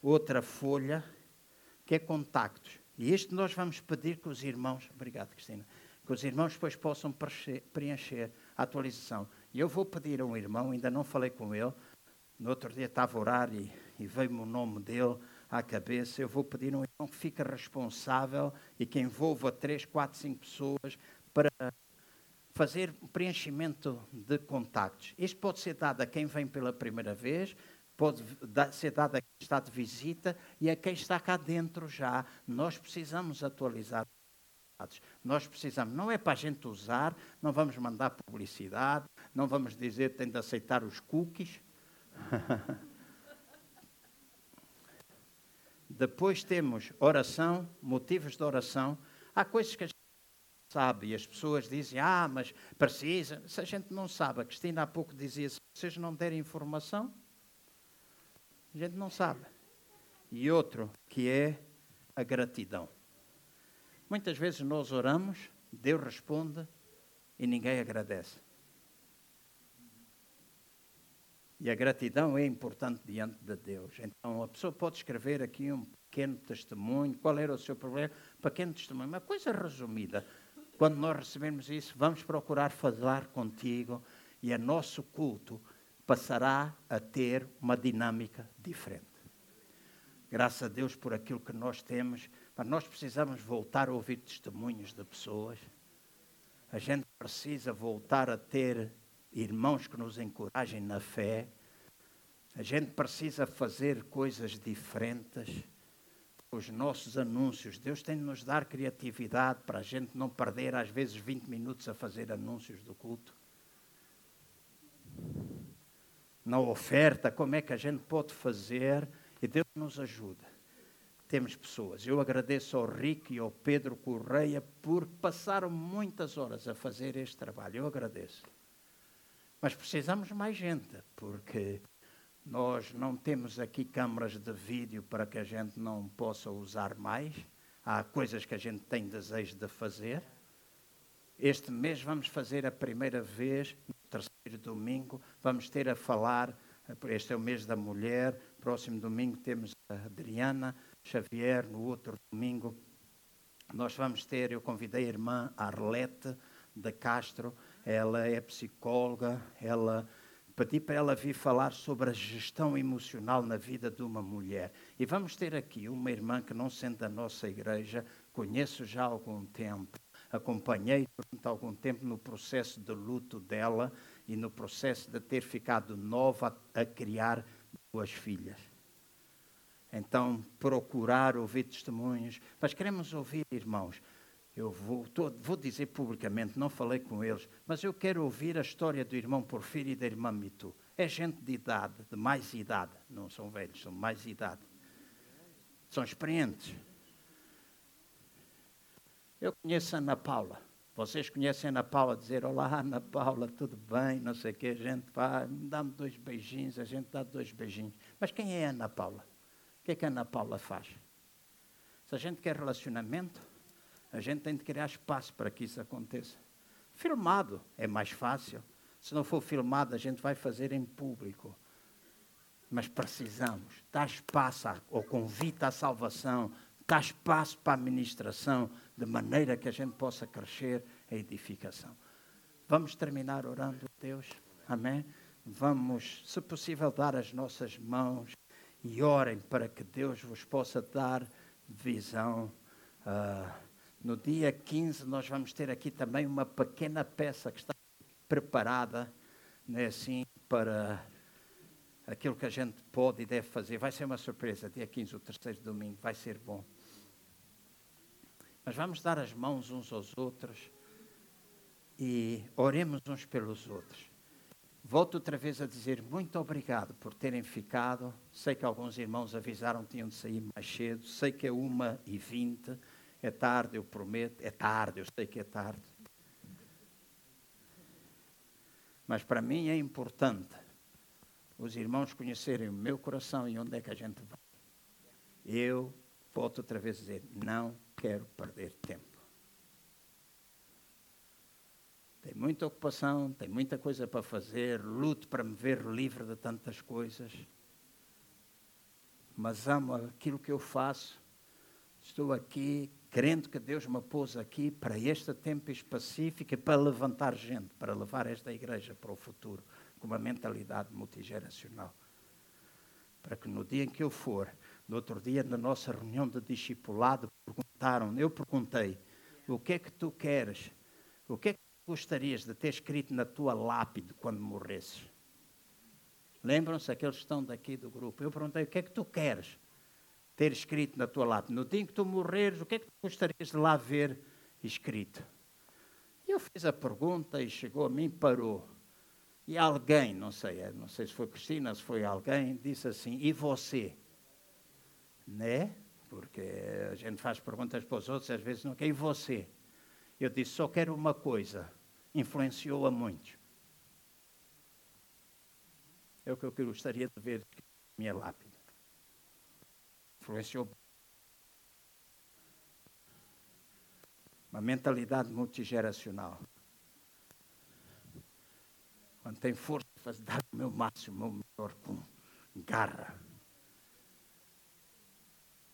outra folha que é contactos. E este nós vamos pedir que os irmãos, obrigado Cristina, que os irmãos depois possam preencher a atualização. E eu vou pedir a um irmão, ainda não falei com ele, no outro dia estava a orar e, e veio-me o nome dele à cabeça. Eu vou pedir a um irmão que fique responsável e que envolva três, quatro, cinco pessoas para fazer preenchimento de contactos. Isto pode ser dado a quem vem pela primeira vez, pode ser dado a quem está de visita e a quem está cá dentro já. Nós precisamos atualizar. Nós precisamos, não é para a gente usar, não vamos mandar publicidade, não vamos dizer tem de aceitar os cookies. [laughs] Depois temos oração, motivos de oração. Há coisas que a gente sabe e as pessoas dizem, ah, mas precisa. Se a gente não sabe, a Cristina há pouco dizia, se vocês não derem informação, a gente não sabe. E outro, que é a gratidão. Muitas vezes nós oramos, Deus responde e ninguém agradece. E a gratidão é importante diante de Deus. Então a pessoa pode escrever aqui um pequeno testemunho, qual era o seu problema, pequeno testemunho, uma coisa resumida. Quando nós recebemos isso, vamos procurar falar contigo e o nosso culto passará a ter uma dinâmica diferente. Graças a Deus por aquilo que nós temos, mas nós precisamos voltar a ouvir testemunhos de pessoas. A gente precisa voltar a ter irmãos que nos encorajem na fé. A gente precisa fazer coisas diferentes. Os nossos anúncios, Deus tem de nos dar criatividade para a gente não perder, às vezes, 20 minutos a fazer anúncios do culto. Na oferta, como é que a gente pode fazer e Deus nos ajuda. Temos pessoas. Eu agradeço ao Rico e ao Pedro Correia por passaram muitas horas a fazer este trabalho. Eu agradeço. Mas precisamos mais gente, porque nós não temos aqui câmaras de vídeo para que a gente não possa usar mais. Há coisas que a gente tem desejo de fazer. Este mês vamos fazer a primeira vez, no terceiro domingo, vamos ter a falar. Este é o mês da mulher. Próximo domingo temos a Adriana Xavier. No outro domingo, nós vamos ter. Eu convidei a irmã Arlete de Castro ela é psicóloga, ela pedi para ela vir falar sobre a gestão emocional na vida de uma mulher. E vamos ter aqui uma irmã que não sendo da nossa igreja, conheço já há algum tempo, acompanhei durante algum tempo no processo de luto dela e no processo de ter ficado nova a, criar duas filhas. Então, procurar ouvir testemunhos, mas queremos ouvir, irmãos, eu vou, vou dizer publicamente, não falei com eles, mas eu quero ouvir a história do irmão Porfírio e da irmã Mitu. É gente de idade, de mais idade, não são velhos, são mais idade. São experientes. Eu conheço a Ana Paula. Vocês conhecem a Ana Paula, dizer olá, Ana Paula, tudo bem, não sei o que, a gente dá-me dois beijinhos, a gente dá dois beijinhos. Mas quem é a Ana Paula? O que é que a Ana Paula faz? Se a gente quer relacionamento, a gente tem de criar espaço para que isso aconteça. Filmado é mais fácil. Se não for filmado, a gente vai fazer em público. Mas precisamos dar espaço ao convite à salvação, dar espaço para a administração, de maneira que a gente possa crescer a edificação. Vamos terminar orando Deus. Amém? Vamos, se possível, dar as nossas mãos e orem para que Deus vos possa dar visão. Uh, no dia 15, nós vamos ter aqui também uma pequena peça que está preparada, né, assim, para aquilo que a gente pode e deve fazer. Vai ser uma surpresa, dia 15, o terceiro domingo, vai ser bom. Mas vamos dar as mãos uns aos outros e oremos uns pelos outros. Volto outra vez a dizer muito obrigado por terem ficado. Sei que alguns irmãos avisaram que tinham de sair mais cedo. Sei que é uma e vinte. É tarde, eu prometo. É tarde, eu sei que é tarde. Mas para mim é importante os irmãos conhecerem o meu coração e onde é que a gente vai. Eu volto outra vez a dizer: não quero perder tempo. Tem muita ocupação, tem muita coisa para fazer, luto para me ver livre de tantas coisas. Mas amo aquilo que eu faço. Estou aqui crendo que Deus me pôs aqui para este tempo específico para levantar gente, para levar esta igreja para o futuro, com uma mentalidade multigeracional. Para que no dia em que eu for, no outro dia, na nossa reunião de discipulado, perguntaram, eu perguntei, o que é que tu queres? O que é que gostarias de ter escrito na tua lápide quando morresses? Lembram-se aqueles que estão daqui do grupo? Eu perguntei: o que é que tu queres ter escrito na tua lápide? No dia em que tu morreres, o que é que tu gostarias de lá ver escrito? Eu fiz a pergunta e chegou a mim, parou. E alguém, não sei, não sei se foi Cristina, se foi alguém, disse assim: e você? Né? Porque a gente faz perguntas para os outros, às vezes não quer. E você? Eu disse: só quero uma coisa. Influenciou a muitos. É o que eu gostaria de ver na minha lápide. Influenciou. Uma mentalidade multigeracional. Quando tem força, faz dar o meu máximo, o meu melhor com garra.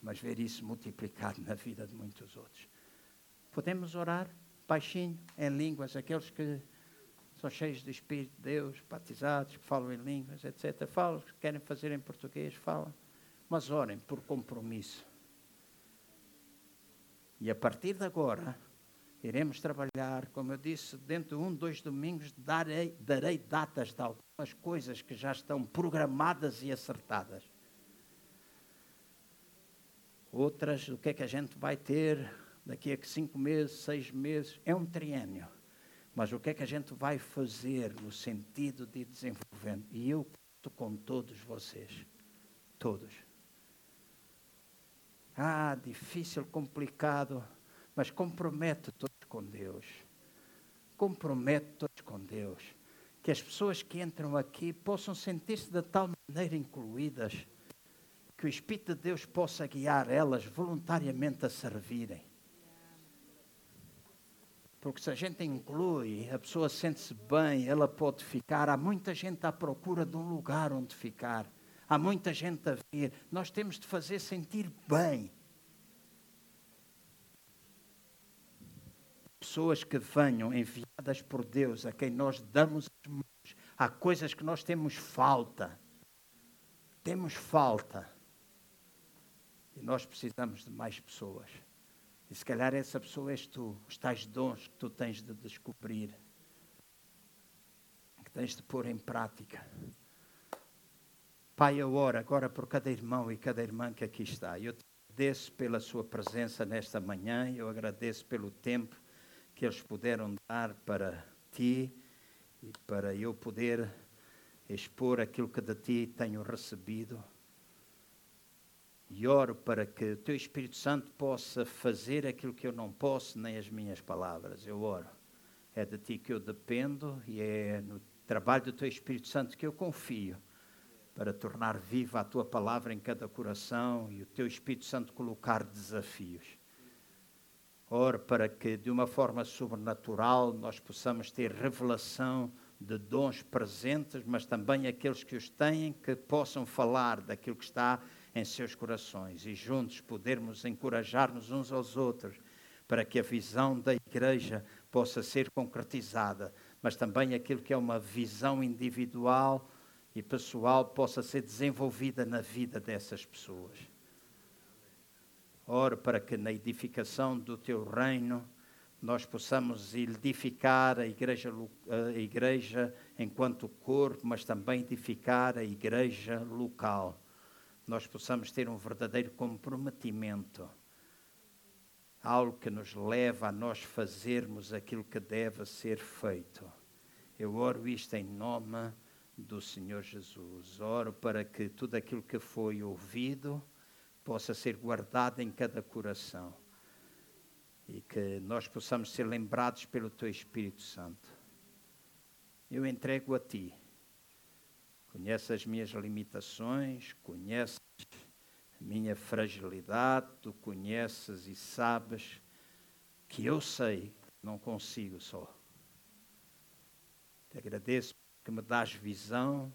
Mas ver isso multiplicado na vida de muitos outros. Podemos orar baixinho, em línguas, aqueles que são cheios do Espírito de Deus, batizados, que falam em línguas, etc. Falam, que querem fazer em português, falam. Mas orem por compromisso. E a partir de agora, iremos trabalhar, como eu disse, dentro de um, dois domingos, darei, darei datas de algumas coisas que já estão programadas e acertadas. Outras, o que é que a gente vai ter daqui a cinco meses, seis meses, é um triênio. Mas o que é que a gente vai fazer no sentido de desenvolvimento? E eu conto com todos vocês. Todos. Ah, difícil, complicado, mas comprometo todos com Deus. Comprometo todos com Deus. Que as pessoas que entram aqui possam sentir-se de tal maneira incluídas que o Espírito de Deus possa guiar elas voluntariamente a servirem. Porque se a gente inclui, a pessoa sente-se bem, ela pode ficar. Há muita gente à procura de um lugar onde ficar. Há muita gente a vir. Nós temos de fazer sentir bem. Pessoas que venham enviadas por Deus, a quem nós damos as mãos. Há coisas que nós temos falta. Temos falta. E nós precisamos de mais pessoas. E se calhar essa pessoa és tu, os tais dons que tu tens de descobrir, que tens de pôr em prática. Pai, eu oro agora por cada irmão e cada irmã que aqui está. Eu te agradeço pela sua presença nesta manhã, eu agradeço pelo tempo que eles puderam dar para ti e para eu poder expor aquilo que de ti tenho recebido. E oro para que o Teu Espírito Santo possa fazer aquilo que eu não posso, nem as minhas palavras. Eu oro. É de Ti que eu dependo e é no trabalho do Teu Espírito Santo que eu confio para tornar viva a Tua palavra em cada coração e o Teu Espírito Santo colocar desafios. Oro para que, de uma forma sobrenatural, nós possamos ter revelação de dons presentes, mas também aqueles que os têm, que possam falar daquilo que está em seus corações e juntos podermos encorajar-nos uns aos outros para que a visão da igreja possa ser concretizada, mas também aquilo que é uma visão individual e pessoal possa ser desenvolvida na vida dessas pessoas. Oro para que na edificação do teu reino nós possamos edificar a igreja, a igreja enquanto corpo, mas também edificar a igreja local nós possamos ter um verdadeiro comprometimento, algo que nos leva a nós fazermos aquilo que deve ser feito. Eu oro isto em nome do Senhor Jesus. Oro para que tudo aquilo que foi ouvido possa ser guardado em cada coração e que nós possamos ser lembrados pelo Teu Espírito Santo. Eu entrego a Ti Conheces as minhas limitações, conheces a minha fragilidade, tu conheces e sabes que eu sei não consigo só. Te agradeço que me dás visão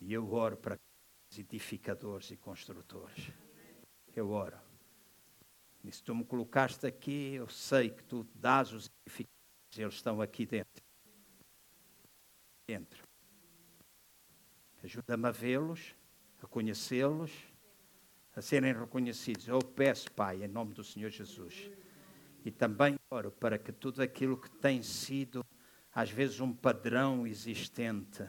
e eu oro para edificadores e construtores. Eu oro. E se tu me colocaste aqui, eu sei que tu dás os edificadores, eles estão aqui dentro. Dentro. Ajuda-me a vê-los, a conhecê-los, a serem reconhecidos. Eu peço, Pai, em nome do Senhor Jesus. E também oro para que tudo aquilo que tem sido, às vezes, um padrão existente,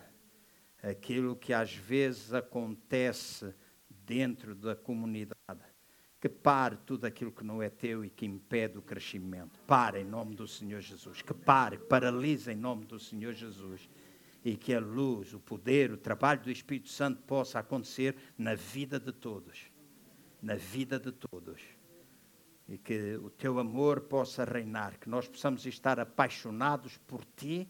aquilo que às vezes acontece dentro da comunidade, que pare tudo aquilo que não é teu e que impede o crescimento. Pare em nome do Senhor Jesus. Que pare, paralise em nome do Senhor Jesus. E que a luz, o poder, o trabalho do Espírito Santo possa acontecer na vida de todos. Na vida de todos. E que o teu amor possa reinar. Que nós possamos estar apaixonados por ti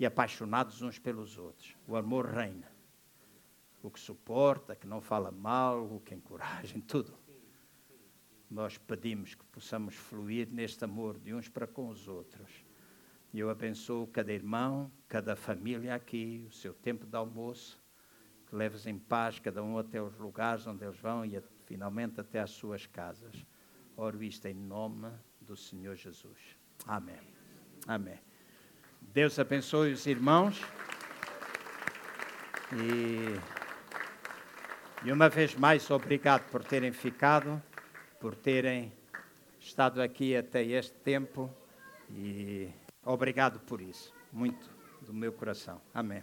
e apaixonados uns pelos outros. O amor reina. O que suporta, que não fala mal, o que encoraja, em tudo nós pedimos que possamos fluir neste amor de uns para com os outros. E eu abençoo cada irmão, cada família aqui, o seu tempo de almoço, que leves em paz cada um até os lugares onde eles vão e finalmente até às suas casas. Oro isto em nome do Senhor Jesus. Amém. Amém. Deus abençoe os irmãos. E, e uma vez mais, obrigado por terem ficado por terem estado aqui até este tempo e obrigado por isso, muito do meu coração. Amém.